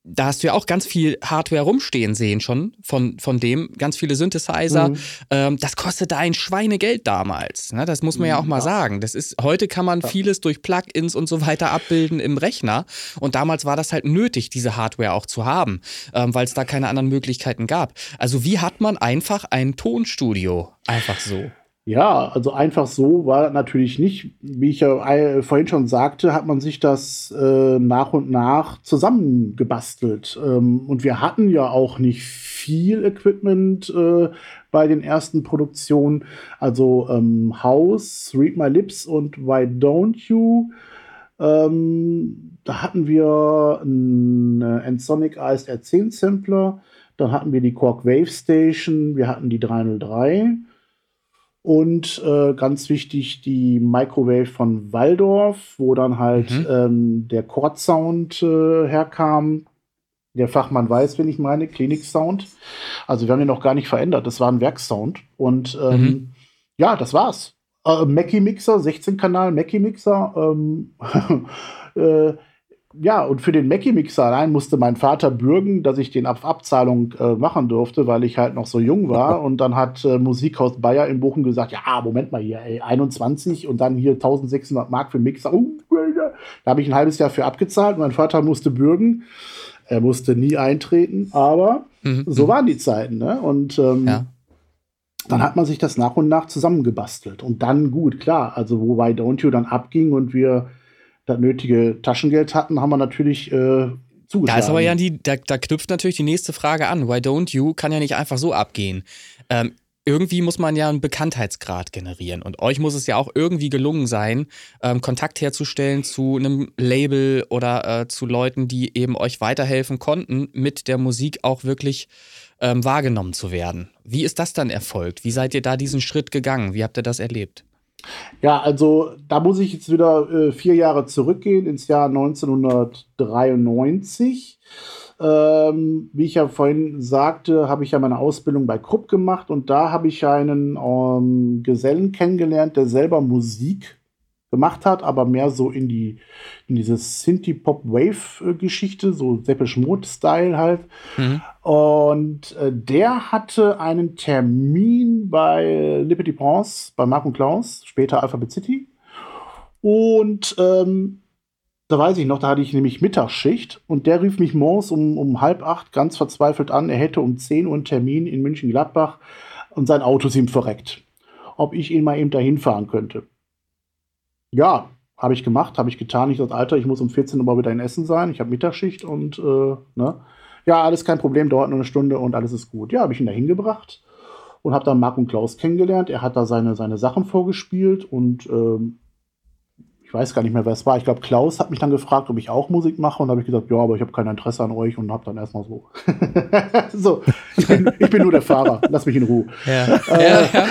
da hast du ja auch ganz viel Hardware rumstehen sehen schon von, von dem, ganz viele Synthesizer. Mhm. Ähm, das kostete ein Schweinegeld damals. Ne? Das muss man ja auch mal Ja. sagen. Das ist, heute kann man vieles durch Plugins und so weiter abbilden im Rechner. Und damals war das halt nötig, diese Hardware auch zu haben, ähm, weil es da keine anderen Möglichkeiten gab. Also wie hat man einfach ein Tonstudio? Einfach so. Ja, also einfach so war natürlich nicht. Wie ich ja äh, vorhin schon sagte, hat man sich das äh, nach und nach zusammengebastelt. Ähm, und wir hatten ja auch nicht viel Equipment äh, bei den ersten Produktionen. Also ähm, House, Read My Lips und Why Don't You. Ähm, da hatten wir einen Ensonic ASR10 Sampler. Dann hatten wir die Quark Wave Station. Wir hatten die 303 und äh, ganz wichtig die Microwave von Waldorf, wo dann halt mhm. ähm, der Chord-Sound äh, herkam. Der Fachmann weiß, wenn ich meine, Klinik-Sound. Also wir haben den noch gar nicht verändert. Das war ein Werksound. Und ähm, mhm. ja, das war's. Äh, Mackie-Mixer, 16-Kanal Mackie-Mixer. Ähm, äh, ja, und für den Mackie-Mixer allein musste mein Vater bürgen, dass ich den auf Abzahlung äh, machen durfte, weil ich halt noch so jung war. Und dann hat äh, Musikhaus Bayer in Bochum gesagt, ja, Moment mal hier, ey, 21 und dann hier 1600 Mark für Mixer. Oh, da habe ich ein halbes Jahr für abgezahlt. Mein Vater musste bürgen. Er musste nie eintreten, aber mhm. so mhm. waren die Zeiten. Ne? Und ähm, ja. dann hat man sich das nach und nach zusammengebastelt. Und dann gut, klar, also wo Why Don't You dann abging und wir das nötige Taschengeld hatten, haben wir natürlich äh, zugeschlagen. Da ist aber ja die, da, da, knüpft natürlich die nächste Frage an. Why don't you kann ja nicht einfach so abgehen. Ähm, irgendwie muss man ja einen Bekanntheitsgrad generieren. Und euch muss es ja auch irgendwie gelungen sein, ähm, Kontakt herzustellen zu einem Label oder äh, zu Leuten, die eben euch weiterhelfen konnten, mit der Musik auch wirklich ähm, wahrgenommen zu werden. Wie ist das dann erfolgt? Wie seid ihr da diesen Schritt gegangen? Wie habt ihr das erlebt? Ja, also da muss ich jetzt wieder äh, vier Jahre zurückgehen, ins Jahr 1993. Ähm, wie ich ja vorhin sagte, habe ich ja meine Ausbildung bei Krupp gemacht und da habe ich einen ähm, Gesellen kennengelernt, der selber Musik gemacht hat, aber mehr so in die in diese Synthie-Pop-Wave-Geschichte, so Seppisch Mode-Style halt. Mhm. Und äh, der hatte einen Termin bei Liberty Bronze, bei Mark und Klaus, später Alphabet City. Und ähm, da weiß ich noch, da hatte ich nämlich Mittagsschicht und der rief mich morgens um, um halb acht ganz verzweifelt an, er hätte um 10 Uhr einen Termin in München-Gladbach und sein Auto ist ihm verreckt. Ob ich ihn mal eben dahin fahren könnte. Ja, habe ich gemacht, habe ich getan. Ich dachte, Alter, ich muss um 14 Uhr mal wieder in Essen sein. Ich habe Mittagsschicht und äh, ne? Ja, alles kein Problem, dauert nur eine Stunde und alles ist gut. Ja, habe ich ihn da hingebracht und habe dann Marc und Klaus kennengelernt. Er hat da seine, seine Sachen vorgespielt und ähm, ich weiß gar nicht mehr, wer es war. Ich glaube, Klaus hat mich dann gefragt, ob ich auch Musik mache und habe ich gesagt, ja, aber ich habe kein Interesse an euch und habe dann erstmal so. so, ich bin, ich bin, nur der Fahrer, lass mich in Ruhe. Ja, äh, ja, ja,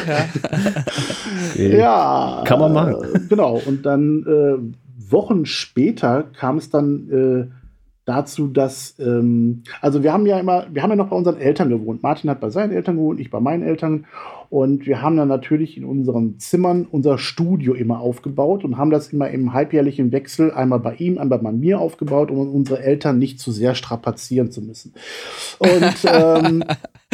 ja. ja. Kann man machen. Äh, genau, und dann äh, Wochen später kam es dann äh, dazu, dass, ähm, also wir haben ja immer, wir haben ja noch bei unseren Eltern gewohnt. Martin hat bei seinen Eltern gewohnt, ich bei meinen Eltern. Und wir haben dann natürlich in unseren Zimmern unser Studio immer aufgebaut und haben das immer im halbjährlichen Wechsel einmal bei ihm, einmal bei mir aufgebaut, um unsere Eltern nicht zu sehr strapazieren zu müssen. Und ähm,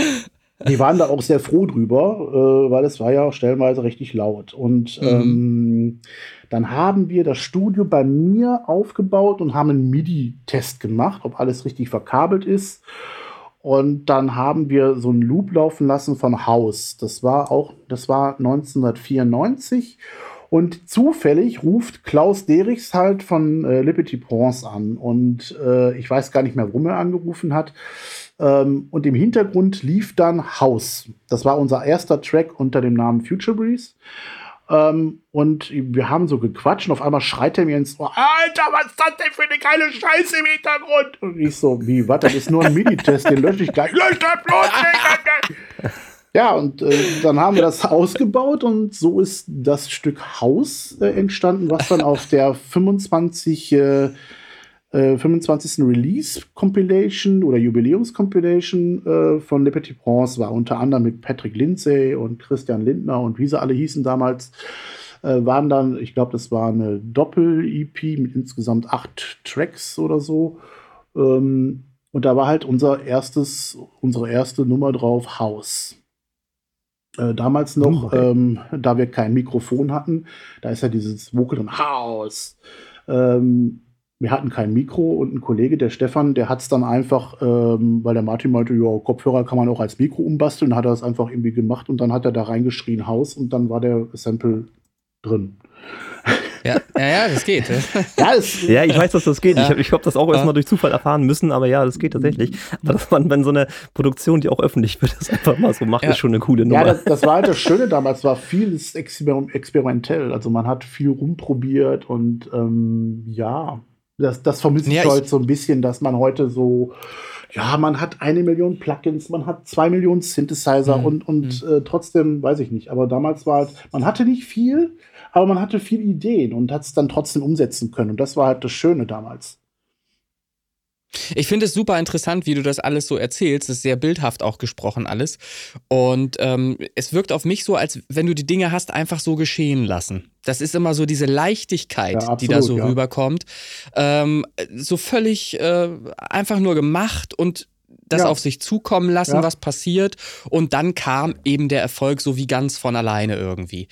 die waren da auch sehr froh drüber, äh, weil es war ja auch stellenweise richtig laut. Und mhm. ähm, dann haben wir das Studio bei mir aufgebaut und haben einen MIDI-Test gemacht, ob alles richtig verkabelt ist. Und dann haben wir so einen Loop laufen lassen von Haus. Das war auch, das war 1994. Und zufällig ruft Klaus Derichs halt von äh, Liberty Bronze an. Und äh, ich weiß gar nicht mehr, warum er angerufen hat. Ähm, und im Hintergrund lief dann Haus. Das war unser erster Track unter dem Namen Future Breeze. Ähm, und wir haben so gequatscht und auf einmal schreit er mir ins Ohr, Alter, was ist das denn für eine geile Scheiße im Hintergrund? Und ich so, wie, was, das ist nur ein Minitest, den lösche ich gleich. Lösch das bloß nicht! ja, und äh, dann haben wir das ausgebaut und so ist das Stück Haus äh, entstanden, was dann auf der 25 äh, 25. Äh, Release Compilation oder Jubiläums Compilation äh, von Liberty Bronze war unter anderem mit Patrick Lindsay und Christian Lindner und wie sie alle hießen damals, äh, waren dann, ich glaube, das war eine Doppel-EP mit insgesamt acht Tracks oder so. Ähm, und da war halt unser erstes, unsere erste Nummer drauf, House. Äh, damals noch, okay. ähm, da wir kein Mikrofon hatten, da ist ja dieses Vocal und House. Ähm, wir hatten kein Mikro und ein Kollege, der Stefan, der hat es dann einfach, ähm, weil der Martin meinte, ja, Kopfhörer kann man auch als Mikro umbasteln, hat er das einfach irgendwie gemacht und dann hat er da reingeschrien Haus und dann war der Sample drin. Ja, ja, ja das geht. ja, es, ja, ich weiß, dass das geht. Ja. Ich habe ich hab das auch erstmal durch Zufall erfahren müssen, aber ja, das geht tatsächlich. Aber dass man, wenn so eine Produktion, die auch öffentlich wird, das einfach mal so macht, ja. ist schon eine coole Nummer. Ja, das, das war halt das Schöne damals, war vieles exper experimentell. Also man hat viel rumprobiert und ähm, ja, das, das vermisse ich ja, heute so ein bisschen, dass man heute so ja, man hat eine Million Plugins, man hat zwei Millionen Synthesizer mhm. und, und mhm. äh, trotzdem, weiß ich nicht, aber damals war halt, man hatte nicht viel, aber man hatte viele Ideen und hat es dann trotzdem umsetzen können. Und das war halt das Schöne damals. Ich finde es super interessant, wie du das alles so erzählst. Es ist sehr bildhaft auch gesprochen alles. Und ähm, es wirkt auf mich so, als wenn du die Dinge hast einfach so geschehen lassen. Das ist immer so diese Leichtigkeit, ja, absolut, die da so ja. rüberkommt. Ähm, so völlig äh, einfach nur gemacht und das ja. auf sich zukommen lassen, ja. was passiert. Und dann kam eben der Erfolg so wie ganz von alleine irgendwie.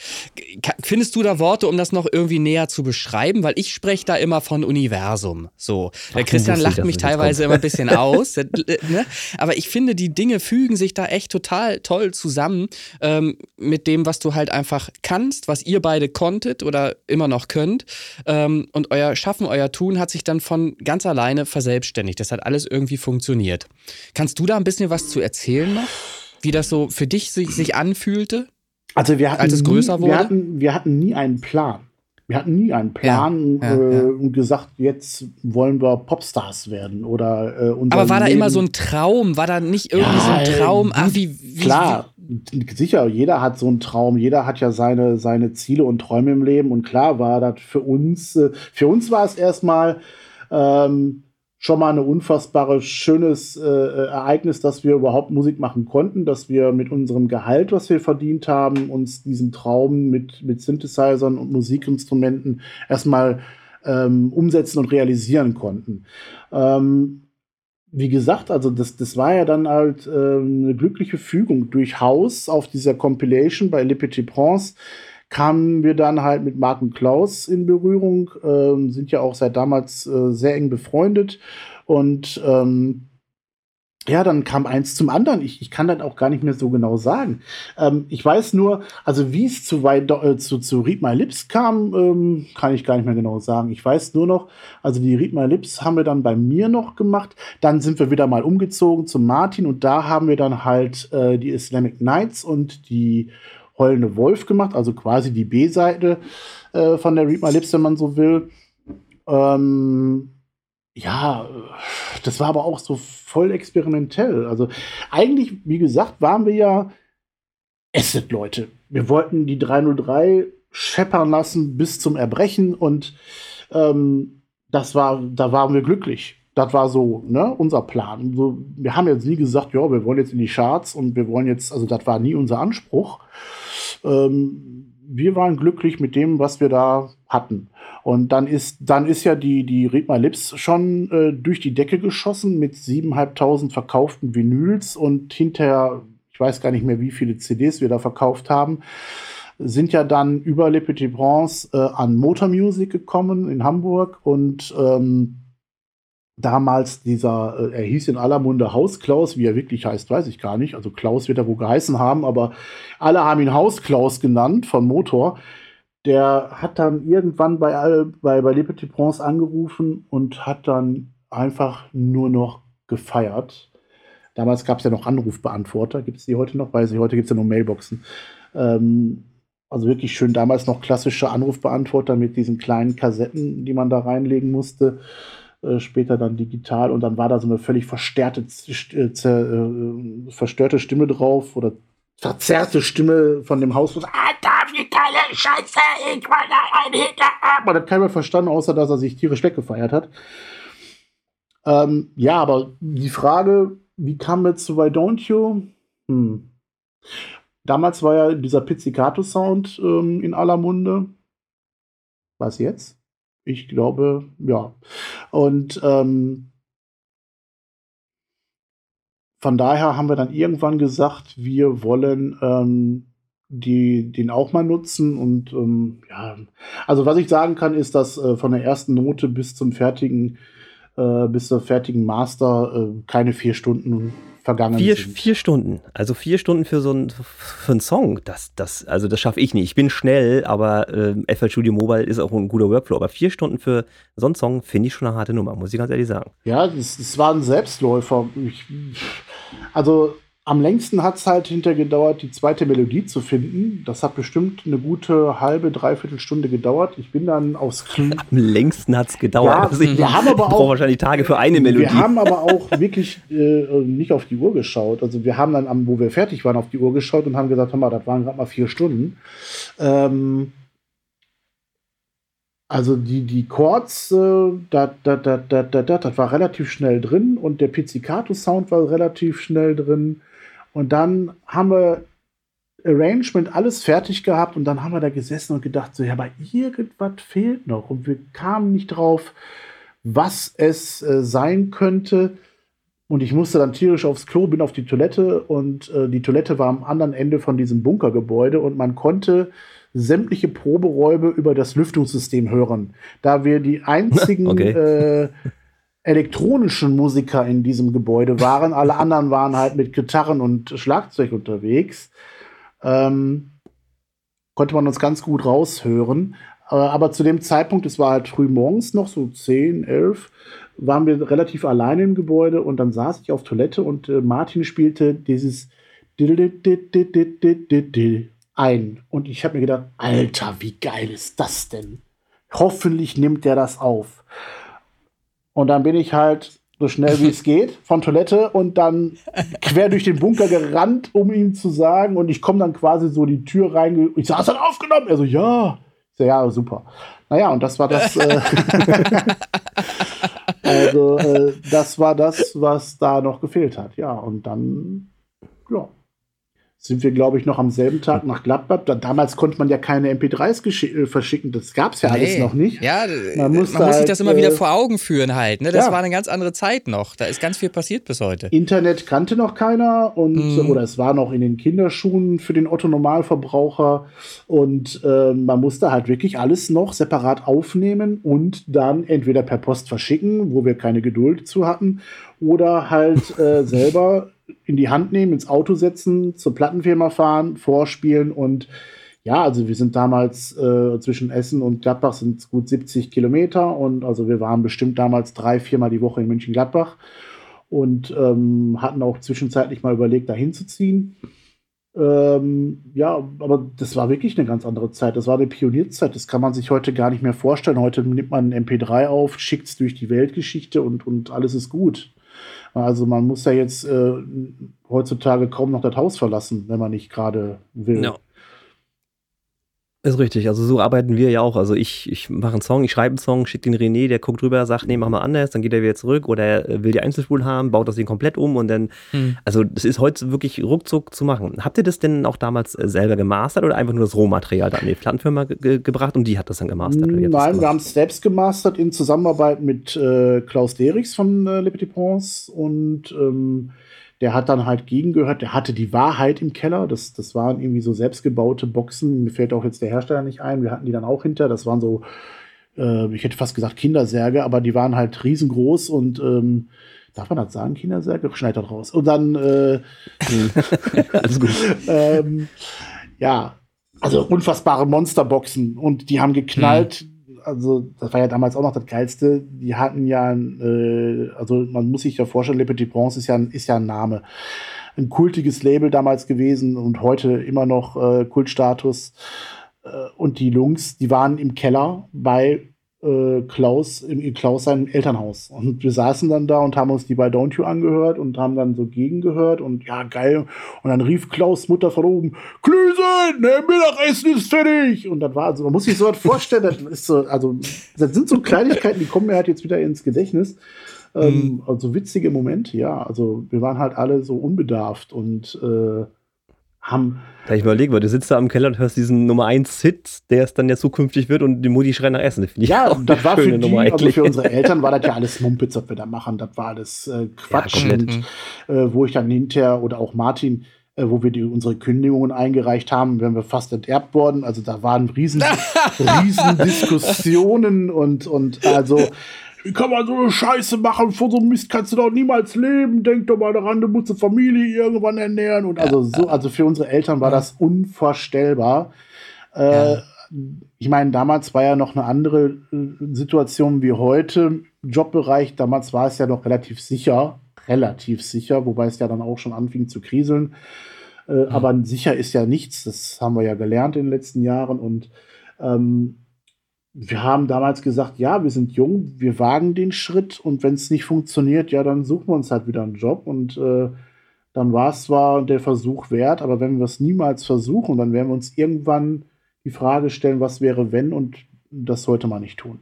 Findest du da Worte, um das noch irgendwie näher zu beschreiben? Weil ich spreche da immer von Universum. So. Der Christian lacht mich teilweise immer ein bisschen aus. ne? Aber ich finde, die Dinge fügen sich da echt total toll zusammen ähm, mit dem, was du halt einfach kannst, was ihr beide konntet oder immer noch könnt. Ähm, und euer Schaffen, euer Tun hat sich dann von ganz alleine verselbstständigt. Das hat alles irgendwie funktioniert. Kannst du da ein bisschen was zu erzählen noch? Wie das so für dich sich, sich anfühlte? Also wir hatten als es größer nie, wurde? Wir hatten, wir hatten nie einen Plan. Wir hatten nie einen Plan ja, ja, äh, ja. und gesagt, jetzt wollen wir Popstars werden oder äh, Aber war Leben. da immer so ein Traum? War da nicht irgendwie so ein Traum? Ach, wie, wie, klar, wie? sicher, jeder hat so einen Traum, jeder hat ja seine, seine Ziele und Träume im Leben und klar war das für uns, äh, für uns war es erstmal ähm, schon mal ein unfassbares, schönes äh, äh, Ereignis, dass wir überhaupt Musik machen konnten, dass wir mit unserem Gehalt, was wir verdient haben, uns diesen Traum mit, mit Synthesizern und Musikinstrumenten erstmal ähm, umsetzen und realisieren konnten. Ähm, wie gesagt, also das, das war ja dann halt ähm, eine glückliche Fügung durch Haus auf dieser Compilation bei Le Petit Prince kamen wir dann halt mit Marken Klaus in Berührung, ähm, sind ja auch seit damals äh, sehr eng befreundet und ähm, ja, dann kam eins zum anderen. Ich, ich kann das auch gar nicht mehr so genau sagen. Ähm, ich weiß nur, also wie es zu, äh, zu, zu Read My Lips kam, ähm, kann ich gar nicht mehr genau sagen. Ich weiß nur noch, also die Read My Lips haben wir dann bei mir noch gemacht. Dann sind wir wieder mal umgezogen zum Martin und da haben wir dann halt äh, die Islamic Nights und die Heulende Wolf gemacht, also quasi die B-Seite äh, von der Read My Lips, wenn man so will. Ähm, ja, das war aber auch so voll experimentell. Also eigentlich, wie gesagt, waren wir ja Asset-Leute. Wir wollten die 303 scheppern lassen bis zum Erbrechen und ähm, das war, da waren wir glücklich. Das war so ne, unser Plan. So, wir haben jetzt nie gesagt, ja, wir wollen jetzt in die Charts und wir wollen jetzt, also das war nie unser Anspruch ähm, wir waren glücklich mit dem, was wir da hatten. Und dann ist, dann ist ja die, die Read My Lips schon äh, durch die Decke geschossen mit 7.500 verkauften Vinyls und hinterher, ich weiß gar nicht mehr, wie viele CDs wir da verkauft haben, sind ja dann über Le Petit Prince äh, an Motor Music gekommen in Hamburg und ähm, damals dieser, äh, er hieß in aller Munde Hausklaus, wie er wirklich heißt, weiß ich gar nicht. Also Klaus wird er wohl geheißen haben, aber alle haben ihn Hausklaus genannt von Motor. Der hat dann irgendwann bei, bei, bei Le Petit Prince angerufen und hat dann einfach nur noch gefeiert. Damals gab es ja noch Anrufbeantworter. Gibt es die heute noch? Weiß ich, heute gibt es ja nur Mailboxen. Ähm, also wirklich schön damals noch klassische Anrufbeantworter mit diesen kleinen Kassetten, die man da reinlegen musste. Äh, später dann digital und dann war da so eine völlig verstärkte, äh, äh, verstörte Stimme drauf oder verzerrte Stimme von dem Haus. Alter, wie geile Scheiße, ich wollte ein Hinterarm. Man hat keiner verstanden, außer dass er sich tierisch weggefeiert hat. Ähm, ja, aber die Frage, wie kam jetzt zu Why Don't You? Hm. Damals war ja dieser Pizzicato-Sound ähm, in aller Munde. Was jetzt? Ich glaube, ja. Und ähm, von daher haben wir dann irgendwann gesagt, wir wollen ähm, die den auch mal nutzen. Und ähm, ja, also was ich sagen kann, ist, dass äh, von der ersten Note bis zum fertigen, äh, bis zur fertigen Master äh, keine vier Stunden vergangen Vier, sind. vier Stunden. Also vier Stunden für so einen für einen Song. Das, das, also das schaffe ich nicht. Ich bin schnell, aber äh, FL Studio Mobile ist auch ein guter Workflow. Aber vier Stunden für so einen Song finde ich schon eine harte Nummer, muss ich ganz ehrlich sagen. Ja, das, das war ein Selbstläufer. Ich, also am längsten hat es halt hinter gedauert, die zweite Melodie zu finden. Das hat bestimmt eine gute halbe, dreiviertel Stunde gedauert. Ich bin dann aufs Knie. Am längsten hat es gedauert. Ja, Also wir haben aber auch- wahrscheinlich Tage für eine Melodie. Wir haben aber auch wirklich äh, nicht auf die Uhr geschaut. Also wir haben dann, wo wir fertig waren, auf die Uhr geschaut und haben gesagt, hör mal, das waren gerade mal vier Stunden. Ähm, also die, die Chords, äh, da, da, da, da, da, da, das war relativ schnell drin und der Pizzicato-Sound war relativ schnell drin. Und dann haben wir Arrangement alles fertig gehabt und dann haben wir da gesessen und gedacht, so, ja, aber irgendwas fehlt noch. Und wir kamen nicht drauf, was es äh, sein könnte. Und ich musste dann tierisch aufs Klo, bin auf die Toilette und äh, die Toilette war am anderen Ende von diesem Bunkergebäude und man konnte sämtliche Proberäume über das Lüftungssystem hören. Da wir die einzigen Okay. äh, elektronischen Musiker in diesem Gebäude waren, alle anderen waren halt mit Gitarren und Schlagzeug unterwegs, ähm, konnte man uns ganz gut raushören. Äh, aber zu dem Zeitpunkt, es war halt früh morgens noch, so 10, 11, waren wir relativ alleine im Gebäude und dann saß ich auf Toilette und äh, Martin spielte dieses ein. Und ich habe mir gedacht, Alter, wie geil ist das denn? Hoffentlich nimmt der das auf. Und dann bin ich halt so schnell wie es geht von Toilette und dann quer durch den Bunker gerannt, um ihm zu sagen. Und ich komme dann quasi so die Tür rein. Ich sag, hast du das aufgenommen? Er so, ja. Ich so, ja, super. Naja, und das war das. Äh, also, äh, das war das, was da noch gefehlt hat. Ja, und dann, ja, sind wir, glaube ich, noch am selben Tag nach Gladbach. Da, damals konnte man ja keine MP3s geschi- äh, verschicken. Das gab es ja alles Nee. noch nicht. Ja, Man man, musste muss sich halt, das immer wieder äh, vor Augen führen halt. Ne? Das ja. war eine ganz andere Zeit noch. Da ist ganz viel passiert bis heute. Internet kannte noch keiner und Mhm. oder es war noch in den Kinderschuhen für den Otto Normalverbraucher und äh, man musste halt wirklich alles noch separat aufnehmen und dann entweder per Post verschicken, wo wir keine Geduld zu hatten, oder halt äh, selber in die Hand nehmen, ins Auto setzen, zur Plattenfirma fahren, vorspielen und ja, also wir sind damals äh, zwischen Essen und Gladbach sind es gut 70 Kilometer und also wir waren bestimmt damals drei, viermal die Woche in München-Gladbach und ähm, hatten auch zwischenzeitlich mal überlegt, da hinzuziehen. Ähm, ja, aber das war wirklich eine ganz andere Zeit. Das war eine Pionierzeit. Das kann man sich heute gar nicht mehr vorstellen. Heute nimmt man ein MP3 auf, schickt es durch die Weltgeschichte und, und alles ist gut. Also man muss ja jetzt äh, heutzutage kaum noch das Haus verlassen, wenn man nicht gerade will. Ja. Ist richtig, also so arbeiten wir ja auch. Also ich, ich mache einen Song, ich schreibe einen Song, schicke den René, der guckt drüber, sagt, nee, mach mal anders, dann geht er wieder zurück oder er will die Einzelspulen haben, baut das Ding komplett um und dann, Hm. also das ist heute wirklich ruckzuck zu machen. Habt ihr das denn auch damals äh, selber gemastert oder einfach nur das Rohmaterial da an die Plattenfirma ge ge gebracht und die hat das dann gemastert? Nein, wir haben es selbst gemastert in Zusammenarbeit mit äh, Klaus Derichs von äh, Le Petit Prince und ähm, der hat dann halt gegengehört, der hatte die Wahrheit im Keller. Das, das waren irgendwie so selbstgebaute Boxen. Mir fällt auch jetzt der Hersteller nicht ein. Wir hatten die dann auch hinter. Das waren so, äh, ich hätte fast gesagt Kindersärge, aber die waren halt riesengroß und ähm, darf man das sagen, Kindersärge? Schneid das raus. Und dann äh, Alles gut. ähm, ja, also unfassbare Monsterboxen und die haben geknallt. Also, das war ja damals auch noch das Geilste. Die hatten ja, äh, also man muss sich ja vorstellen, Le Prince ist ja, ein- ist ja ein Name. Ein kultiges Label damals gewesen und heute immer noch äh, Kultstatus. Äh, und die Lungs, die waren im Keller bei äh, Klaus, im, Klaus seinem Elternhaus. Und wir saßen dann da und haben uns die bei Don't You angehört und haben dann so gegengehört und ja, geil. Und dann rief Klaus Mutter von oben, Klüsen, der Mittagessen ist fertig. Und das war, also man muss sich so was vorstellen, das ist so, also, das sind so Kleinigkeiten, die kommen mir halt jetzt wieder ins Gedächtnis. Ähm, also witzige Momente, ja. Also wir waren halt alle so unbedarft und äh, haben Da ich überlege, weil du sitzt da im Keller und hörst diesen Nummer 1 Hit, der es dann ja zukünftig wird und die Mutti schreit nach Essen. Ja, das war für die, also für unsere Eltern war das ja alles Mumpitz, was wir da machen. Das war alles äh, Quatsch. komplett. und, äh, wo ich dann hinterher oder auch Martin äh, wo wir die, unsere Kündigungen eingereicht haben, wären wir fast enterbt worden. Also da waren riesen, riesen Diskussionen und, und also wie kann man so eine Scheiße machen? Vor so einem Mist kannst du doch niemals leben. Denk doch mal daran, du musst eine Familie irgendwann ernähren. Und also so, also für unsere Eltern war das unvorstellbar. Äh. Ich meine, damals war ja noch eine andere äh, Situation wie heute. Jobbereich, damals war es ja noch relativ sicher, relativ sicher, wobei es ja dann auch schon anfing zu kriseln. Äh, Aber sicher ist ja nichts, das haben wir ja gelernt in den letzten Jahren. Und ähm, wir haben damals gesagt, ja, wir sind jung, wir wagen den Schritt und wenn es nicht funktioniert, ja, dann suchen wir uns halt wieder einen Job. Und äh, dann war es zwar der Versuch wert, aber wenn wir es niemals versuchen, dann werden wir uns irgendwann die Frage stellen, was wäre, wenn, und das sollte man nicht tun.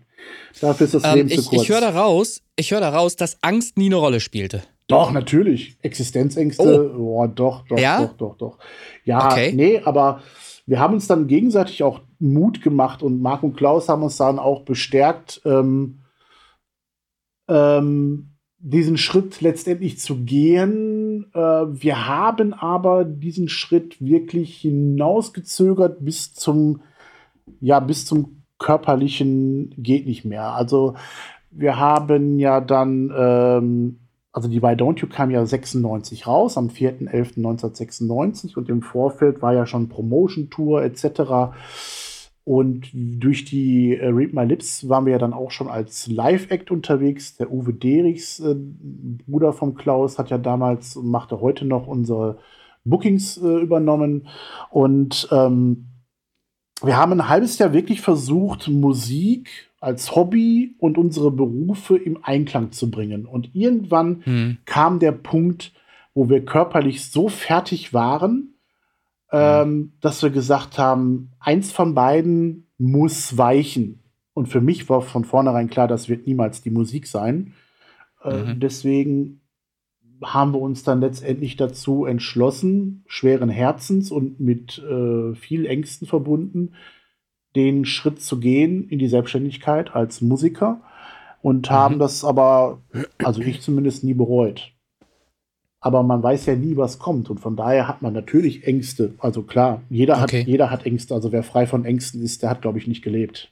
Dafür ist das Ähm, Leben zu ich kurz. ich höre daraus, ich höre daraus, dass Angst nie eine Rolle spielte. Doch, natürlich. Existenzängste, oh. doch, doch, Ja? doch, doch, doch. Ja, Okay. nee, aber wir haben uns dann gegenseitig auch Mut gemacht und Marc und Klaus haben uns dann auch bestärkt, ähm, ähm, diesen Schritt letztendlich zu gehen. Äh, wir haben aber diesen Schritt wirklich hinausgezögert bis zum, ja, bis zum körperlichen geht nicht mehr. Also wir haben ja dann, ähm, also die Why Don't You kam ja 96 raus, am 4.11.1996 und im Vorfeld war ja schon Promotion-Tour etc. Und durch die äh, Read My Lips waren wir ja dann auch schon als Live-Act unterwegs. Der Uwe Derichs, äh, Bruder vom Klaus, hat ja damals und machte heute noch unsere Bookings äh, übernommen. Und ähm, wir haben ein halbes Jahr wirklich versucht, Musik als Hobby und unsere Berufe im Einklang zu bringen. Und irgendwann Hm. kam der Punkt, wo wir körperlich so fertig waren, ähm, dass wir gesagt haben, eins von beiden muss weichen. Und für mich war von vornherein klar, das wird niemals die Musik sein. Äh, Mhm. Deswegen haben wir uns dann letztendlich dazu entschlossen, schweren Herzens und mit äh, viel Ängsten verbunden, den Schritt zu gehen in die Selbstständigkeit als Musiker und haben das aber, also ich zumindest, nie bereut. Aber man weiß ja nie, was kommt. Und von daher hat man natürlich Ängste. Also klar, jeder, Okay. hat, jeder hat Ängste. Also wer frei von Ängsten ist, der hat, glaube ich, nicht gelebt.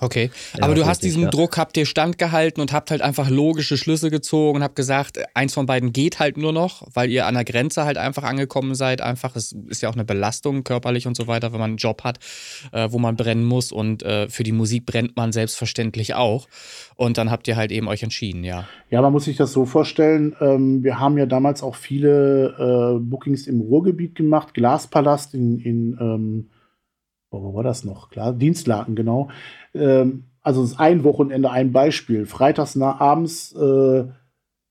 Okay, Ja, aber du hast richtig, diesen ja. Druck, habt ihr standgehalten und habt halt einfach logische Schlüsse gezogen und habt gesagt, eins von beiden geht halt nur noch, weil ihr an der Grenze halt einfach angekommen seid. Einfach, es ist ja auch eine Belastung körperlich und so weiter, wenn man einen Job hat, äh, wo man brennen muss und äh, für die Musik brennt man selbstverständlich auch. Und dann habt ihr halt eben euch entschieden, ja. Ja, man muss sich das so vorstellen. Ähm, wir haben ja damals auch viele äh, Bookings im Ruhrgebiet gemacht. Glaspalast in, in ähm, wo wo war das noch? Klar, Dienstlaken, genau. Ähm, also es ist ein Wochenende ein Beispiel. Freitags nach abends äh,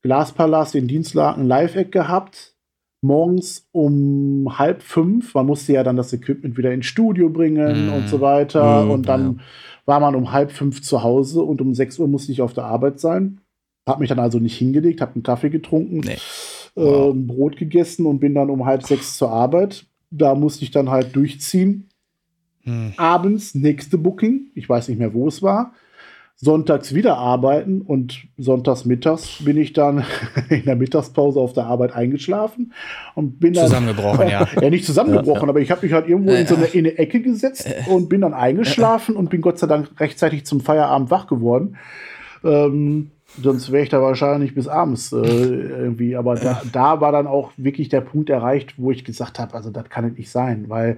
Glaspalast in Dienstlaken Live-Eck gehabt. Morgens um halb fünf, man musste ja dann das Equipment wieder ins Studio bringen Mm. und so weiter. Mm, und dann war man um halb fünf zu Hause und um sechs Uhr musste ich auf der Arbeit sein. Hab mich dann also nicht hingelegt, hab einen Kaffee getrunken, Nee. äh, ein Brot gegessen und bin dann um halb sechs zur Arbeit. Da musste ich dann halt durchziehen. Hm. Abends nächste Booking, ich weiß nicht mehr, wo es war. Sonntags wieder arbeiten und sonntags mittags bin ich dann in der Mittagspause auf der Arbeit eingeschlafen und bin dann Zusammengebrochen, ja. ja, nicht zusammengebrochen, aber ich habe mich halt irgendwo in so eine, in eine Ecke gesetzt und bin dann eingeschlafen und bin Gott sei Dank rechtzeitig zum Feierabend wach geworden. Ähm, sonst wäre ich da wahrscheinlich bis abends äh, irgendwie. Aber da, da war dann auch wirklich der Punkt erreicht, wo ich gesagt habe, also das kann nicht sein, weil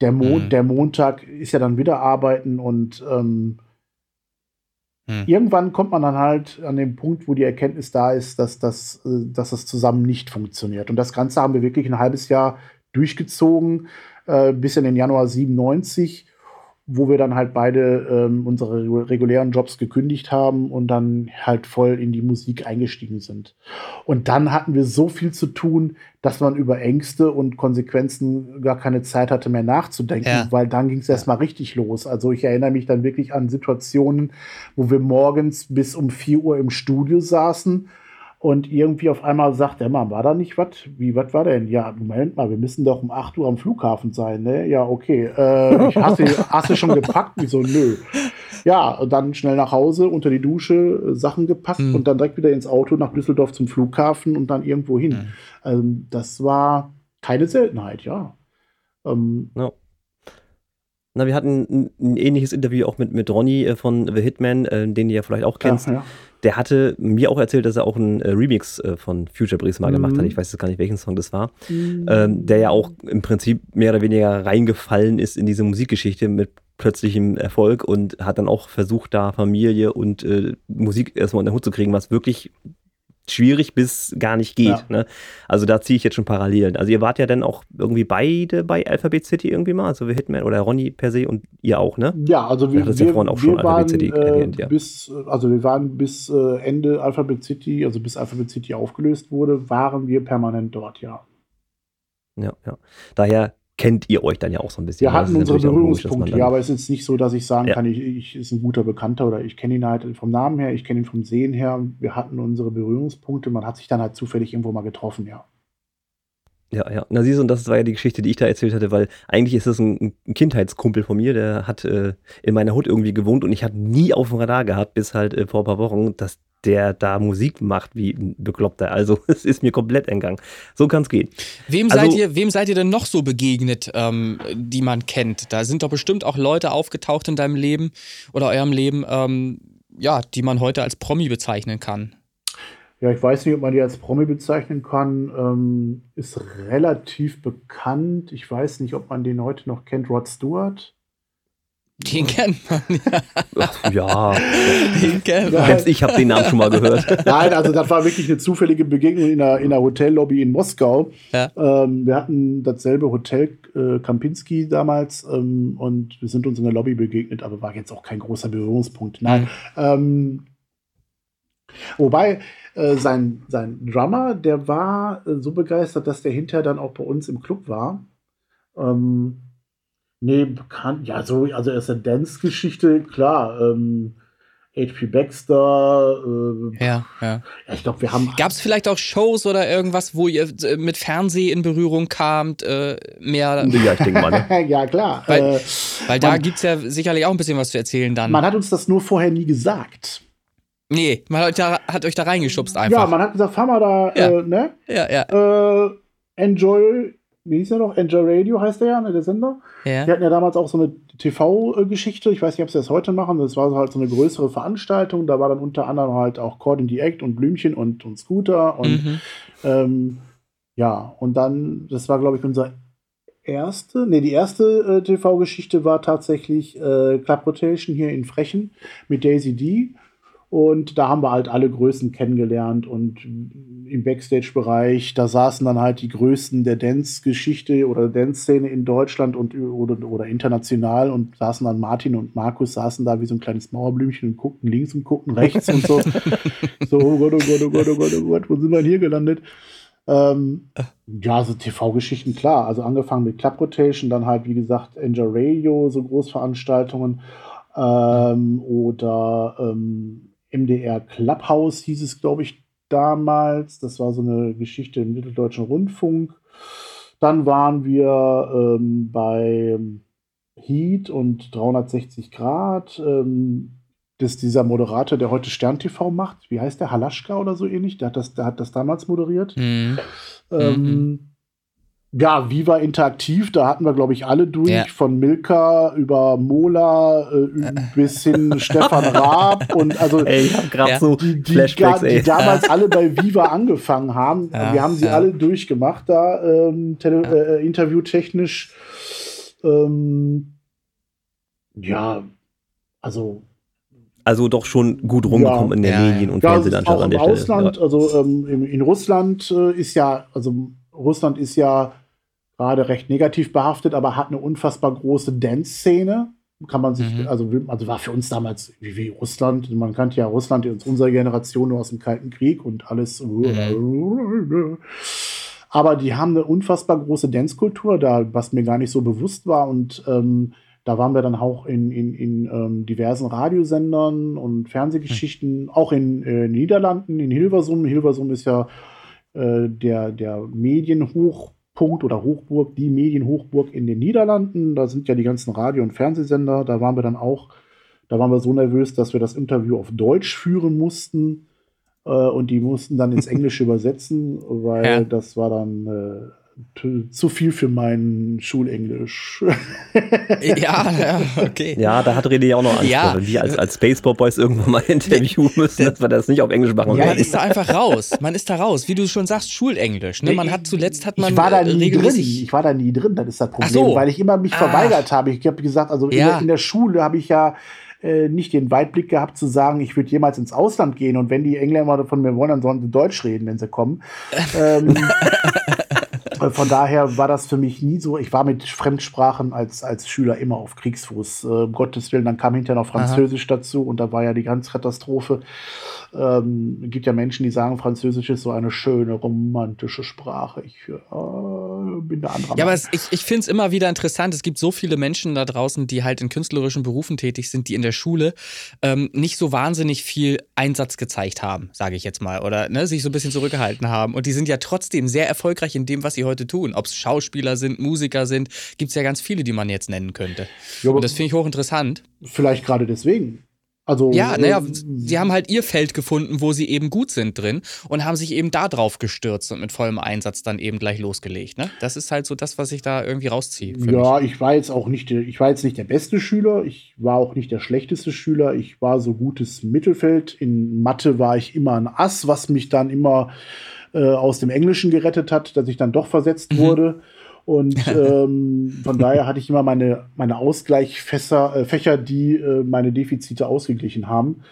der, Mon Mhm. der Montag ist ja dann wieder arbeiten und ähm, Hm. irgendwann kommt man dann halt an den Punkt, wo die Erkenntnis da ist, dass das, äh, dass das zusammen nicht funktioniert. Und das Ganze haben wir wirklich ein halbes Jahr durchgezogen, äh, bis in den Januar 97, wo wir dann halt beide ähm, unsere regu- regulären Jobs gekündigt haben und dann halt voll in die Musik eingestiegen sind. Und dann hatten wir so viel zu tun, dass man über Ängste und Konsequenzen gar keine Zeit hatte mehr nachzudenken, Ja. weil dann ging es erstmal richtig los. Also ich erinnere mich dann wirklich an Situationen, wo wir morgens bis um 4 Uhr im Studio saßen und irgendwie auf einmal sagt der Mann, war da nicht was? Wie, was war denn? Ja, Moment mal, wir müssen doch um 8 Uhr am Flughafen sein, ne? Ja, okay. Äh, ich, hast, du, hast du schon gepackt? Wieso, nö. ja, dann schnell nach Hause, unter die Dusche, äh, Sachen gepackt Mhm. und dann direkt wieder ins Auto nach Düsseldorf zum Flughafen und dann irgendwo hin. Mhm. Ähm, das war keine Seltenheit, ja. Ähm, Na, wir hatten ein, ein ähnliches Interview auch mit, mit Ronny äh, von The Hitman, äh, den ihr ja vielleicht auch kennst. ja, ja. Der hatte mir auch erzählt, dass er auch einen äh, Remix äh, von Future Breeze mal gemacht Mhm. hat. Ich weiß jetzt gar nicht, welchen Song das war. Ähm, der ja auch im Prinzip mehr oder weniger reingefallen ist in diese Musikgeschichte mit plötzlichem Erfolg und hat dann auch versucht, da Familie und Musik erstmal unter den Hut zu kriegen, was wirklich schwierig bis gar nicht geht. Ja. Ne? Also da ziehe ich jetzt schon Parallelen. Also ihr wart ja dann auch irgendwie beide bei Alphabet City irgendwie mal, also The Hitman oder Ronny per se und ihr auch, ne? Ja, also wir, ja wir, vorhin auch wir schon waren Alphabet City äh, erwähnt, ja. bis, also wir waren bis äh, Ende Alphabet City, also bis Alphabet City aufgelöst wurde, waren wir permanent dort, ja. Ja, ja. Daher kennt ihr euch dann ja auch so ein bisschen. Wir ne? Hatten unsere Berührungspunkte, ja, aber es ist jetzt nicht so, dass ich sagen Ja. kann, ich, ich ist ein guter Bekannter oder ich kenne ihn halt vom Namen her, ich kenne ihn vom Sehen her. Wir hatten unsere Berührungspunkte, man hat sich dann halt zufällig irgendwo mal getroffen, ja. Ja, ja. Na siehst du, und das war ja die Geschichte, die ich da erzählt hatte, weil eigentlich ist das ein, ein Kindheitskumpel von mir, der hat äh, in meiner Hut irgendwie gewohnt und ich habe nie auf dem Radar gehabt, bis halt äh, vor ein paar Wochen, dass der da Musik macht wie ein Bekloppter. Also es ist mir komplett entgangen. So kann es gehen. Wem, Also- seid ihr, wem seid ihr denn noch so begegnet, ähm, die man kennt? Da sind doch bestimmt auch Leute aufgetaucht in deinem Leben oder eurem Leben, ähm, ja, die man heute als Promi bezeichnen kann. Ja, ich weiß nicht, ob man die als Promi bezeichnen kann. Ähm, ist relativ bekannt. Ich weiß nicht, ob man den heute noch kennt. Rod Stewart. Den kennt man. Ach, ja, Den kennt man. selbst ich habe den Namen schon mal gehört. Nein, also das war wirklich eine zufällige Begegnung in einer, in einer Hotellobby in Moskau. Ja. Ähm, wir hatten dasselbe Hotel äh, Kampinski damals ähm, und wir sind uns in der Lobby begegnet, aber war jetzt auch kein großer Berührungspunkt. Nein. Ähm, wobei äh, sein, sein Drummer, der war äh, so begeistert, dass der hinterher dann auch bei uns im Club war. Ähm, nee, bekannt, ja, so, also aus der Dance-Geschichte, klar. Ähm, H.P. Baxter, äh, Ja, ja. ja, ich glaube, wir haben. Gab es vielleicht auch Shows oder irgendwas, wo ihr äh, mit Fernseh in Berührung kamt? Äh, mehr, Ja, ich denke mal. Ne? ja, klar. Weil- äh, weil da gibt es ja sicherlich auch ein bisschen was zu erzählen dann. man hat uns das nur vorher nie gesagt. Nee, man hat, da, hat euch da reingeschubst einfach. Ja, man hat gesagt, fahr mal da, Ja. äh, ne? ja, ja. Äh, Enjoy, wie hieß er noch? Enjoy Radio heißt der ja, ne, der Sender. ja. Die hatten ja damals auch so eine TV-Geschichte. Ich weiß nicht, ob sie das heute machen. Das war halt so eine größere Veranstaltung. Da war dann unter anderem halt auch Cord in the Act und Blümchen und, und Scooter. Und Mhm. ähm, ja, und dann, das war, glaube ich, unser erste, nee, die erste äh, TV-Geschichte war tatsächlich äh, Club Rotation hier in Frechen mit Daisy D. Und da haben wir halt alle Größen kennengelernt und im Backstage-Bereich, da saßen dann halt die Größten der Dance-Geschichte oder Dance-Szene in Deutschland und oder, oder international und saßen dann Martin und Markus saßen da wie so ein kleines Mauerblümchen und guckten links und guckten rechts und so. So, oh Gott, oh Gott, oh Gott, oh Gott, oh Gott, wo sind wir denn hier gelandet? Ähm, ja, so TV-Geschichten, klar. Also angefangen mit Club Rotation, dann halt, wie gesagt, Enjoy Radio, so Großveranstaltungen. Ähm, oder ähm, MDR Clubhouse hieß es, glaube ich, damals. Das war so eine Geschichte im Mitteldeutschen Rundfunk. Dann waren wir ähm, bei Heat und 360 Grad. Ähm, das ist dieser Moderator, der heute Stern TV macht. Wie heißt der? Halaschka oder so ähnlich? Der hat das, der hat das damals moderiert. Mhm. Ähm, ja, Viva Interaktiv, da hatten wir, glaube ich, alle durch, Ja. von Milka über Mola äh, bis hin Stefan Raab und also Ey, ich habe gerade Ja. so die, die, Flashbacks, die damals alle bei Viva angefangen haben. Ja, wir haben sie ja. alle durchgemacht da, ähm, tele- äh, interviewtechnisch. Ähm, ja, also Also doch schon gut rumgekommen Ja. in der Ja. Medien- und ja, Fernsehlandschaft auch an der Stelle. Ausland, also ähm, in, in Russland äh, ist ja, also Russland ist ja gerade recht negativ behaftet, aber hat eine unfassbar große Dance-Szene. Kann man sich, Mhm. also, also war für uns damals wie, wie Russland, man kannte ja Russland in unserer Generation nur aus dem Kalten Krieg und alles. Aber die haben eine unfassbar große Dance-Kultur, da, was mir gar nicht so bewusst war. Und ähm, da waren wir dann auch in, in, in ähm, diversen Radiosendern und Fernsehgeschichten, auch in äh, Niederlanden, in Hilversum. Hilversum ist ja äh, der, der Medienhochpunkt oder Hochburg, die Medienhochburg in den Niederlanden. Da sind ja die ganzen Radio- und Fernsehsender. Da waren wir dann auch Da waren wir so nervös, dass wir das Interview auf Deutsch führen mussten äh, und die mussten dann ins Englische übersetzen, weil Ja. das war dann äh, zu viel für mein Schulenglisch. Ja, ja, okay. Ja, da hat René ja auch noch Angst Ja. wenn wir als, als Baseball Boys irgendwann mal interviewen müssen, dass wir das nicht auf Englisch machen Ja, Man ist da einfach raus. Man ist da raus. Wie du schon sagst, Schulenglisch. Ne? Man hat zuletzt hat man ich war da äh, nie drin. regelmäßig. Ich war da nie drin, das ist das Problem, Ach so. weil ich immer mich Ah. verweigert habe. Ich habe gesagt, also in, Ja. der, in der Schule habe ich ja äh, nicht den Weitblick gehabt zu sagen, ich würde jemals ins Ausland gehen und wenn die Engländer von mir wollen, dann sollen sie Deutsch reden, wenn sie kommen. ähm, äh, von daher war das für mich nie so. Ich war mit Fremdsprachen als, als Schüler immer auf Kriegsfuß. Äh, um Gottes Willen, dann kam hinterher noch Französisch dazu und da war ja die ganze Katastrophe. Ähm, es gibt ja Menschen, die sagen, Französisch ist so eine schöne, romantische Sprache. Ich äh, bin da anderer Ja, aber es, ich, ich finde es immer wieder interessant. Es gibt so viele Menschen da draußen, die halt in künstlerischen Berufen tätig sind, die in der Schule ähm, nicht so wahnsinnig viel Einsatz gezeigt haben, sage ich jetzt mal, oder ne, sich so ein bisschen zurückgehalten haben. Und die sind ja trotzdem sehr erfolgreich in dem, was sie heute tun. Ob es Schauspieler sind, Musiker sind, gibt es ja ganz viele, die man jetzt nennen könnte. Ja, Und das finde ich hochinteressant. vielleicht gerade deswegen. Also, Ja, naja, äh, sie haben halt ihr Feld gefunden, wo sie eben gut sind drin und haben sich eben da drauf gestürzt und mit vollem Einsatz dann eben gleich losgelegt. Ne? Das ist halt so das, was ich da irgendwie rausziehe. für mich. Ja, ich war jetzt auch nicht, der- ich war jetzt nicht der beste Schüler, ich war auch nicht der schlechteste Schüler, ich war so gutes Mittelfeld. In Mathe war ich immer ein Ass, was mich dann immer äh, aus dem Englischen gerettet hat, dass ich dann doch versetzt Mhm. wurde. Und ähm, von daher hatte ich immer meine, meine Ausgleichfächer, äh, Fächer, die äh, meine Defizite ausgeglichen haben.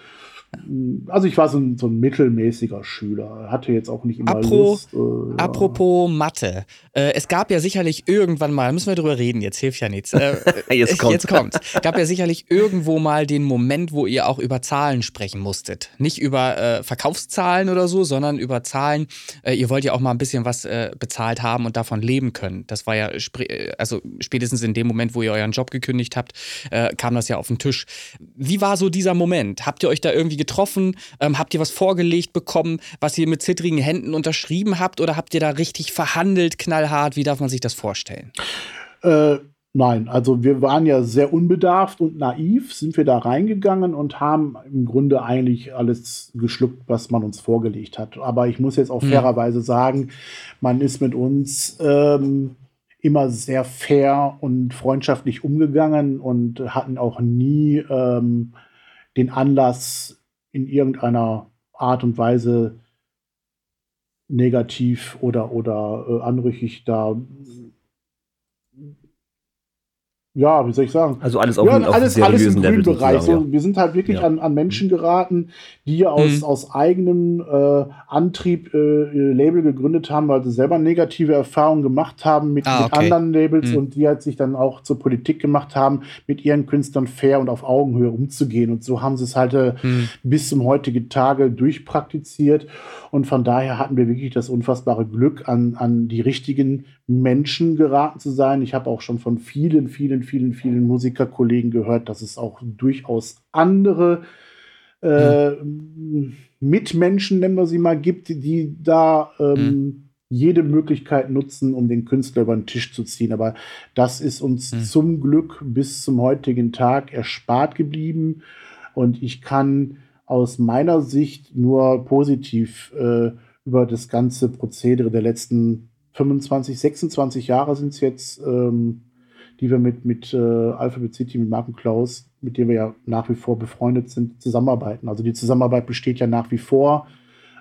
Also ich war so ein, so ein mittelmäßiger Schüler, hatte jetzt auch nicht immer Apro- Lust. Äh, ja. Apropos Mathe. Äh, es gab ja sicherlich irgendwann mal, müssen wir drüber reden, jetzt hilft ja nichts. Äh, Jetzt äh, kommt's. Jetzt kommt's. Gab ja sicherlich irgendwo mal den Moment, wo ihr auch über Zahlen sprechen musstet. Nicht über äh, Verkaufszahlen oder so, sondern über Zahlen. Äh, ihr wollt ja auch mal ein bisschen was bezahlt haben und davon leben können. Das war ja, also spätestens in dem Moment, wo ihr euren Job gekündigt habt, kam das ja auf den Tisch. Wie war so dieser Moment? Habt ihr euch da irgendwie getroffen? Ähm, habt ihr was vorgelegt bekommen, was ihr mit zittrigen Händen unterschrieben habt? Oder habt ihr da richtig verhandelt, knallhart? Wie darf man sich das vorstellen? Äh, nein, also wir waren ja sehr unbedarft und naiv, sind wir da reingegangen und haben im Grunde eigentlich alles geschluckt, was man uns vorgelegt hat. Aber ich muss jetzt auch Hm. fairerweise sagen, man ist mit uns ähm, immer sehr fair und freundschaftlich umgegangen und hatten auch nie ähm, den Anlass, in irgendeiner Art und Weise negativ oder, oder äh, anrüchig da ja, wie soll ich sagen? Also alles auf, ja, auf alles, alles im grünen Bereich. So, wir sind halt wirklich Ja. an, an Menschen geraten, die aus, Mhm. aus eigenem äh, Antrieb äh, Label gegründet haben, weil sie selber negative Erfahrungen gemacht haben mit, Ah, mit okay. anderen Labels Mhm. und die halt sich dann auch zur Politik gemacht haben, mit ihren Künstlern fair und auf Augenhöhe umzugehen. Und so haben sie es halt äh, Hm. bis zum heutigen Tage durchpraktiziert. Und von daher hatten wir wirklich das unfassbare Glück, an, an die richtigen Menschen geraten zu sein. Ich habe auch schon von vielen, vielen, vielen, vielen Musikerkollegen gehört, dass es auch durchaus andere äh, Mitmenschen, nennen wir sie mal, gibt, die da ähm, jede Möglichkeit nutzen, um den Künstler über den Tisch zu ziehen. Aber das ist uns Mhm. zum Glück bis zum heutigen Tag erspart geblieben. Und ich kann aus meiner Sicht nur positiv äh, über das ganze Prozedere der letzten 25, 26 Jahre sind es jetzt, ähm, die wir mit, mit äh, Alphabet City, mit Marco Klaus, mit dem wir ja nach wie vor befreundet sind, zusammenarbeiten. Also die Zusammenarbeit besteht ja nach wie vor.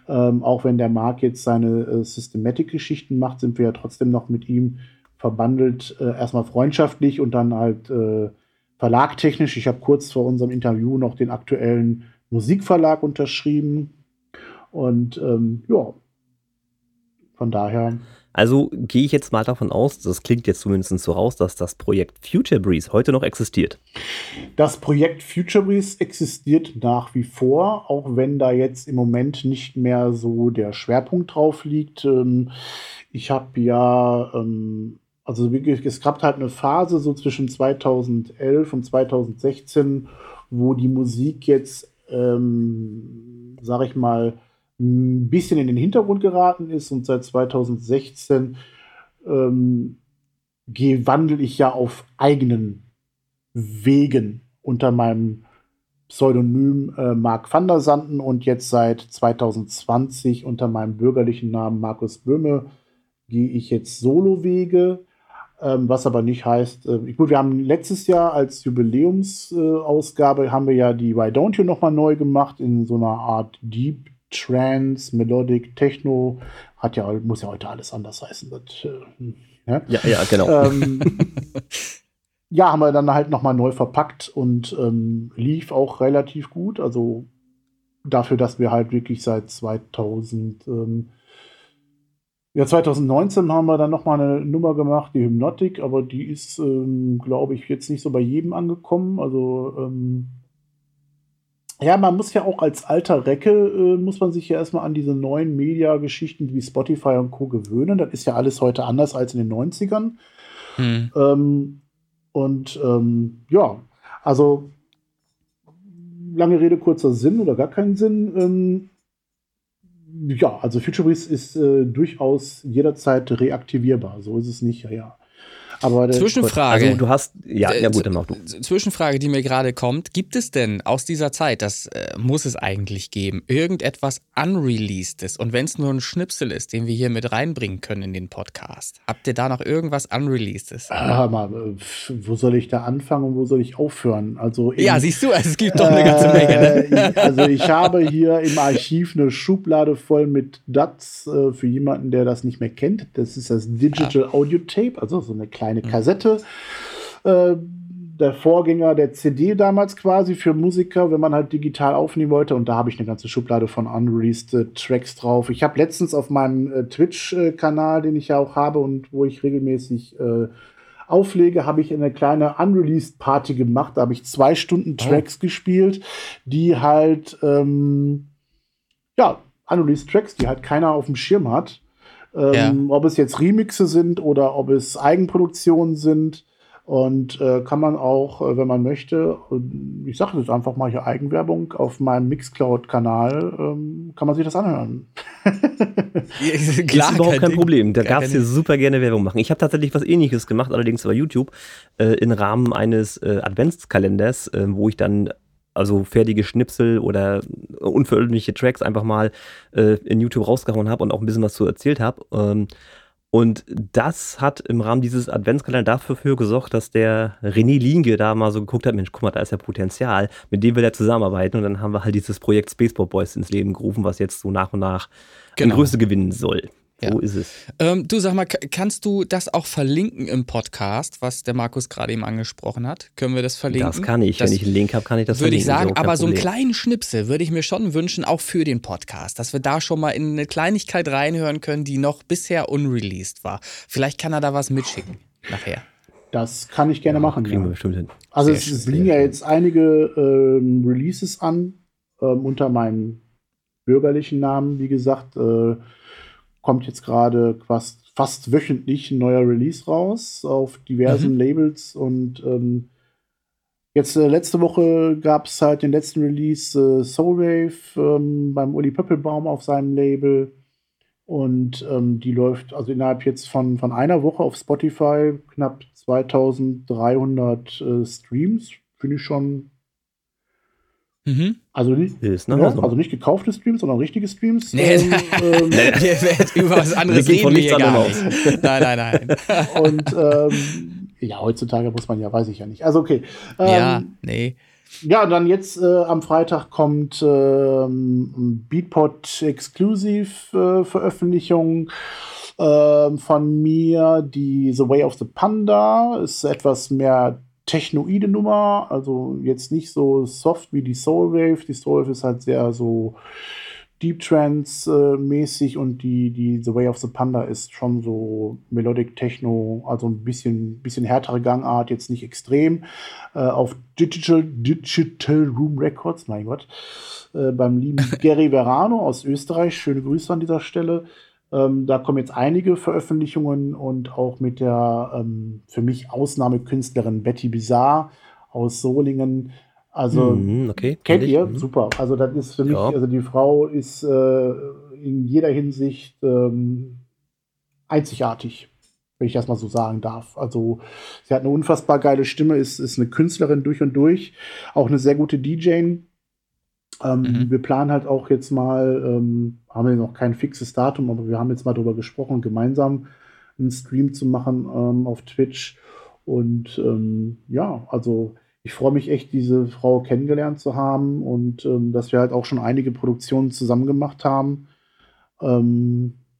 Ähm, auch wenn der Marc jetzt seine äh, Systematic-Geschichten macht, sind wir ja trotzdem noch mit ihm verbandelt. Äh, erstmal freundschaftlich und dann halt äh, verlagtechnisch. Ich habe kurz vor unserem Interview noch den aktuellen Musikverlag unterschrieben. Und ähm, ja, von daher. Also gehe ich jetzt mal davon aus, das klingt jetzt zumindest so raus, dass das Projekt Future Breeze heute noch existiert. Das Projekt Future Breeze existiert nach wie vor, auch wenn da jetzt im Moment nicht mehr so der Schwerpunkt drauf liegt. Ähm, ich habe ja, ähm, also wirklich, es gab halt eine Phase so zwischen 2011 und 2016, wo die Musik jetzt, ähm, sag ich mal, ein bisschen in den Hintergrund geraten ist und seit 2016 ähm, wandel ich ja auf eigenen Wegen unter meinem Pseudonym äh, Mark van der Sanden und jetzt seit 2020 unter meinem bürgerlichen Namen Markus Böhme gehe ich jetzt Solowege, ähm, was aber nicht heißt, äh, gut, wir haben letztes Jahr als Jubiläumsausgabe äh, haben wir ja die Why Don't You nochmal neu gemacht in so einer Art Deep Trance, Melodic, Techno, hat ja, muss ja heute alles anders heißen. Das, äh, ja? ja, ja, genau. Ähm, ja, haben wir dann halt nochmal neu verpackt und ähm, lief auch relativ gut. Also dafür, dass wir halt wirklich seit 2000, ähm, ja, 2019 haben wir dann nochmal eine Nummer gemacht, die Hypnotic, aber die ist, ähm, glaube ich, jetzt nicht so bei jedem angekommen. Also, ähm, ja, man muss ja auch als alter Recke, äh, muss man sich ja erstmal an diese neuen Media-Geschichten wie Spotify und Co. gewöhnen. Das ist ja alles heute anders als in den 90ern. Hm. Ähm, und ähm, ja, also lange Rede, kurzer Sinn oder gar keinen Sinn. Ähm, ja, also FutureBreeze ist äh, durchaus jederzeit reaktivierbar. So ist es nicht, ja, ja. Aber Zwischenfrage. Also du hast, ja, ja gut, dann mach du. Zwischenfrage, die mir gerade kommt. Gibt es denn aus dieser Zeit, das äh, muss es eigentlich geben, irgendetwas Unreleasedes? Und wenn es nur ein Schnipsel ist, den wir hier mit reinbringen können in den Podcast, habt ihr da noch irgendwas Unreleasedes? Ah, mal, wo soll ich da anfangen und wo soll ich aufhören? Also in, ja, siehst du, es gibt doch eine ganze Menge. Ne? Äh, also ich habe hier im Archiv eine Schublade voll mit DATs äh, für jemanden, der das nicht mehr kennt. Das ist das Digital ah. Audio Tape, also so eine kleine kleine mhm. Kassette. Äh, der Vorgänger der CD damals quasi für Musiker, wenn man halt digital aufnehmen wollte. Und da habe ich eine ganze Schublade von unreleased äh, Tracks drauf. Ich habe letztens auf meinem äh, Twitch-Kanal, den ich ja auch habe und wo ich regelmäßig äh, auflege, habe ich eine kleine Unreleased Party gemacht. Da habe ich zwei Stunden oh. Tracks oh. gespielt, die halt, ähm, ja, Unreleased Tracks, die halt keiner auf dem Schirm hat. Ähm, ja. Ob es jetzt Remixe sind oder ob es Eigenproduktionen sind. Und äh, kann man auch, äh, wenn man möchte, ich sage jetzt einfach mal hier Eigenwerbung, auf meinem Mixcloud-Kanal ähm, kann man sich das anhören. Klar, ist überhaupt kein, Problem. Da darfst du super gerne Werbung machen. Ich habe tatsächlich was ähnliches gemacht, allerdings bei YouTube, äh, im Rahmen eines äh, Adventskalenders, äh, wo ich dann also fertige Schnipsel oder unveröffentlichte Tracks einfach mal äh, in YouTube rausgehauen habe und auch ein bisschen was zu erzählt habe. Ähm, und das hat im Rahmen dieses Adventskalenders dafür gesorgt, dass der René Linge da mal so geguckt hat, Mensch, guck mal, da ist ja Potenzial, mit dem will er zusammenarbeiten. Und dann haben wir halt dieses Projekt Spaceball Boys ins Leben gerufen, was jetzt so nach und nach genau. Größe gewinnen soll. Ja. So ist es. Ähm, du sag mal, kannst du das auch verlinken im Podcast, was der Markus gerade eben angesprochen hat? Können wir das verlinken? Das kann ich. Das Wenn ich einen Link habe, kann ich das Würde ich sagen, so, aber so einen kleinen Schnipsel würde ich mir schon wünschen, auch für den Podcast, dass wir da schon mal in eine Kleinigkeit reinhören können, die noch bisher unreleased war. Vielleicht kann er da was mitschicken nachher. Das kann ich gerne ja, machen. Kriegen ja. wir bestimmt hin. Also es, es liegen ja jetzt einige ähm, Releases an ähm, unter meinem bürgerlichen Namen, wie gesagt. Äh, kommt jetzt gerade fast, fast wöchentlich ein neuer Release raus auf diversen mhm. Labels und ähm, jetzt äh, letzte Woche gab es halt den letzten Release äh, Soulwave ähm, beim Uli Pöppelbaum auf seinem Label und ähm, die läuft also innerhalb jetzt von, von einer Woche auf Spotify knapp 2300 äh, Streams. Finde ich schon Mhm. Also, nicht, ist, ne? ja, also nicht gekaufte Streams, sondern richtige Streams. Nee, ähm, ähm, über was anderes reden wir hier gar nicht. Nein, nein, nein. Und ähm, ja, heutzutage muss man ja, weiß ich ja nicht. Also okay. Ähm, ja, nee. Ja, dann jetzt äh, am Freitag kommt ähm, Beatport Exclusive äh, Veröffentlichung äh, von mir. Die The Way of the Panda ist etwas mehr technoide Nummer, also jetzt nicht so soft wie die Soulwave. Die Soulwave ist halt sehr so Deep Trance äh, mäßig und die, die The Way of the Panda ist schon so Melodic Techno, also ein bisschen, bisschen härtere Gangart, jetzt nicht extrem. Äh, auf Digital, Digital Room Records, mein Gott, äh, beim lieben Gary Verano aus Österreich. Schöne Grüße an dieser Stelle. Ähm, da kommen jetzt einige Veröffentlichungen und auch mit der ähm, für mich Ausnahmekünstlerin Betty Bizarre aus Solingen. Also mhm, okay, kennt ihr? Mhm. Super. Also das ist für mich, ja. also die Frau ist äh, in jeder Hinsicht ähm, einzigartig. wenn ich das mal so sagen darf. Also sie hat eine unfassbar geile Stimme, ist, ist eine Künstlerin durch und durch, auch eine sehr gute DJ. Ähm, mhm. Wir planen halt auch jetzt mal, ähm, haben wir noch kein fixes Datum, aber wir haben jetzt mal darüber gesprochen, gemeinsam einen Stream zu machen ähm, auf Twitch. Und ähm, ja, also ich freue mich echt, diese Frau kennengelernt zu haben und ähm, dass wir halt auch schon einige Produktionen zusammen gemacht haben.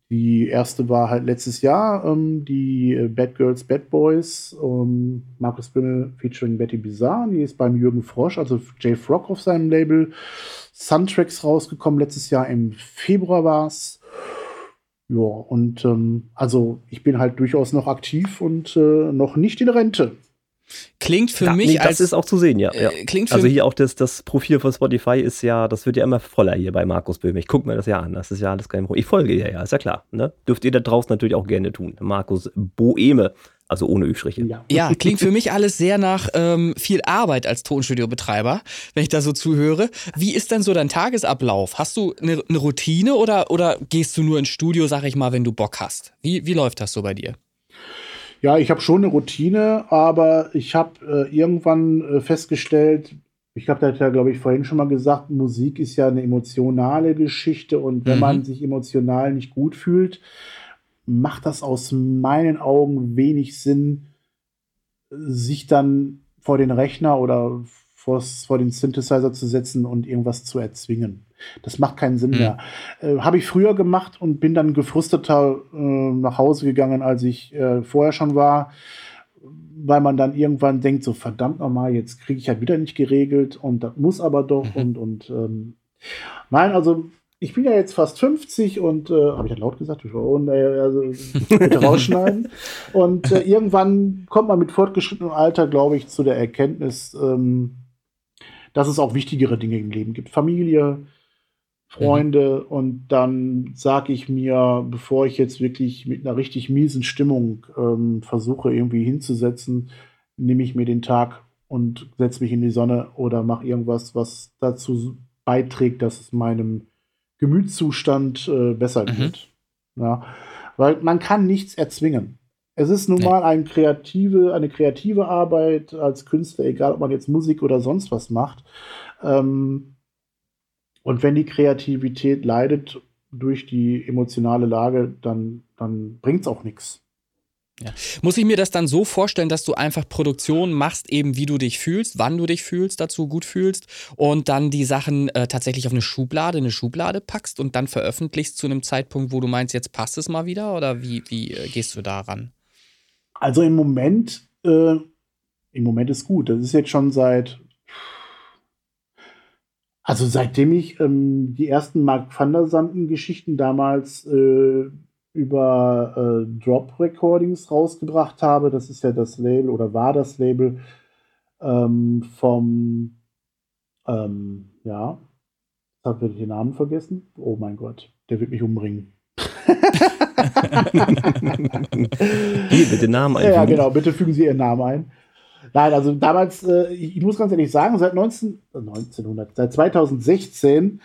Die erste war halt letztes Jahr, ähm, die äh, Bad Girls, Bad Boys, ähm, Markus Bimmel featuring Betty Bizarre. Die ist beim Jürgen Frosch, also Jay Frog auf seinem Label. Suntracks rausgekommen, letztes Jahr im Februar war es. Ja, und ähm, also ich bin halt durchaus noch aktiv und äh, noch nicht in Rente. Klingt für Ja, mich nee, als das ist auch zu sehen, ja. ja. äh, klingt für Also hier auch das, das Profil von Spotify ist ja, das wird ja immer voller hier bei Markus Böhme. Ich gucke mir das ja an, das ist ja alles kein Problem. Ich folge ja, ja, ist ja klar. Ne? Dürft ihr da draußen natürlich auch gerne tun. Markus Boehme, also ohne Ü-Striche. Ja. Ja, klingt für mich alles sehr nach ähm, viel Arbeit als Tonstudiobetreiber, wenn ich da so zuhöre. Wie ist denn so dein Tagesablauf? Hast du eine, eine Routine oder, oder gehst du nur ins Studio, sag ich mal, wenn du Bock hast? Wie, wie läuft das so bei dir? Ja, ich habe schon eine Routine, aber ich habe äh, irgendwann äh, festgestellt, ich habe das ja, glaube ich, vorhin schon mal gesagt, Musik ist ja eine emotionale Geschichte und wenn Mhm. man sich emotional nicht gut fühlt, macht das aus meinen Augen wenig Sinn, sich dann vor den Rechner oder vor den Synthesizer zu setzen und irgendwas zu erzwingen. Das macht keinen Sinn Mhm. mehr. Äh, Habe ich früher gemacht und bin dann gefrustreter äh, nach Hause gegangen, als ich äh, vorher schon war, weil man dann irgendwann denkt, so verdammt nochmal, jetzt kriege ich ja wieder nicht geregelt und das muss aber doch Mhm. und und ähm, nein, also ich bin ja jetzt fast 50 und äh, habe ich das laut gesagt? Und, äh, also, bitte rausschneiden. und äh, irgendwann kommt man mit fortgeschrittenem Alter, glaube ich, zu der Erkenntnis, ähm, dass es auch wichtigere Dinge im Leben gibt. Familie, Freunde und dann sage ich mir, bevor ich jetzt wirklich mit einer richtig miesen Stimmung ähm, versuche irgendwie hinzusetzen, nehme ich mir den Tag und setze mich in die Sonne oder mache irgendwas, was dazu beiträgt, dass es meinem Gemütszustand äh, besser Mhm. geht. Ja, weil man kann nichts erzwingen. Es ist nun Nee. mal ein kreative, eine kreative Arbeit als Künstler, egal ob man jetzt Musik oder sonst was macht. Ähm, und wenn die Kreativität leidet durch die emotionale Lage, dann, dann bringt es auch nichts. Muss ich mir das dann so vorstellen, dass du einfach Produktion machst, eben wie du dich fühlst, wann du dich fühlst, dazu gut fühlst und dann die Sachen äh, tatsächlich auf eine Schublade, eine Schublade packst und dann veröffentlichst zu einem Zeitpunkt, wo du meinst, jetzt passt es mal wieder? Oder wie, wie äh, gehst du daran? Also im Moment, äh, im Moment ist gut. Das ist jetzt schon seit, also seitdem ich ähm, die ersten Mark van der Sanden-Geschichten damals äh, über äh, Drop Recordings rausgebracht habe, das ist ja das Label oder war das Label ähm, vom, ähm, ja, habe ich den Namen vergessen. Oh mein Gott, der wird mich umbringen. Hier, bitte Namen einfügen. Ja, genau, bitte fügen Sie Ihren Namen ein. Nein, also damals, äh, ich, ich muss ganz ehrlich sagen, seit 19, äh, 1900, seit 2016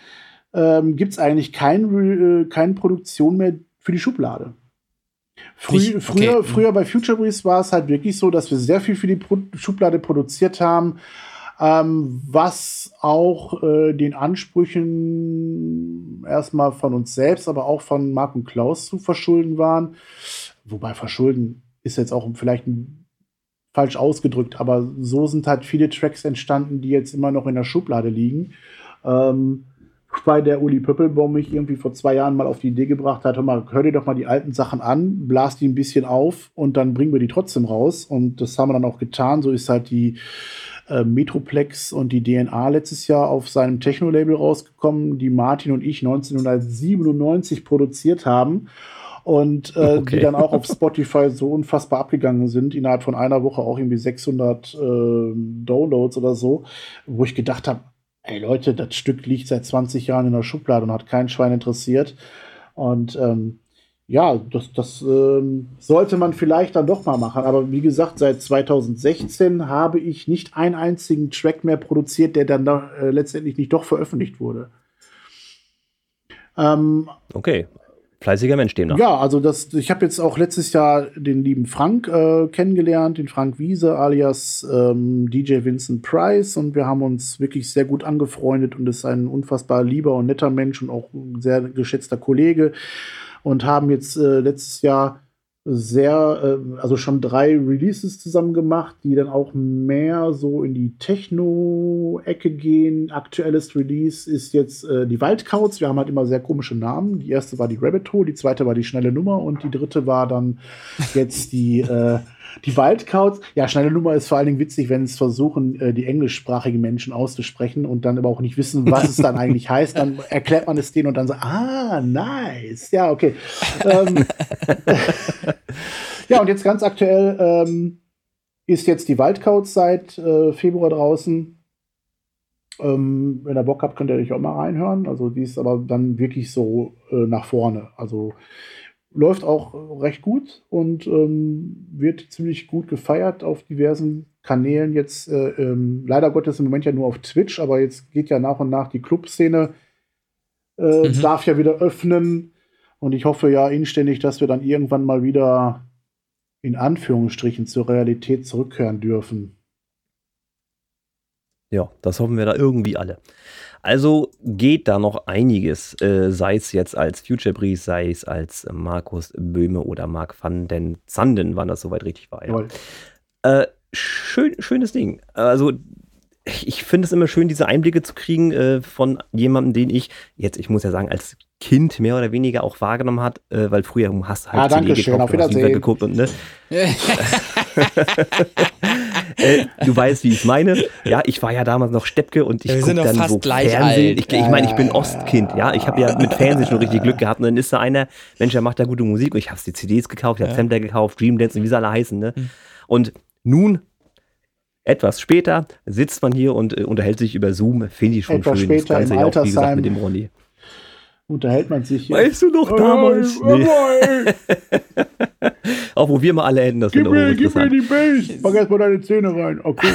ähm, gibt es eigentlich kein, Re- äh, keine Produktion mehr für die Schublade. Frü Nicht- okay. früher, früher bei Future Breeze war es halt wirklich so, dass wir sehr viel für die Pro Schublade produziert haben, ähm, was auch äh, den Ansprüchen erstmal von uns selbst, aber auch von Marc und Klaus zu verschulden waren. Wobei verschulden ist jetzt auch vielleicht ein, falsch ausgedrückt, aber so sind halt viele Tracks entstanden, die jetzt immer noch in der Schublade liegen. Ähm, bei der Uli Pöppelbaum mich irgendwie vor zwei Jahren mal auf die Idee gebracht hat, hör mal, hör dir doch mal die alten Sachen an, blas die ein bisschen auf und dann bringen wir die trotzdem raus. Und das haben wir dann auch getan. So ist halt die äh, Metroplex und die DNA letztes Jahr auf seinem Techno-Label rausgekommen, die Martin und ich 1997 produziert haben. Und äh, Okay. die dann auch auf Spotify so unfassbar abgegangen sind, innerhalb von einer Woche auch irgendwie 600 äh, Downloads oder so, wo ich gedacht habe, ey Leute, das Stück liegt seit 20 Jahren in der Schublade und hat kein Schwein interessiert. Und ähm, ja, das, das ähm, sollte man vielleicht dann doch mal machen. Aber wie gesagt, seit 2016 habe ich nicht einen einzigen Track mehr produziert, der dann da, äh, letztendlich nicht doch veröffentlicht wurde. Ähm, Okay. Fleißiger Mensch demnach. Ja, also das, ich habe jetzt auch letztes Jahr den lieben Frank äh, kennengelernt, den Frank Wiese alias ähm, DJ Vincent Price und wir haben uns wirklich sehr gut angefreundet und ist ein unfassbar lieber und netter Mensch und auch ein sehr geschätzter Kollege und haben jetzt äh, letztes Jahr sehr, äh, also schon drei Releases zusammen gemacht, die dann auch mehr so in die Techno-Ecke gehen. Aktuelles Release ist jetzt äh, die Waldkauz. Wir haben halt immer sehr komische Namen. Die erste war die Rabbit Hole, die zweite war die schnelle Nummer und die dritte war dann jetzt die äh, die Waldkauz, ja, schnelle Nummer ist vor allen Dingen witzig, wenn es versuchen, äh, die englischsprachigen Menschen auszusprechen und dann aber auch nicht wissen, was es dann eigentlich heißt. Dann erklärt man es denen und dann so, ah, nice. Ja, okay. ähm, ja, und jetzt ganz aktuell ähm, ist jetzt die Waldkauz seit äh, Februar draußen. Ähm, wenn ihr Bock habt, könnt ihr euch auch mal reinhören. Also die ist aber dann wirklich so äh, nach vorne. Also läuft auch recht gut und ähm, wird ziemlich gut gefeiert auf diversen Kanälen. Jetzt äh, ähm, leider Gottes im Moment ja nur auf Twitch, aber jetzt geht ja nach und nach die Clubszene, äh, mhm. darf ja wieder öffnen. Und ich hoffe ja inständig, dass wir dann irgendwann mal wieder in Anführungsstrichen zur Realität zurückkehren dürfen. Ja, das hoffen wir da irgendwie alle. Also geht da noch einiges, äh, sei es jetzt als Future Breeze, sei es als Markus Böhme oder Mark van den Zanden, wann das soweit richtig war. Ja. Äh, schön, schönes Ding. Also ich finde es immer schön, diese Einblicke zu kriegen äh, von jemandem, den ich jetzt, ich muss ja sagen, als Kind mehr oder weniger auch wahrgenommen hat, äh, weil früher hast du halt ah, danke schön, gekauft, auf Wiedersehen. geguckt und ne. äh, du weißt, wie ich es meine. Ja, ich war ja damals noch Steppke und ich ja, gucke dann so Fernsehen. Ich, ich meine, ich bin Ostkind, ja. Ich habe ja mit Fernsehen schon richtig Glück gehabt. Und dann ist da einer, Mensch, der macht da gute Musik. Und ich habe die CDs gekauft, ich habe ja. Sampler gekauft, Dream Dance und wie sie alle heißen. Ne? Hm. Und nun etwas später sitzt man hier und äh, unterhält sich über Zoom. Finde ich schon Etwas schön. Später das Ganze ja auch, wie gesagt, mit dem Ronny unterhält man sich. Hier. Weißt du noch damals? Nee. Auch wo wir mal alle enden, das gib mir, gib mir die Base. Mach erstmal deine Zähne rein. Okay.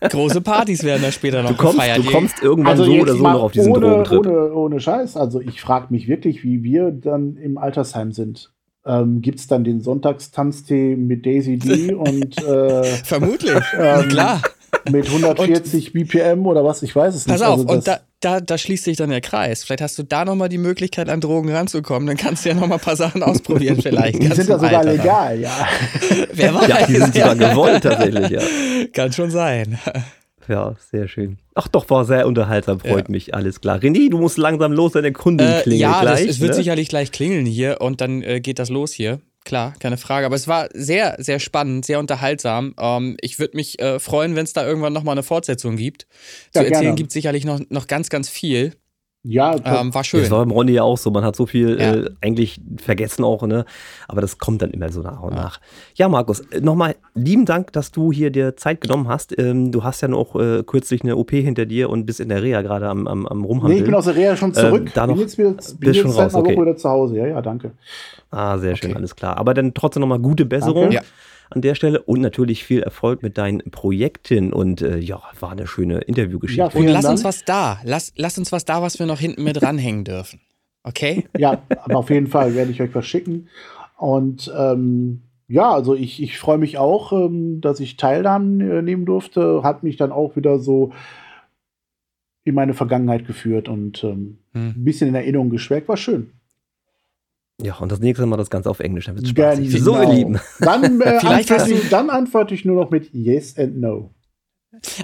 Große Partys werden da später noch du kommst, gefeiert. Du kommst irgendwann also so oder so noch auf diesen ohne, Drogentrip. Ohne, ohne Scheiß. Also ich frage mich wirklich, wie wir dann im Altersheim sind. Ähm, Gibt es dann den Sonntagstanztee mit Daisy D und äh, Vermutlich, ähm, klar mit 140 und, BPM oder was, ich weiß es pass nicht. Pass auf, also und da, da, da schließt sich dann der Kreis. Vielleicht hast du da nochmal die Möglichkeit, an Drogen ranzukommen. Dann kannst du ja nochmal ein paar Sachen ausprobieren, vielleicht. Die sind ja sogar Alter. legal, ja. Wer weiß. Ja, die sind sogar gewollt, tatsächlich, ja. Kann schon sein. Ja, sehr schön. Ach doch, war sehr unterhaltsam, freut ja. mich, alles klar. René, du musst langsam los, deine Kundin äh, klingelt ja, gleich. Ja, es wird ne? sicherlich gleich klingeln hier und dann äh, geht das los hier klar, keine Frage. Aber es war sehr, sehr spannend, sehr unterhaltsam. Ähm, ich würde mich äh, freuen, wenn es da irgendwann nochmal eine Fortsetzung gibt. Ja, Zu erzählen gibt es sicherlich noch, noch ganz, ganz viel. Ja, ähm, war schön. Das war beim Ronny ja auch so. Man hat so viel ja. äh, eigentlich vergessen auch, ne? Aber das kommt dann immer so nach und ja. nach. Ja, Markus, äh, nochmal lieben Dank, dass du hier dir Zeit genommen hast. Ähm, du hast ja noch äh, kürzlich eine OP hinter dir und bist in der Reha gerade am, am, am Rumhandeln. Nee, ich bin aus der Reha schon zurück. Ähm, da noch, bin jetzt wieder, bin jetzt schon raus, okay. Woche wieder zu Hause. Ja, ja, danke. Ah, sehr schön, okay. alles klar. Aber dann trotzdem nochmal gute Besserung. Ja an der Stelle und natürlich viel Erfolg mit deinen Projekten und äh, ja, war eine schöne Interviewgeschichte. Ja, und lass Dank. uns was da, lass, lass uns was da, was wir noch hinten mit dranhängen dürfen. Okay? Ja, aber auf jeden Fall werde ich euch was schicken. Und ähm, ja, also ich, ich freue mich auch, ähm, dass ich Teilnahmen äh, nehmen durfte. Hat mich dann auch wieder so in meine Vergangenheit geführt und ähm, hm. ein bisschen in Erinnerung geschweckt. War schön. Ja, und das nächste Mal das Ganze auf Englisch, dann wird es spaßig. Genau. So, ihr Lieben. Dann, äh, antworte ich, dann antworte ich nur noch mit Yes and No.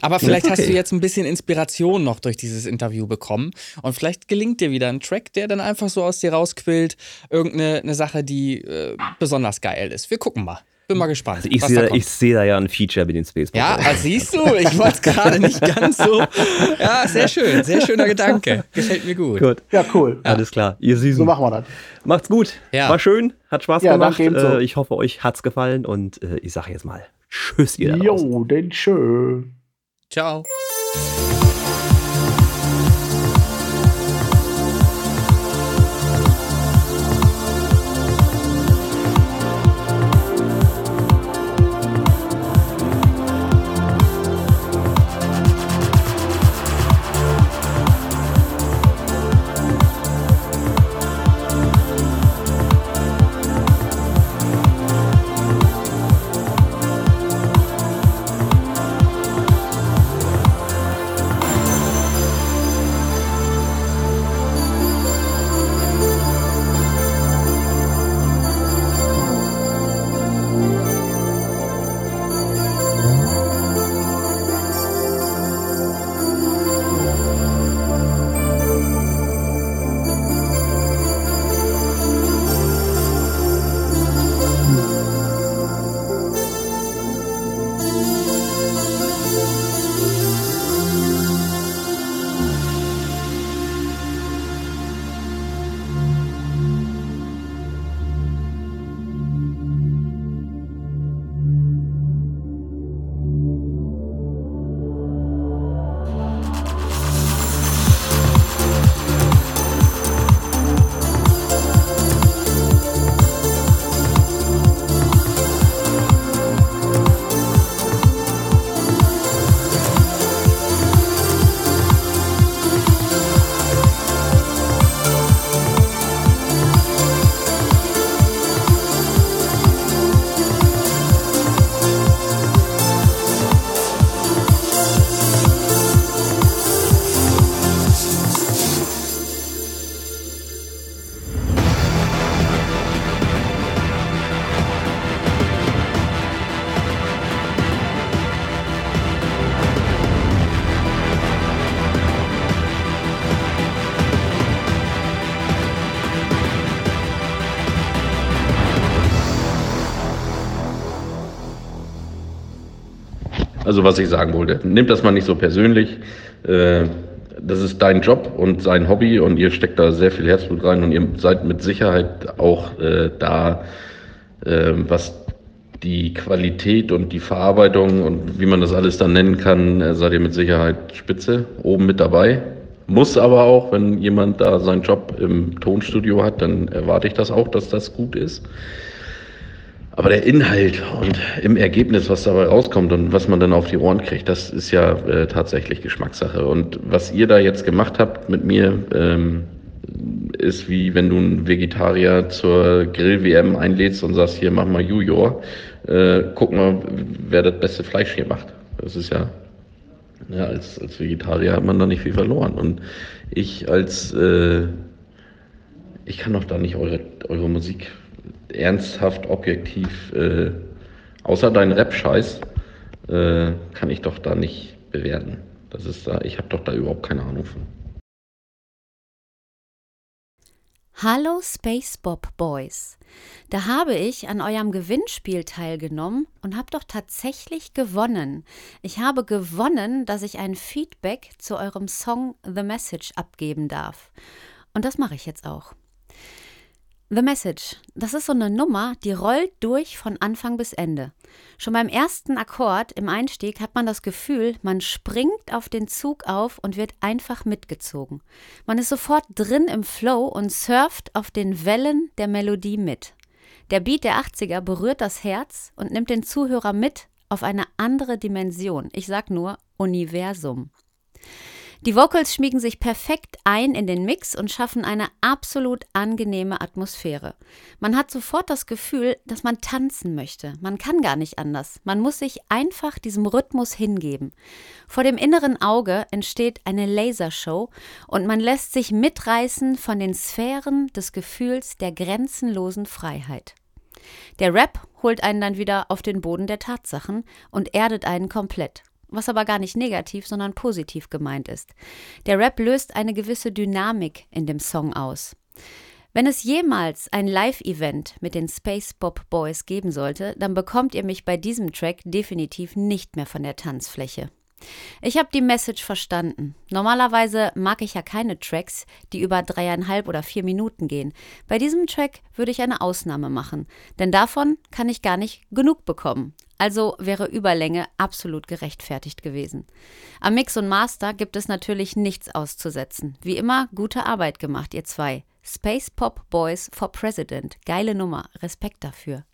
Aber vielleicht okay. hast du jetzt ein bisschen Inspiration noch durch dieses Interview bekommen und vielleicht gelingt dir wieder ein Track, der dann einfach so aus dir rausquillt. Irgendeine eine Sache, die äh, besonders geil ist. Wir gucken mal. Bin mal gespannt. Also ich sehe seh da ja ein Feature mit den Space Ja, also siehst du, ich wollte es gerade nicht ganz so. Ja, sehr schön, sehr schöner Gedanke. Gefällt mir gut. Gut. Ja, cool. Ja. Alles klar. Ihr Süßen. So machen wir das. Macht's gut. Ja. War schön, hat Spaß ja, gemacht. Äh, ich hoffe, euch hat's gefallen und äh, ich sage jetzt mal Tschüss, ihr da Jo, denn schön. Ciao. Also was ich sagen wollte, nehmt das mal nicht so persönlich. Äh, das ist dein Job und sein Hobby und ihr steckt da sehr viel Herzblut rein und ihr seid mit Sicherheit auch äh, da, äh, was die Qualität und die Verarbeitung und wie man das alles dann nennen kann, äh, seid ihr mit Sicherheit spitze, oben mit dabei. Muss aber auch, wenn jemand da seinen Job im Tonstudio hat, dann erwarte ich das auch, dass das gut ist. Aber der Inhalt und im Ergebnis, was dabei rauskommt und was man dann auf die Ohren kriegt, das ist ja äh, tatsächlich Geschmackssache. Und was ihr da jetzt gemacht habt mit mir, ähm, ist wie wenn du einen Vegetarier zur Grill-WM einlädst und sagst, hier mach mal Junior, äh, guck mal, wer das beste Fleisch hier macht. Das ist ja, ja als, als Vegetarier hat man da nicht viel verloren. Und ich als, äh, ich kann doch da nicht eure, eure Musik ernsthaft, objektiv, äh, außer deinen Rap-Scheiß, äh, kann ich doch da nicht bewerten. Das ist da, ich habe doch da überhaupt keine Ahnung von. Hallo Space Bob Boys. Da habe ich an eurem Gewinnspiel teilgenommen und habe doch tatsächlich gewonnen. Ich habe gewonnen, dass ich ein Feedback zu eurem Song The Message abgeben darf. Und das mache ich jetzt auch. The Message, das ist so eine Nummer, die rollt durch von Anfang bis Ende. Schon beim ersten Akkord im Einstieg hat man das Gefühl, man springt auf den Zug auf und wird einfach mitgezogen. Man ist sofort drin im Flow und surft auf den Wellen der Melodie mit. Der Beat der 80er berührt das Herz und nimmt den Zuhörer mit auf eine andere Dimension. Ich sag nur Universum. Die Vocals schmiegen sich perfekt ein in den Mix und schaffen eine absolut angenehme Atmosphäre. Man hat sofort das Gefühl, dass man tanzen möchte. Man kann gar nicht anders. Man muss sich einfach diesem Rhythmus hingeben. Vor dem inneren Auge entsteht eine Lasershow und man lässt sich mitreißen von den Sphären des Gefühls der grenzenlosen Freiheit. Der Rap holt einen dann wieder auf den Boden der Tatsachen und erdet einen komplett was aber gar nicht negativ, sondern positiv gemeint ist. Der Rap löst eine gewisse Dynamik in dem Song aus. Wenn es jemals ein Live-Event mit den Space Bob Boys geben sollte, dann bekommt ihr mich bei diesem Track definitiv nicht mehr von der Tanzfläche. Ich habe die Message verstanden. Normalerweise mag ich ja keine Tracks, die über dreieinhalb oder vier Minuten gehen. Bei diesem Track würde ich eine Ausnahme machen, denn davon kann ich gar nicht genug bekommen. Also wäre Überlänge absolut gerechtfertigt gewesen. Am Mix und Master gibt es natürlich nichts auszusetzen. Wie immer, gute Arbeit gemacht, ihr zwei. Space Pop Boys for President. Geile Nummer. Respekt dafür.